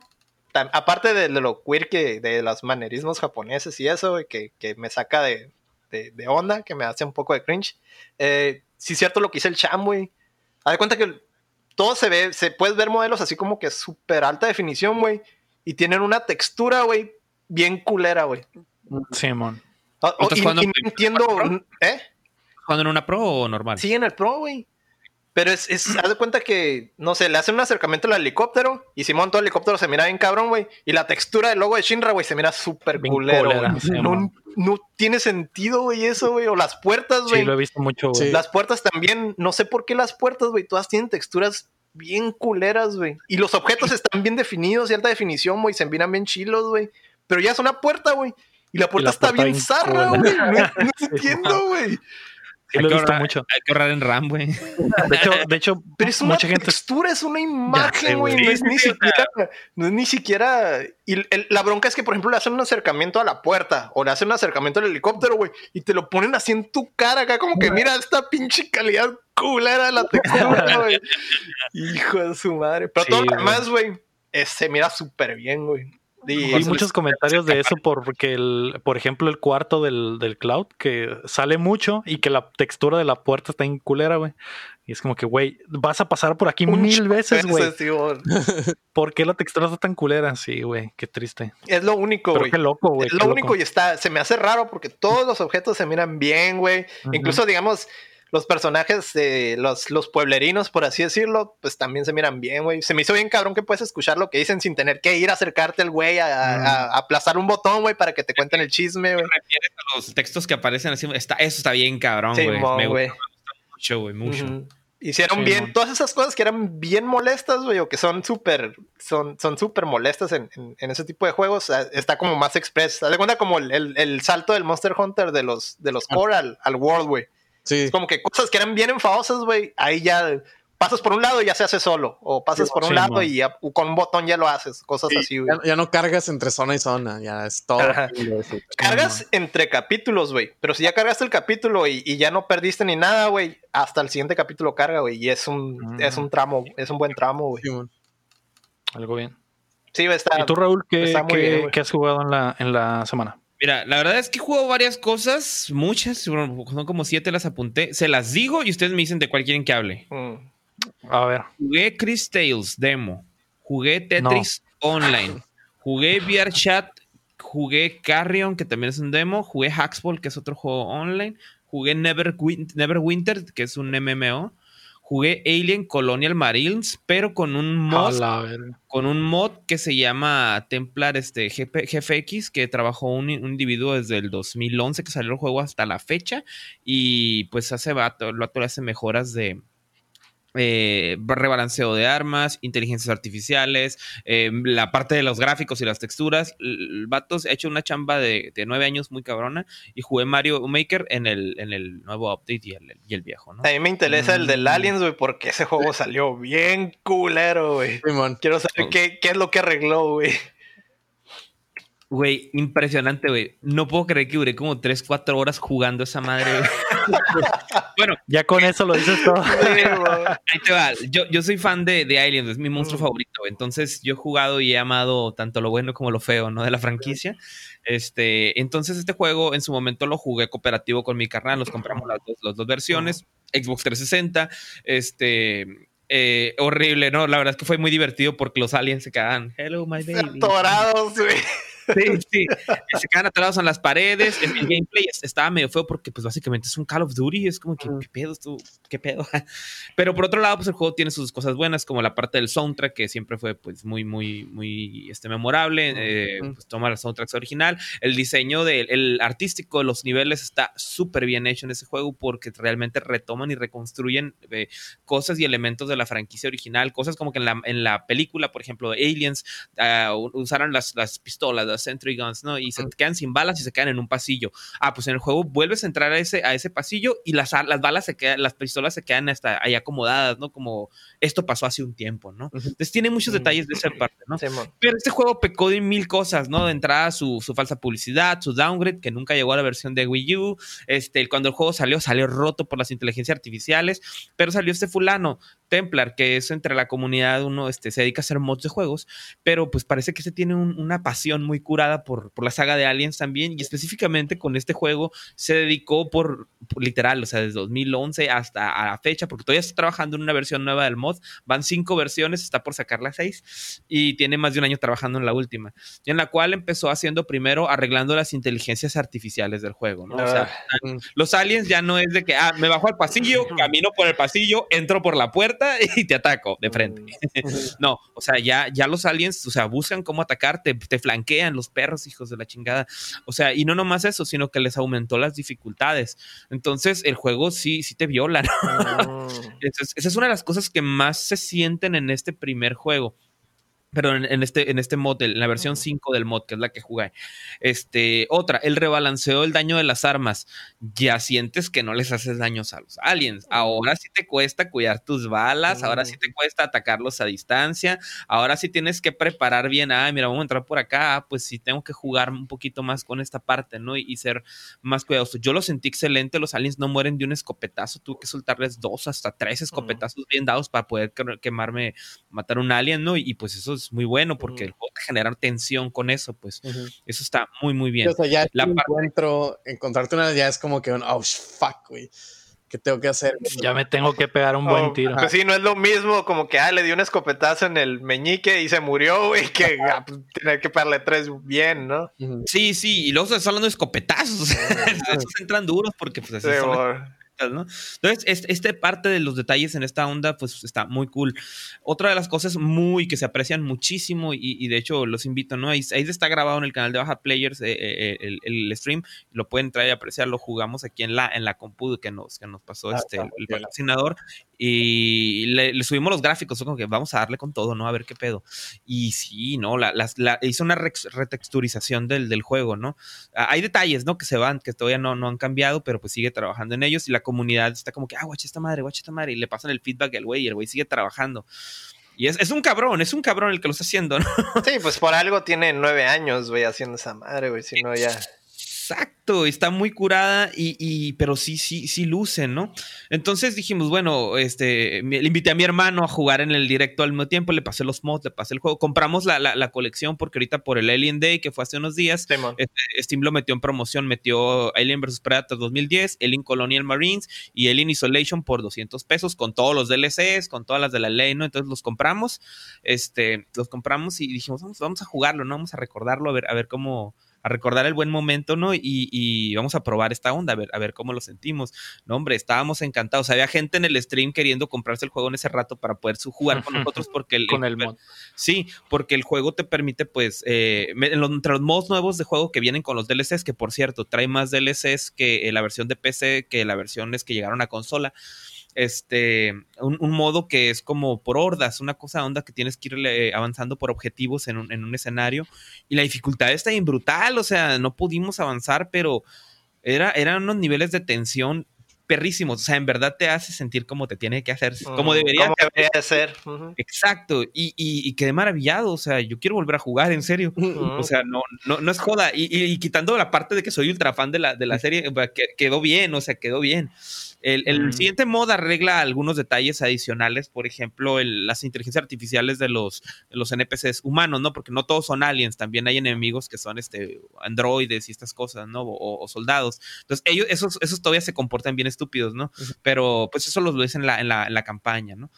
aparte de, lo queer que de los manerismos japoneses y eso, que, que me saca de, de, onda, que me hace un poco de cringe. Eh, sí, cierto lo que hice el Cham, güey. Haz de cuenta que todo se ve, se puedes ver modelos así como que súper alta definición, güey. Y tienen una textura, güey, bien culera, güey. Simón. Sí, y, no entiendo. ¿Eh? ¿Jugando en una pro o normal? Sí, en el pro, güey. Pero es, es, haz de cuenta que, no sé, le hacen un acercamiento al helicóptero y Simón todo el helicóptero se mira bien cabrón, güey. Y la textura del logo de Shinra, güey, se mira súper culero, no, no, tiene sentido, güey, eso, güey. O las puertas, güey. Sí, lo he visto mucho, güey. Las puertas también, no sé por qué las puertas, güey, todas tienen texturas bien culeras, güey. Y los objetos están bien definidos y alta definición, güey, se miran bien chilos, güey. Pero ya es una puerta, güey. Y la puerta está bien zarra, güey. No, no (laughs) entiendo, güey hay, que ahorrar, mucho. hay que ahorrar en RAM, güey. De hecho, de hecho (laughs) pero es una mucha textura, es una imagen, güey. No, es ni siquiera, no es ni siquiera. Y la bronca es que, por ejemplo, le hacen un acercamiento a la puerta o le hacen un acercamiento al helicóptero, güey, y te lo ponen así en tu cara acá, como que mira esta pinche calidad culera de la textura, (laughs) güey. Hijo de su madre. Pero todo lo demás, güey, se mira súper bien, güey. Hay muchos comentarios de eso porque, el, por ejemplo, el cuarto del, del, cloud que sale mucho y que la textura de la puerta está en culera, güey. Y es como que, güey, vas a pasar por aquí mil veces, güey. (laughs) ¿Por qué la textura está tan culera? Sí, güey, qué triste. Es lo único, güey. Qué loco, güey. Es lo único y está, se me hace raro porque todos los objetos se miran bien, güey. Incluso, digamos, los personajes, de los, los pueblerinos, por así decirlo, pues también se miran bien, güey. Se me hizo bien cabrón que puedes escuchar lo que dicen sin tener que ir a acercarte al güey, a, aplazar un botón, güey, para que te cuenten el chisme, güey. a los textos que aparecen así? Está, eso está bien cabrón, güey. me, gusta, mucho, güey, mucho. Hicieron bien, todas esas cosas que eran bien molestas, güey, o que son súper, son, son súper molestas en, en, ese tipo de juegos, está como más express. Haz de cuenta como el, el, salto del Monster Hunter de los, de los core al, al World, güey. Sí. Es como que cosas que eran bien enfadosas, güey, ahí ya pasas por un lado y ya se hace solo, o pasas por un lado y con un botón ya lo haces, cosas así, güey. Ya, no cargas entre zona y zona, ya es todo. Cargas entre capítulos, güey, pero si ya cargaste el capítulo y, ya no perdiste ni nada, güey, hasta el siguiente capítulo carga, güey, y es un, mm. es un tramo, es un buen tramo, güey. Algo bien. Sí, está. ¿Y tú, Raúl, qué, qué, has jugado en la, en la semana? Mira, la verdad es que juego varias cosas, muchas, son como siete las apunté. Se las digo y ustedes me dicen de cuál quieren que hable. Mm. A ver. Jugué Chris Tales demo. Jugué Tetris Online. Jugué VR Chat. Jugué Carrion, que también es un demo. Jugué Hacksball, que es otro juego online. Jugué Never, Neverwinter, que es un MMO. Jugué Alien Colonial Marines, pero con un mod, con un mod que se llama Templar este, GFX, que trabajó un, un, individuo desde el 2011 que salió el juego hasta la fecha. Y pues hace vato, lo hace mejoras de, eh, rebalanceo de armas, inteligencias artificiales, eh, la parte de los gráficos y las texturas. El vato ha hecho una chamba de, nueve años muy cabrona y jugué Mario Maker en el, en el nuevo update y el, y el viejo, ¿no? A mí me interesa el del mm. Aliens, güey, porque ese juego salió bien culero, güey. Quiero saber qué, qué es lo que arregló, güey. Güey, impresionante, güey. No puedo creer que duré como 3, 4 horas jugando esa madre. (laughs) bueno, ya con eso lo dices todo. (laughs) Ahí te va. Yo, yo soy fan de, de Aliens, es mi monstruo mm. favorito. Entonces, yo he jugado y he amado tanto lo bueno como lo feo, ¿no? De la franquicia. Este, entonces, este juego en su momento lo jugué cooperativo con mi carnal. Nos compramos las dos, las dos versiones. Xbox 360. Este. Eh, horrible, ¿no? La verdad es que fue muy divertido porque los aliens se quedaban. Hello, my baby. Atorados, güey. Sí, (laughs) sí. Se quedan atorados en las paredes. El, gameplay estaba medio feo porque, pues, básicamente es un Call of Duty. Es como que, ¿qué pedo? Tú? ¿Qué pedo? (laughs) Pero por otro lado, pues, el juego tiene sus cosas buenas, como la parte del soundtrack, que siempre fue, pues, muy, muy, muy este, memorable. Eh, pues, toma la soundtrack original. El diseño del el artístico de los niveles está súper bien hecho en ese juego porque realmente retoman y reconstruyen eh, cosas y elementos de la franquicia original. Cosas como que en la, en la película, por ejemplo, de Aliens, uh, usaron las, las pistolas, las Sentry Guns, ¿no? Y se quedan sin balas y se quedan en un pasillo. Ah, pues en el juego vuelves a entrar a ese, a ese pasillo y las, las balas se quedan, las pistolas se quedan hasta ahí acomodadas, ¿no? Como esto pasó hace un tiempo, ¿no? Entonces tiene muchos detalles de esa parte, ¿no? Pero este juego pecó de mil cosas, ¿no? De entrada su, su, falsa publicidad, su downgrade, que nunca llegó a la versión de Wii U. Este, cuando el juego salió, salió roto por las inteligencias artificiales, pero salió este fulano, Templar, que es entre la comunidad, uno este, se dedica a hacer mods de juegos, pero pues parece que se tiene una pasión muy curada por, por, la saga de Aliens también, y específicamente con este juego se dedicó por, literal, o sea, desde 2011 hasta a la fecha, porque todavía está trabajando en una versión nueva del mod, van cinco versiones, está por sacar las seis, y tiene más de un año trabajando en la última, en la cual empezó haciendo primero arreglando las inteligencias artificiales del juego, ¿no? O sea, ah. los aliens ya no es de que, ah, me bajo al pasillo, (laughs) camino por el pasillo, entro por la puerta, (laughs) y te ataco de frente. (laughs) no, o sea, ya, ya los aliens, o sea, buscan cómo atacarte, te flanquean los perros, hijos de la chingada. O sea, y no nomás eso, sino que les aumentó las dificultades. Entonces, el juego sí, sí te viola. ¿no? (laughs) esa es una de las cosas que más se sienten en este primer juego pero en, este, en este mod, en la versión 5 del mod, que es la que jugué. Este, otra, el rebalanceo del daño de las armas. Ya sientes que no les haces daños a los aliens. Ahora sí te cuesta cuidar tus balas, ahora sí te cuesta atacarlos a distancia, ahora sí tienes que preparar bien. Ah, mira, vamos a entrar por acá, ah, pues sí tengo que jugar un poquito más con esta parte, ¿no? Y, ser más cuidadoso. Yo lo sentí excelente, los aliens no mueren de un escopetazo, tuve que soltarles dos hasta tres escopetazos bien dados para poder quemarme, matar un alien, ¿no? Y, pues eso muy bueno porque el juego te genera tensión con eso, pues eso está muy, muy bien. o sea, ya la encuentro, encontrarte una ya es como que un, oh, fuck, güey. ¿Qué tengo que hacer? Ya me tengo que pegar un buen oh, tiro. Pues sí, no es lo mismo como que ah, le dio un escopetazo en el meñique y se murió, güey, que (laughs) ah, pues, tener que pegarle tres bien, ¿no? Sí, sí, y luego se están hablando de escopetazos. (laughs) Esos entran duros porque pues así son ¿no? Entonces, este, parte de los detalles en esta onda, pues está muy cool. Otra de las cosas muy que se aprecian muchísimo y, de hecho los invito, ¿no? Ahí, ahí, está grabado en el canal de Baja Players eh, eh, el, el, stream, lo pueden traer y apreciar, lo jugamos aquí en la, en la compu que nos, que nos pasó ah, este, el patrocinador y le, subimos los gráficos, como que vamos a darle con todo, ¿no? A ver qué pedo. Y sí, ¿no? La, hizo una retexturización del, del, juego, ¿no? Ah, hay detalles, ¿no? Que se van, que todavía no, no han cambiado, pero pues sigue trabajando en ellos y la comunidad está como que, ah, guacha esta madre, guacha esta madre, y le pasan el feedback al güey y el güey sigue trabajando. Y es, es, un cabrón, es un cabrón el que lo está haciendo, ¿no? Sí, pues por algo tiene nueve años, güey, haciendo esa madre, güey, si no ya... Exacto, está muy curada y, pero sí, sí, sí luce, ¿no? Entonces dijimos, bueno, este, le invité a mi hermano a jugar en el directo al mismo tiempo, le pasé los mods, le pasé el juego, compramos la, colección porque ahorita por el Alien Day que fue hace unos días, este, Steam lo metió en promoción, metió Alien vs Predator 2010, Alien Colonial Marines y Alien Isolation por 200 pesos con todos los DLCs, con todas las de la ley, ¿no? Entonces los compramos, este, los compramos y dijimos, vamos, vamos a jugarlo, ¿no? Vamos a recordarlo, a ver, a ver cómo a recordar el buen momento, ¿no? Y, vamos a probar esta onda, a ver, a ver cómo lo sentimos. No, hombre, estábamos encantados. Había gente en el stream queriendo comprarse el juego en ese rato para poder jugar con nosotros porque el, con el mod. Sí, porque el juego te permite, pues, eh, entre los modos nuevos de juego que vienen con los DLCs, que por cierto, trae más DLCs que eh, la versión de PC, que la versión es que llegaron a consola este, un, modo que es como por hordas, una cosa onda que tienes que ir avanzando por objetivos en un, en un, escenario. Y la dificultad está bien brutal, o sea, no pudimos avanzar, pero era, eran unos niveles de tensión perrísimos. O sea, en verdad te hace sentir como te tiene que hacer, como debería, ser. Exacto. Y, y, quedé maravillado. O sea, yo quiero volver a jugar, en serio. O sea, no, no, no es joda. Y, quitando la parte de que soy ultra fan de la, de la serie, quedó bien, o sea, quedó bien. El, siguiente mod arregla algunos detalles adicionales, por ejemplo, las inteligencias artificiales de los, los NPCs humanos, ¿no? Porque no todos son aliens, también hay enemigos que son este, androides y estas cosas, ¿no? O, soldados. Entonces, ellos, esos, esos todavía se comportan bien estúpidos, ¿no? Pero pues eso los ves en la, en la, en la campaña, ¿no?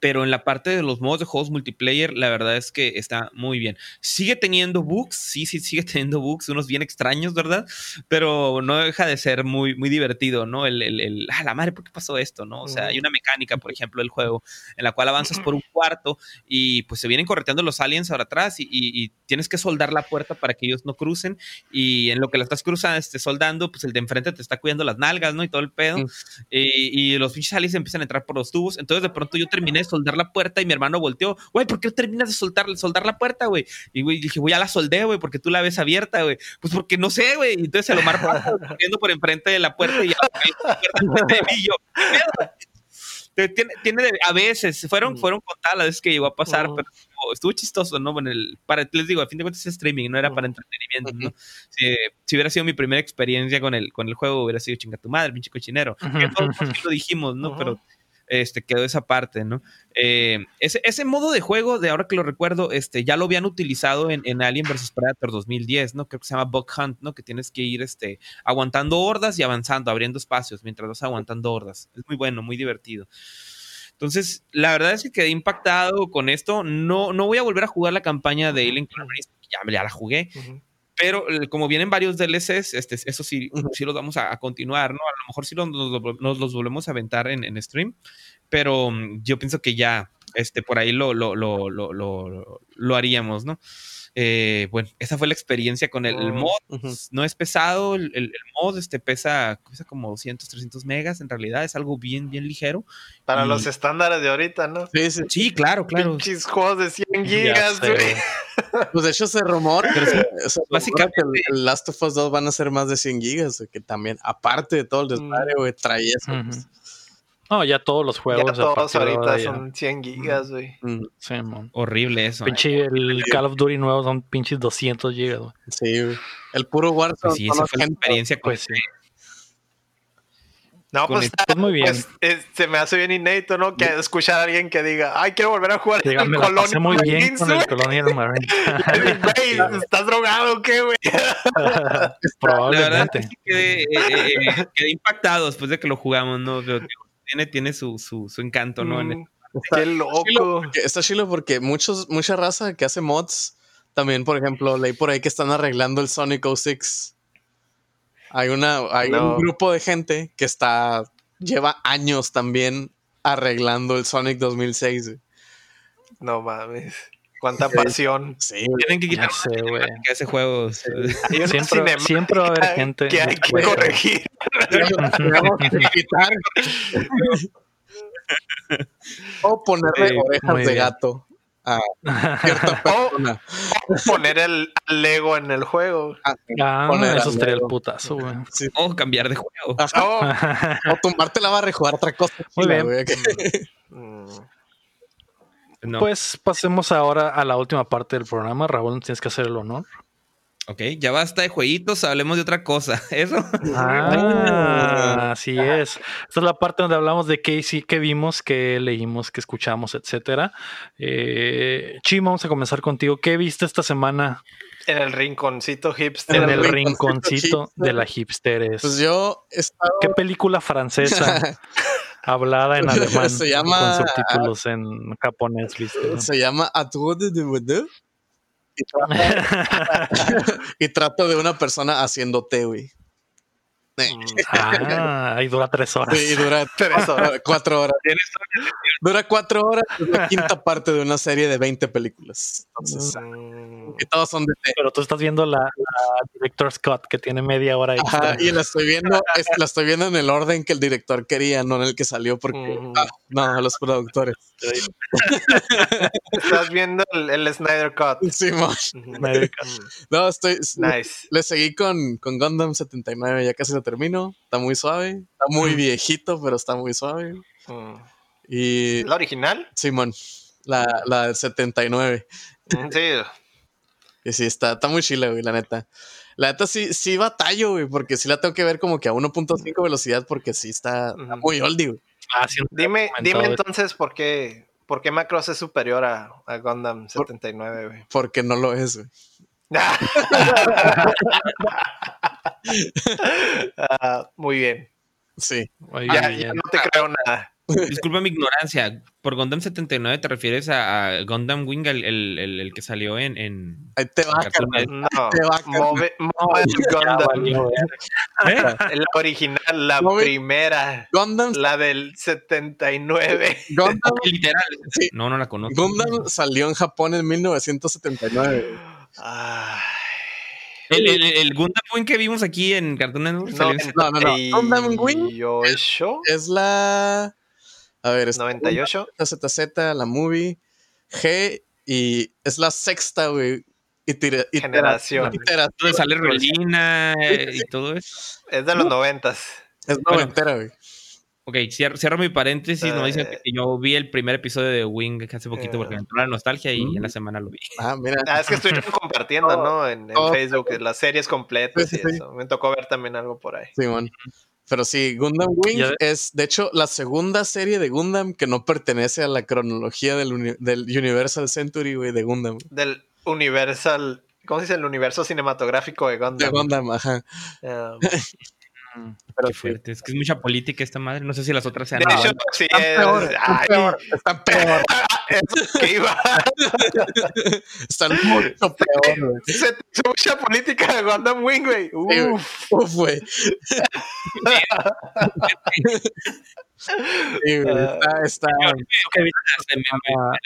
Pero en la parte de los modos de juegos multiplayer, la verdad es que está muy bien. Sigue teniendo bugs, sí, sí, sigue (laughs) teniendo bugs, unos bien extraños, ¿verdad? Pero no deja de ser muy, muy divertido, ¿no? El, el, el ah, la madre, ¿por qué pasó esto, no? O sea, hay una mecánica, por ejemplo, del juego, en la cual avanzas por un (clears throat) cuarto y pues se vienen correteando los aliens ahora atrás y, tienes que soldar la puerta para que ellos no crucen. Y en lo que la estás cruzando, este, soldando, pues el de enfrente te está cuidando las nalgas, ¿no? Y todo el pedo. Y, y, los pinches aliens empiezan a entrar por los tubos. Entonces, de pronto yo terminé de soldar la puerta y mi hermano volteó, güey, ¿por qué terminas de soltar, soldar la puerta, güey? Y güey, dije, güey, ya la soldé, güey, porque tú la ves abierta, güey. Pues porque no sé, güey. Entonces se lo marco corriendo por enfrente de la puerta y ya y yo, tiene, tiene a veces, fueron, mm. fueron contadas las veces que llegó a pasar, pero estuvo, chistoso, ¿no? Bueno, el, para, les digo, a fin de cuentas es streaming, no era para entretenimiento, ¿no? Si, si, hubiera sido mi primera experiencia con el, con el juego, hubiera sido chinga tu madre, pinche cochinero. Que todos lo dijimos, ¿no? Pero este, quedó esa parte, ¿no? Eh, ese, ese, modo de juego, de ahora que lo recuerdo, este, ya lo habían utilizado en, en, Alien vs Predator 2010, ¿no? Creo que se llama Bug Hunt, ¿no? Que tienes que ir este, aguantando hordas y avanzando, abriendo espacios mientras vas aguantando hordas. Es muy bueno, muy divertido. Entonces, la verdad es que quedé impactado con esto. No, no voy a volver a jugar la campaña de Alien ya, ya la jugué. Pero como vienen varios DLCs, este, eso sí, sí los vamos a, continuar, ¿no? A lo mejor sí nos, los volvemos a aventar en, en, stream, pero mm, yo pienso que ya este, por ahí lo, lo, lo, lo, lo haríamos, ¿no? Eh, bueno, esa fue la experiencia con el, oh, mod. No es pesado, el, el, mod este, pesa, pesa como 200, 300 megas. En realidad es algo bien, bien ligero. Para los estándares de ahorita, ¿no? Sí, sí, claro, claro. Pinches juegos de 100 gigas, güey. Pues de hecho se rumora, (laughs) básicamente el, Last of Us 2 van a ser más de 100 gigas, que también, aparte de todo el desmadre, güey, trae eso. Pues. No, ya todos los juegos. Ya todos ahorita son 100 gigas, güey. Mm, sí, man. Horrible eso. Pinche, eh. el Call of Duty nuevo son pinches 200 gigas, güey. Sí, güey. El puro Warzone. Pues sí, esa fue la experiencia con pues, sí. No, pues, está, muy bien. Pues, se me hace bien inédito, ¿no? Que escuchar a alguien que diga, ay, quiero volver a jugar en el Colonial muy bien con el Colonial Marine. Güey, (laughs) (laughs) ¿estás drogado o qué, güey? (laughs) Probablemente. quedé, eh, eh, quedé, impactado después de que lo jugamos, ¿no? Tiene, tiene su, su, su encanto, ¿no? Mm, está, loco. Está chilo porque muchos, mucha raza que hace mods, también, por ejemplo, leí por ahí que están arreglando el Sonic 06. Hay una, hay un grupo de gente que está, lleva años también arreglando el Sonic 2006. No mames. Cuánta pasión. Sí, tienen que quitarse güey. ese juego. Siempre, siempre va a haber gente que hay que corregir. (laughs) o ponerle orejas de gato a cierta (laughs) persona. O, poner el Lego en el juego. Ah, ah eso sería el putazo, güey. O cambiar de juego. O, tumbarte la barra y jugar otra cosa. Muy bien. Pues pasemos ahora a la última parte del programa. Raúl, tienes que hacer el honor. Ok, ya basta de jueguitos, hablemos de otra cosa. (laughs) ¿Eso? Ah, así es. Esta es la parte donde hablamos de qué sí, qué vimos, qué leímos, qué escuchamos, etcétera. Eh, Chima, vamos a comenzar contigo. ¿Qué viste esta semana? En el rinconcito hipster. En el rinconcito de la hipsteres. Pues yo estaba... ¿Qué película francesa (laughs) hablada en alemán se llama, con subtítulos en japonés? ¿viste? Se llama Atrude de Voodoo y trato, (laughs) de una persona haciendo té, güey. Mm. Ah, ahí dura tres horas. Sí, dura tres horas, cuatro horas. (laughs) Dura cuatro horas, es la quinta parte de una serie de 20 películas. Entonces, mm. todos son de Pero tú estás viendo la, Director Scott, que tiene media hora Ajá, y la estoy viendo, (laughs) la estoy viendo en el orden que el director quería, no en el que salió, porque mm. ah, no, los productores. (laughs) Estás viendo el, Snyder Cut. Sí, No, estoy. Nice. Le seguí con, con Gundam 79, ya casi lo termino. Está muy suave. Está muy viejito, pero está muy suave. Mm. Y, ¿La original? Simón, la, la del 79. Mm, sí. (laughs) Y sí, está, está muy chila, güey, la neta. La neta sí, sí batallo, güey, porque sí la tengo que ver como que a 1.5 velocidad, porque sí está, muy oldie, güey. Ah, dime, dime entonces por qué, por qué Macross es superior a, a Gundam 79, güey. Porque no lo es, güey. (laughs) (laughs) Ah, muy bien. Sí. ya, no te creo nada. Disculpa mi ignorancia. Por Gundam 79 te refieres a, Gundam Wing, el, el, el, que salió en. en Ahí te va, No, te va, Gundam. (laughs) ¿Eh? La original, la primera. Gundam. La del 79. Gundam. (laughs) Literal. No, no la conozco. Gundam salió en Japón en 1979. El, el, el, Gundam Wing que vimos aquí en Cartoon Network. No, no, no. Gundam Wing es la. A ver, es 98. La ZZ, la movie. G y es la sexta, güey. Generación. Donde sale Rolina y todo eso. Es de los noventas. Es noventera, güey. Ok, cierro, mi paréntesis. no dicen que yo vi el primer episodio de Wing hace poquito porque me entró la nostalgia y en la semana lo vi. Ah, mira. Ah, es que estoy compartiendo, (laughs) ¿no? En, Facebook las series completas y eso. Me tocó ver también algo por ahí. Sí, bueno. Pero sí, Gundam Wing es, de hecho, la segunda serie de Gundam que no pertenece a la cronología del, del Universal Century, güey, de Gundam. Del Universal, ¿cómo se dice? El universo cinematográfico de Gundam. De Gundam, ajá. Um, (laughs) Mm, Pero fuerte. Es que es mucha política esta madre. No sé si las otras sean. De hecho, sí, están es, peor, están peor, están peor. Que iba. están mucho peor, Se, mucha política de Gundam Wing, güey. Uf, uf, güey. está, está, la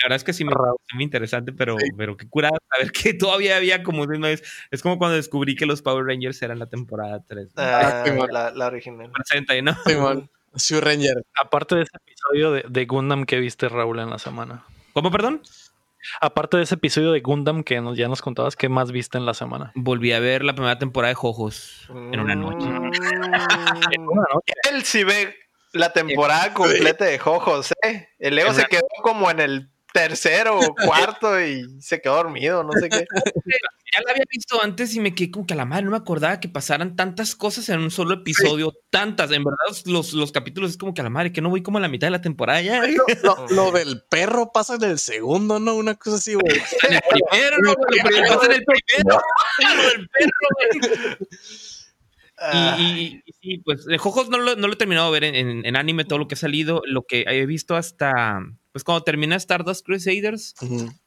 verdad es que sí me muy interesante, pero, pero qué curada saber que todavía había como es, es como cuando descubrí que los Power Rangers eran la temporada 3. Ah, la, la, original. ¿no? Sí, Ranger. Aparte de ese episodio de, de, Gundam que viste, Raúl, en la semana. ¿Cómo, perdón? Aparte de ese episodio de Gundam que nos, ya nos contabas, ¿qué más viste en la semana? Volví a ver la primera temporada de Jojos en una noche. Mm. en una noche. Él sí ve la temporada completa de Jojos, ¿eh? El Leo se quedó como en el tercero o cuarto y se quedó dormido, no sé qué. (laughs) Ya la había visto antes y me quedé como que a la madre, no me acordaba que pasaran tantas cosas en un solo episodio, tantas. En verdad, los, los capítulos es como que a la madre, que no voy como a la mitad de la temporada ya. (laughs) Lo, del perro pasa en el segundo, ¿no? Una cosa así, güey. (laughs) En el primero, no, pasa en el primero. lo del perro, güey. Ah. Y, sí, pues de Jojos no lo, no lo he terminado de ver en, anime, todo lo que ha salido. Lo que he visto hasta, pues cuando termina Stardust Crusaders,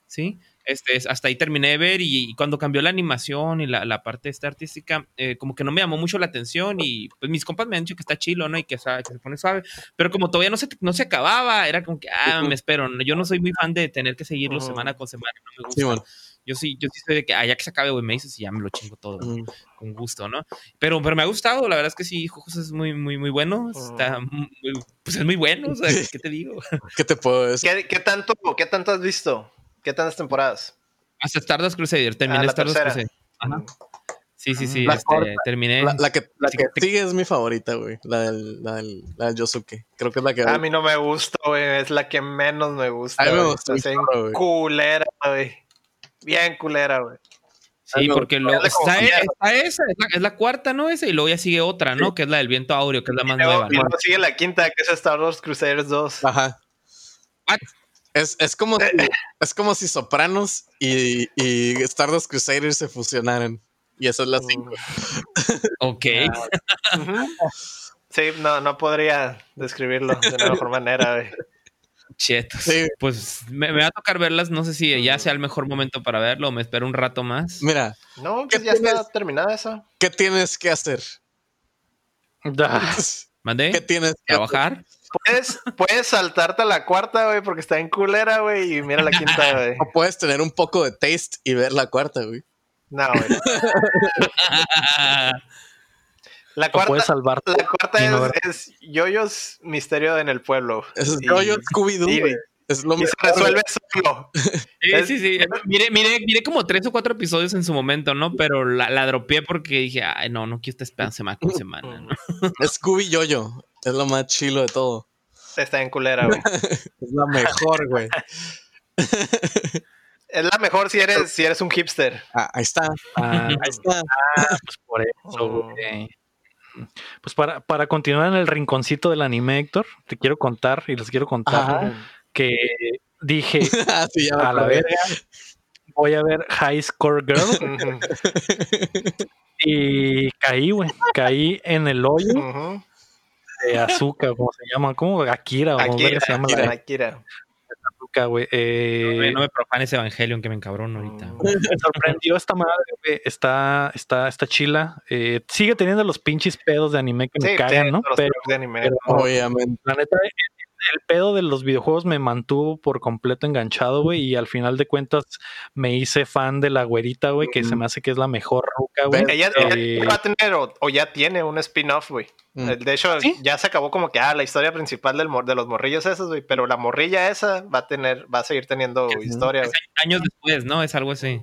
¿sí? Este, hasta ahí terminé de ver y, cuando cambió la animación y la, la parte esta artística, eh, como que no me llamó mucho la atención y pues mis compas me han dicho que está chilo, ¿no? Y que, se pone suave, pero como todavía no se, no se acababa, era como que, ah, me espero, yo no soy muy fan de tener que seguirlo semana con semana, no me gusta. Yo sí, yo sí soy de que, ah, ya que se acabe, güey, me dices y ya me lo chingo todo, con gusto, ¿no? Pero, pero me ha gustado, la verdad es que sí, Jojos es muy, muy, muy bueno, está muy, pues es muy bueno, o sea, (laughs) ¿qué te digo? (laughs) ¿Qué te puedo decir? ¿Qué, qué tanto, ¿Qué tanto has visto? ¿Qué tantas temporadas? Hasta Stardust Crusader, terminé ah, Stardust Crusader. Ajá. Sí, sí, sí, este, terminé. La, que, la que sigue es mi favorita, güey. La del, la, del, la del Yosuke. Creo que es la que. A mí no me gusta, güey. Es la que menos me gusta. A mí me gusta. Culera, güey. Bien culera, güey. Sí, porque luego está, e, está, esa, es la, cuarta, ¿no? Esa, y luego ya sigue otra, ¿no? Que es la del viento áureo, que es la más nueva. Y luego sigue la quinta, que es Star Wars Crusaders 2. Ajá. Es, es, como (laughs) si, es como si Sopranos y, y Stardust Crusaders se fusionaran. Y eso es la 5. ok. (laughs) sí, no, no podría describirlo de la mejor manera. Chetos. Pues me, va a tocar verlas. No sé si ya sea el mejor momento para verlo o me espero un rato más. Mira. No, pues ya está terminada esa. ¿Qué tienes que hacer? (laughs) ¿Mandé? ¿Qué tienes que ¿Trabajar? Puedes, puedes saltarte a la cuarta, güey, porque está en culera, güey, y mira la quinta, (laughs) güey. O puedes tener un poco de taste y ver la cuarta, güey. No, güey. (laughs) La cuarta, puedes salvar la cuarta es, Yoyos Misterio en el Pueblo. Es Yoyos Scooby-Doo, Es lo y se resuelve solo. (laughs) Sí, sí, sí. Miré, miré, miré, como tres o cuatro episodios en su momento, ¿no? Pero la, la dropeé porque dije, ay, no, no quiero estar esperando semana con semana, ¿no? (laughs) Scooby Yoyo. Es lo más chilo de todo. Está en culera, güey. (laughs) es la mejor, güey. Es la mejor si eres, si eres un hipster. Ah, ahí está. Ah, ahí está. Ah, pues por eso, güey. Pues para, para, continuar en el rinconcito del anime, Héctor, te quiero contar y les quiero contar que dije (laughs) a la verga, voy a ver High Score Girl. (laughs) y caí, güey. Caí en el hoyo de azúcar, como se llama, ¿cómo? Akira, o Akira, se llama Akira, Akira. Güey. Eh, no, me profanes Evangelion que me encabrón ahorita. Me sorprendió esta madre, Está, está, está chila. Eh, sigue teniendo los pinches pedos de anime que me cagan, ¿no? Pero, de anime. obviamente. La neta, el pedo de los videojuegos me mantuvo por completo enganchado, güey, y al final de cuentas me hice fan de la güerita, güey, que se me hace que es la mejor ruca, güey. Ella, eh, va a tener o, ya tiene un spin-off, güey. Mm. De hecho, ya se acabó como que, ah, la historia principal del, de los morrillos esos, güey, pero la morrilla esa va a tener, va a seguir teniendo historia. años después, ¿no? Es algo así.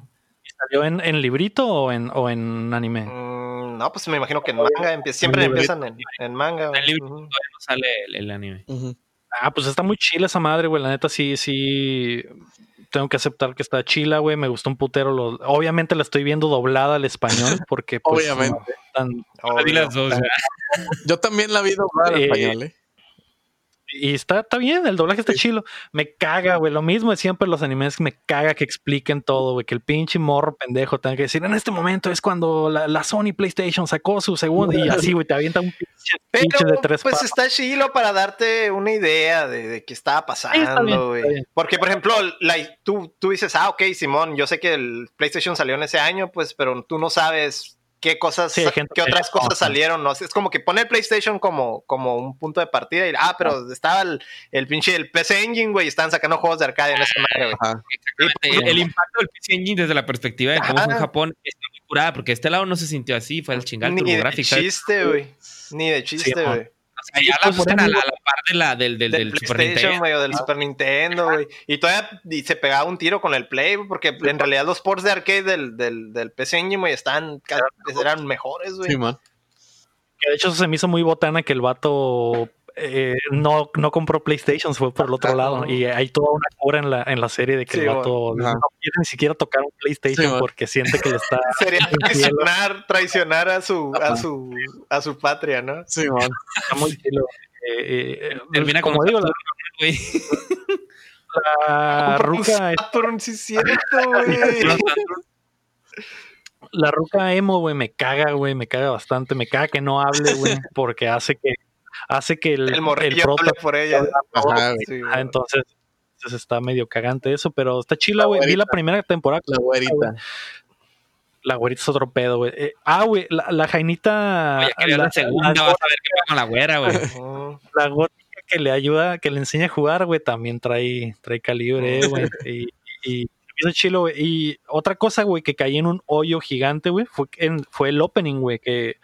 ¿Salió en, en librito o en, o en anime? Mm, no, pues me imagino que en manga, siempre empiezan en, manga. En el libro no sale el, anime. Ah, pues está muy chila esa madre, güey. La neta sí, sí. Tengo que aceptar que está chila, güey. Me gustó un putero. Obviamente la estoy viendo doblada al español porque. Pues, (laughs) Obviamente. (laughs) Yo también la vi doblada al eh, español, ¿eh? Y está, está bien, el doblaje está chilo. Me caga, güey. Lo mismo de siempre los animes, me caga que expliquen todo, güey. Que el pinche morro pendejo tenga que decir, en este momento es cuando la, Sony PlayStation sacó su segundo. Y así, güey, te avienta un pinche, de tres Pues está chilo para darte una idea de, qué estaba pasando, güey. Porque, por ejemplo, tú, tú dices, ah, ok, Simón, yo sé que el PlayStation salió en ese año, pues, pero tú no sabes qué cosas, qué otras cosas salieron, ¿no? Es como que pone el PlayStation como, como un punto de partida y, ah, pero estaba el, el pinche, el PC Engine, güey, están sacando juegos de arcade en esa madre, güey. el, impacto del PC Engine desde la perspectiva de cómo fue en Japón está muy curada, porque este lado no se sintió así, fue el chingal Ni de chiste, güey. Ni de chiste, güey sea, ya la ponen a la, par de la, del, del, del, Super Nintendo. o del Super Nintendo, güey. Y todavía y se pegaba un tiro con el Play, porque en realidad los ports de arcade del, del, del PC Engine, güey, están, eran mejores, güey. Sí, man. Que de hecho se me hizo muy botana que el vato eh, no, no compró PlayStation, fue por el otro lado. Y hay toda una cura en la, en la serie de que el vato no quiere ni siquiera tocar un PlayStation porque siente que le está. (laughs) Sería traicionar, traicionar a su, a su, a su patria, ¿no? Sí, man. Está muy chilo. (laughs) Eh, eh, Termina como, digo, la, la (laughs) ruca. sí, cierto, La ruca emo, güey, me caga, güey, me caga bastante. Me caga que no hable, güey, porque hace que hace que el, el, el por ella. entonces entonces está medio cagante eso, pero está chila, güey. Vi la primera temporada. La güerita. La güerita es otro pedo, güey. Eh, ah, güey, la, la Jainita. Oye, la, segunda, vas a ver qué pasa con la güera, güey. (laughs) la gótica que le ayuda, que le enseña a jugar, güey, también trae, trae calibre, güey. (laughs) y, y, y chilo, güey. Y otra cosa, güey, que caí en un hoyo gigante, güey, fue, fue el opening, güey, que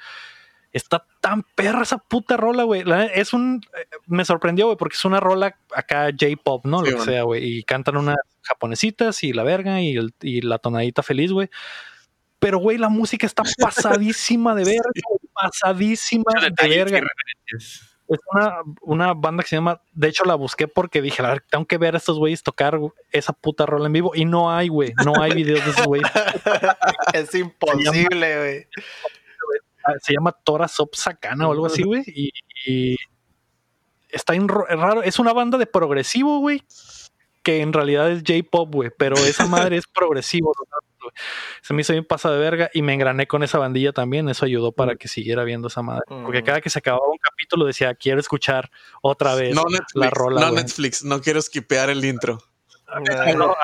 está tan perra esa puta rola, güey. Es un. Eh, me sorprendió, güey, porque es una rola acá J-pop, ¿no? Lo que sea, güey. Y cantan unas japonesitas y la verga y, y la tonadita feliz, güey. Pero, güey, la música está (laughs) pasadísima de verga, pasadísima de verga. Es una, una, banda que se llama, de hecho la busqué porque dije, a ver, tengo que ver a estos güeyes tocar esa puta rola en vivo y no hay, güey, no hay (laughs) videos de esos güeyes. (laughs) es imposible, güey. Se llama Tora Sop Sakana o algo así, güey, y, está raro, es una banda de progresivo, güey, que en realidad es J-pop, güey, pero esa madre es progresivo, se me hizo bien pasa de verga y me engrané con esa bandilla también. Eso ayudó para que siguiera viendo esa madre. Porque cada que se acababa un capítulo decía, quiero escuchar otra vez la rola. No Netflix, no quiero skipear el intro. No,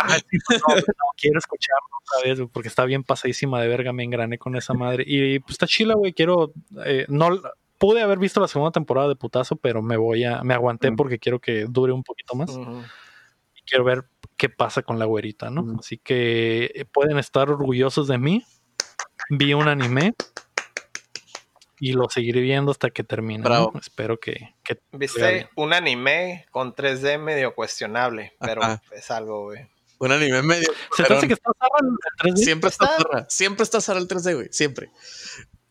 quiero escucharlo otra vez porque está bien pasadísima de verga. Me engrané con esa madre. Y pues está chila, güey. Quiero. Eh, no pude haber visto la segunda temporada de putazo, pero me voy a. Me aguanté mm. porque quiero que dure un poquito más. Y quiero ver qué pasa con la güerita, ¿no? Así que eh, pueden estar orgullosos de mí. Vi un anime y lo seguiré viendo hasta que termine. Espero que, Viste un anime con 3D medio cuestionable, pero es algo, güey. Un anime medio. ¿Se te hace que está el 3D? Siempre está, Siempre está el 3D, güey. Siempre.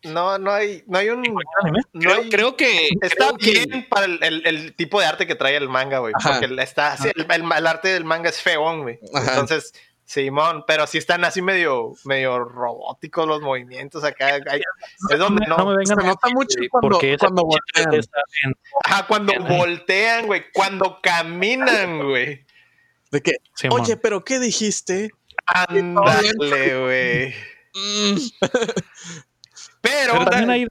No, no hay, no hay un. No creo, que. Está bien para el, tipo de arte que trae el manga, güey. Porque está, el, arte del manga es feón, güey. Entonces, Simón, pero sí están así medio, medio robóticos los movimientos acá. es donde no, me vengan se nota mucho cuando, cuando voltean. Ajá, cuando voltean, güey. Cuando caminan, güey. ¿De qué? Oye, pero ¿qué dijiste? Ándale, (laughs) güey. (laughs) Pero,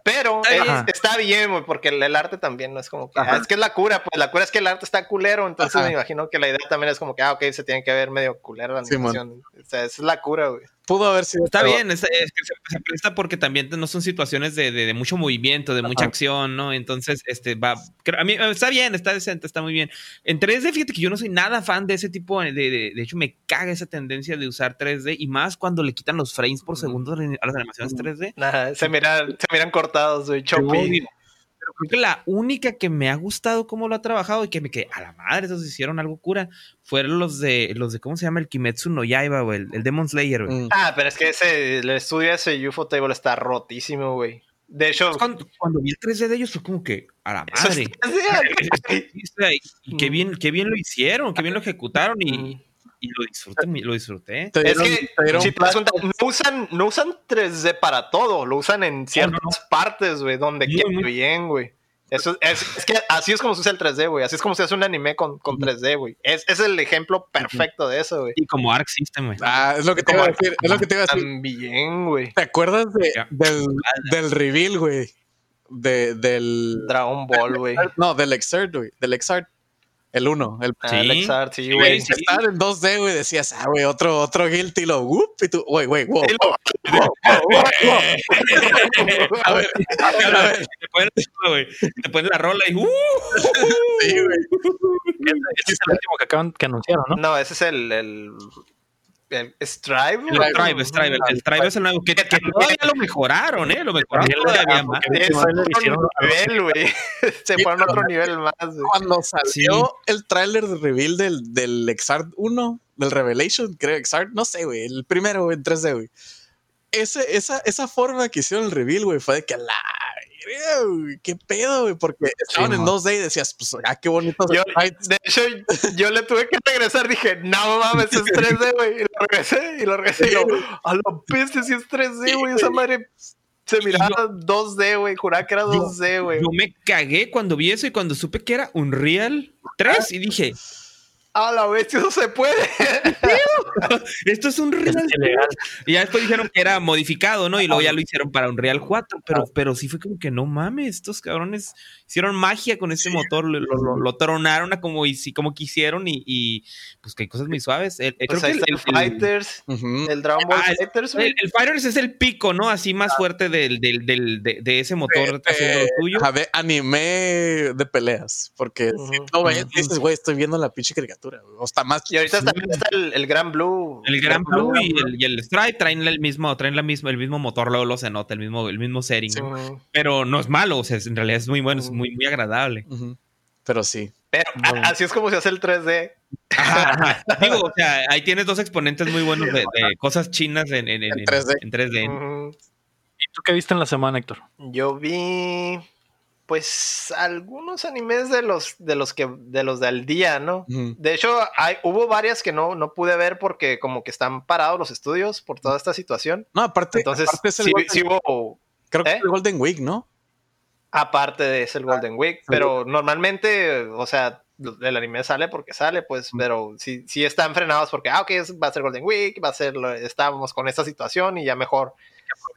pero, está bien, porque el, arte también no es como que, ah, es que es la cura, pues la cura es que el arte está culero, entonces me imagino que la idea también es como que, ah, ok, se tiene que ver medio culero la animación. o sea, esa es la cura, güey pudo haber sido. Está bien, es, que se, presta porque también no son situaciones de, de, mucho movimiento, de mucha acción, ¿no? Entonces, este va. A mí está bien, está decente, está muy bien. En 3D, fíjate que yo no soy nada fan de ese tipo de. De, de hecho, me caga esa tendencia de usar 3D y más cuando le quitan los frames por segundo a las animaciones 3D. se miran, se miran cortados, güey, creo que la única que me ha gustado cómo lo ha trabajado y que me quedé a la madre, esos hicieron algo cura, fueron los de, los de ¿cómo se llama? El Kimetsu no Yaiba, güey, el, Demon Slayer, güey. Mm. Ah, pero es que ese, el estudio de ese UFO Table está rotísimo, güey. De hecho, cuando, vi el 3D de ellos fue como que a la madre. (laughs) (laughs) y qué bien, qué bien lo hicieron, qué bien lo ejecutaron y, mm y lo disfruté, lo disfruté. Es que si te das cuenta, no usan, no usan 3D para todo, lo usan en ciertas partes, güey, donde queda bien, güey. Eso es, es, que así es como se usa el 3D, güey. Así es como se hace un anime con, con 3D, güey. Es, es, el ejemplo perfecto de eso, güey. Y como Arc System, güey. Ah, es lo que te iba a decir. Es lo que te iba a decir. También, güey. ¿Te acuerdas de, del, del reveal, güey? De, del. Dragon Ball, güey. No, del Exert, güey. Del Exert. El 1. El, ah, sí, Art, sí, güey. Sí, Estar en 2D, güey, decías, ah, güey, otro, otro Guilty, lo, whoop, y tú, güey, güey, wow. (laughs) A ver, a ver, te pones, güey, te pones la rola y, uh, Sí, güey. Ese es el último que acaban, que anunciaron, ¿no? No, ese es el, el el Strive. El Strive, Strive, el, Strive es el nuevo. Que, todavía lo mejoraron, ¿eh? Lo mejoraron todavía más. Es otro nivel, güey. (laughs) Se fueron a otro nivel más. Cuando salió el tráiler de reveal del, del Exart 1, del Revelation, creo, Exart, no sé, güey, el primero en 3D, güey. Ese, esa, esa forma que hicieron el reveal, güey, fue de que la qué pedo, güey, porque estaban en 2D y decías, pues, ah, qué bonito. Yo, de hecho, yo le tuve que regresar, dije, no mames, es 3D, (laughs) güey, y lo regresé, y lo regresé, y lo, a lo peste si es 3D, güey, esa madre se miraba 2D, güey, juraba que era 2D, güey. Yo, me cagué cuando vi eso y cuando supe que era un Real 3 y dije, A la vez, eso se puede. (laughs) Esto es un Real. Y ya después dijeron que era modificado, ¿no? Y luego ya lo hicieron para un Real 4. Pero, pero sí fue como que no mames, estos cabrones hicieron magia con ese motor, lo, lo, tronaron a como, y, como quisieron y, pues que hay cosas muy suaves. El, pues el, el, Fighters, el Dragon Ball ah, Fighters. El, Fighters es el pico, ¿no? Así más ah. fuerte del, del, del, de, ese motor haciendo lo tuyo. A ver, anime de peleas, porque si no dices, güey, estoy viendo la pinche caricatura. O está más. Y ahorita está, el, Gran Blue. El Gran Blue, y, el, y, el, Stripe traen el mismo, traen la misma, el mismo motor, luego lo se nota, el mismo, el mismo setting. Pero no es malo, o sea, en realidad es muy bueno, es muy, muy agradable. Pero sí. Pero así es como se hace el 3D. (laughs) Digo, o sea, ahí tienes dos exponentes muy buenos de, cosas chinas en, en, 3D. ¿Y tú qué viste en la semana, Héctor? Yo vi pues algunos animes de los de los que de los del día, ¿no? De hecho, hay, hubo varias que no, no pude ver porque como que están parados los estudios por toda esta situación. No, aparte, entonces sí, hubo, creo que es ¿eh? el Golden Week, ¿no? Aparte de es el Golden Week, pero normalmente, o sea, el anime sale porque sale, pues, pero sí, sí están frenados porque, ah, ok, va a ser Golden Week, va a ser, estábamos con esta situación y ya mejor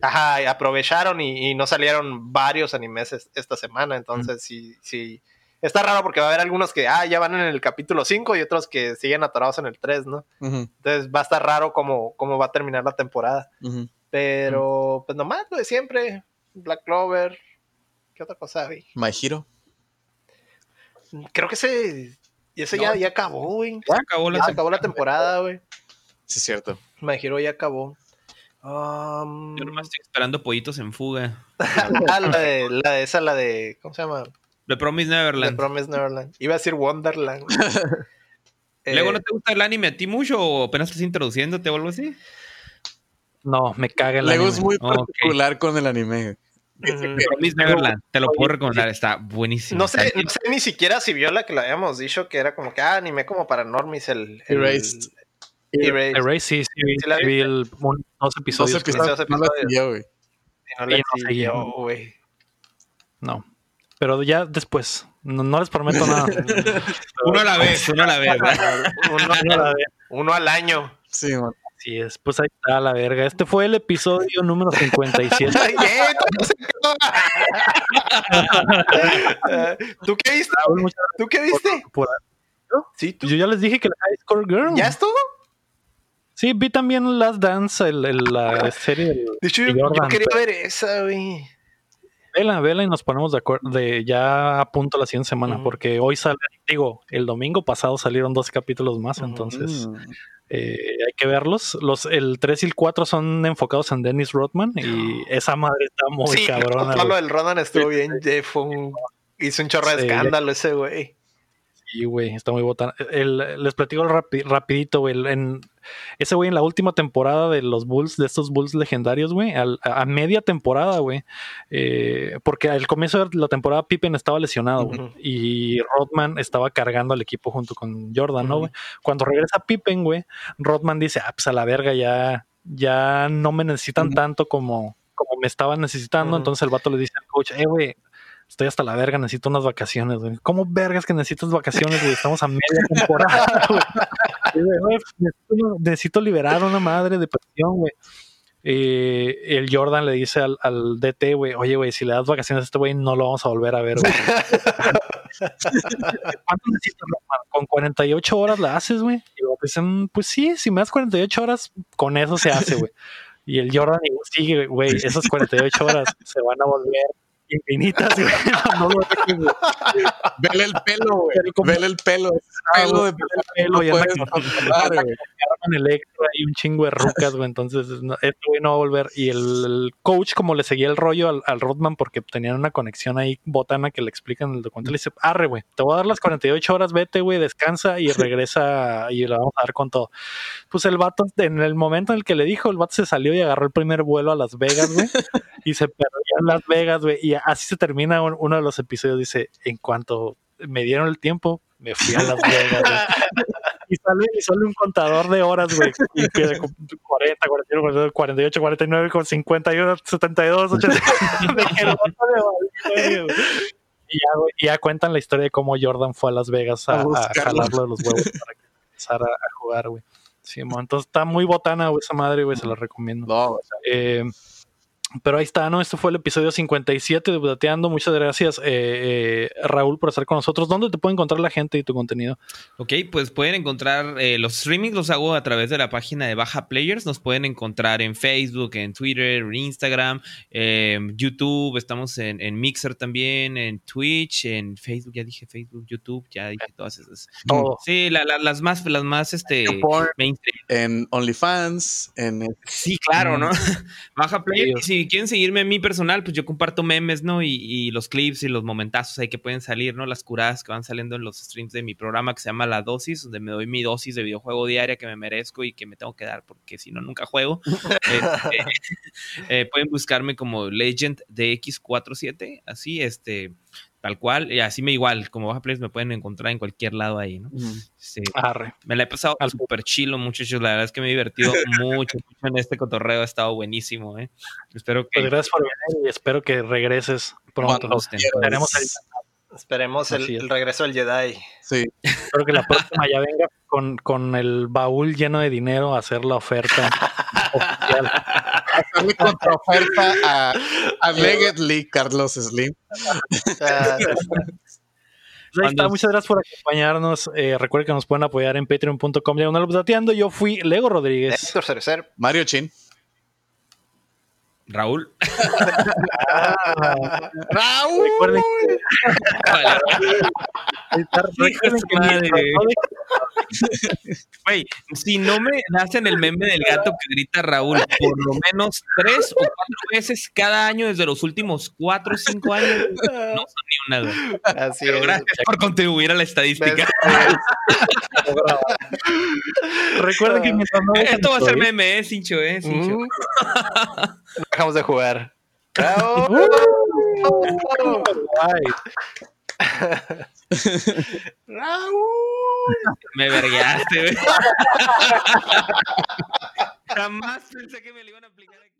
Ajá, aprovecharon y, no salieron varios animes esta semana, entonces sí, sí. Está raro porque va a haber algunos que ah, ya van en el capítulo 5 y otros que siguen atorados en el 3, ¿no? Entonces va a estar raro cómo, cómo va a terminar la temporada. Pero, pues nomás lo de siempre. Black Clover. ¿Qué otra cosa vi? My Hero. Creo que ese, ese ya, ya acabó, güey. Ya acabó la, acabó la temporada, güey. Sí, es cierto. My Hero ya acabó. Um, Yo nomás estoy esperando pollitos en fuga. (laughs) ah, la de, la de esa, la de. ¿Cómo se llama? The Promise Neverland. The Promise Neverland. Iba a decir Wonderland. (laughs) ¿Luego no te gusta el anime a ti mucho o apenas estás introduciéndote o algo así? No, me caga el anime. es muy particular con el anime. Promise Neverland, te lo puedo recomendar, está buenísimo. No sé, no sé ni siquiera si vio la que lo habíamos dicho, que era como que ah, anime como para normis el, el, Erase. sí, sí, vi, sí, vi el, un, dos episodios. Dos episodios, no lo siguió, güey. No le siguió, güey. No. Pero ya después. No, no les prometo nada. (laughs) uno a la vez, uno a la vez. (laughs) uno, a la vez. uno al año. Sí, man. Así es, pues ahí está la verga. Este fue el episodio número 57. (laughs) ¿Tú qué viste? ¿Tú qué viste? ¿Sí, tú? Yo ya les dije que la High Score Girl. ¿Ya es todo? Sí, vi también Last Dance, el, la serie de hecho, yo, quería ver esa, güey. Vela, vela y nos ponemos de acuerdo de ya a punto la siguiente semana, porque hoy sale, digo, el domingo pasado salieron dos capítulos más, entonces eh, hay que verlos. Los, el 3 y el 4 son enfocados en Dennis Rodman y (gasps) esa madre está muy sí, cabrona. Sí, el Rodman estuvo bien, hizo un chorro de escándalo ese güey. Sí, güey, está muy botana. les platico rapidito, güey. En, ese güey en la última temporada de los Bulls, de estos Bulls legendarios, güey, a, media temporada, güey, eh, porque al comienzo de la temporada Pippen estaba lesionado, güey, y Rodman estaba cargando al equipo junto con Jordan, ¿no, güey? Cuando regresa Pippen, güey, Rodman dice, ah, pues a la verga, ya, ya no me necesitan tanto como, como me estaban necesitando, entonces el vato le dice al coach, eh, güey, estoy hasta la verga, necesito unas vacaciones, güey. ¿Cómo vergas que necesitas vacaciones, güey? Estamos a media temporada, (laughs) güey. necesito, liberar una madre de presión, güey. Eh, el Jordan le dice al, al DT, güey, oye, güey, si le das vacaciones a este güey, no lo vamos a volver a ver, güey. (laughs) ¿Cuánto necesitas, Con 48 horas la haces, güey. Y dicen, pues sí, si me das 48 horas, con eso se hace, güey. Y el Jordan sigue, güey, esas 48 horas se van a volver infinitas, güey. (laughs) No, lo Vele el pelo, güey. Vele el pelo. pelo de pelo y anda con electro y un chingo de rucas, güey. Entonces, este güey no va a volver. Y el, coach, como le seguía el rollo al, al, Rodman, porque tenían una conexión ahí botana que le explican en el documental, le dice: Arre, güey, te voy a dar las 48 horas, vete, güey, descansa y (laughs) regresa y le vamos a dar con todo. Pues el vato, en el momento en el que le dijo, el vato se salió y agarró el primer vuelo a Las Vegas, güey, (laughs) y se perdió en Las Vegas, güey. Y así se termina uno de los episodios. Dice: En cuanto me dieron el tiempo, me fui a Las Vegas, y sale, y sale un contador de horas, güey. Y 40, 41, 48, 49, con 51, 72, 80. y, ya, y ya cuentan la historia de cómo Jordan fue a Las Vegas a, a, jalarlo de los huevos para que empezar a, jugar, güey. Sí, entonces está muy botana, güey, esa madre, güey, se la recomiendo. No, eh, pero ahí está, ¿no? Esto fue el episodio 57 de Budateando. Muchas gracias, eh, eh, Raúl, por estar con nosotros. ¿Dónde te puede encontrar la gente y tu contenido? Ok, pues pueden encontrar eh, los streamings, los hago a través de la página de Baja Players. Nos pueden encontrar en Facebook, en Twitter, en Instagram, en YouTube. Estamos en, Mixer también, en Twitch, en Facebook. Ya dije Facebook, YouTube, ya dije todas esas. Sí, las más, las más, este, En OnlyFans, en. Sí, claro, ¿no? (laughs) Baja Players, sí si quieren seguirme a mí personal, pues yo comparto memes, ¿no? Y, los clips y los momentazos ahí que pueden salir, ¿no? Las curadas que van saliendo en los streams de mi programa que se llama La Dosis, donde me doy mi dosis de videojuego diaria que me merezco y que me tengo que dar porque si no, nunca juego. (laughs) Este, (laughs) eh, pueden buscarme como Legend DX47, así, este tal cual, y así me igual, como Baja Players me pueden encontrar en cualquier lado ahí, ¿no? Sí. Me la he pasado súper chilo, muchachos, la verdad es que me he divertido (laughs) mucho, en este cotorreo, ha estado buenísimo, ¿eh? Espero que... Pues gracias por venir y espero que regreses pronto. Esperemos el, Esperemos el, regreso del Jedi. Sí. Espero que la próxima ya venga con, con el baúl lleno de dinero a hacer la oferta (laughs) oficial. Hacerle contraoferta a, a Leggett Carlos Slim. Pues muchas gracias por acompañarnos. Eh, recuerden que nos pueden apoyar en patreon.com. Yo fui Lego Rodríguez. Héctor Cerecer. Mario Chin. Raúl. (laughs) Raúl. Recuerden que... Güey, si no me hacen el meme del gato que grita Raúl por lo menos tres o cuatro veces cada año desde los últimos cuatro o cinco años, no Así Pero gracias por contribuir a la estadística. Recuerden que Esto va a ser meme, ¿eh, Sincho? ¿eh? Sincho. Dejamos de jugar. (laughs) Raúl. Me vergaste, (laughs) Jamás pensé que me lo iban a aplicar aquí.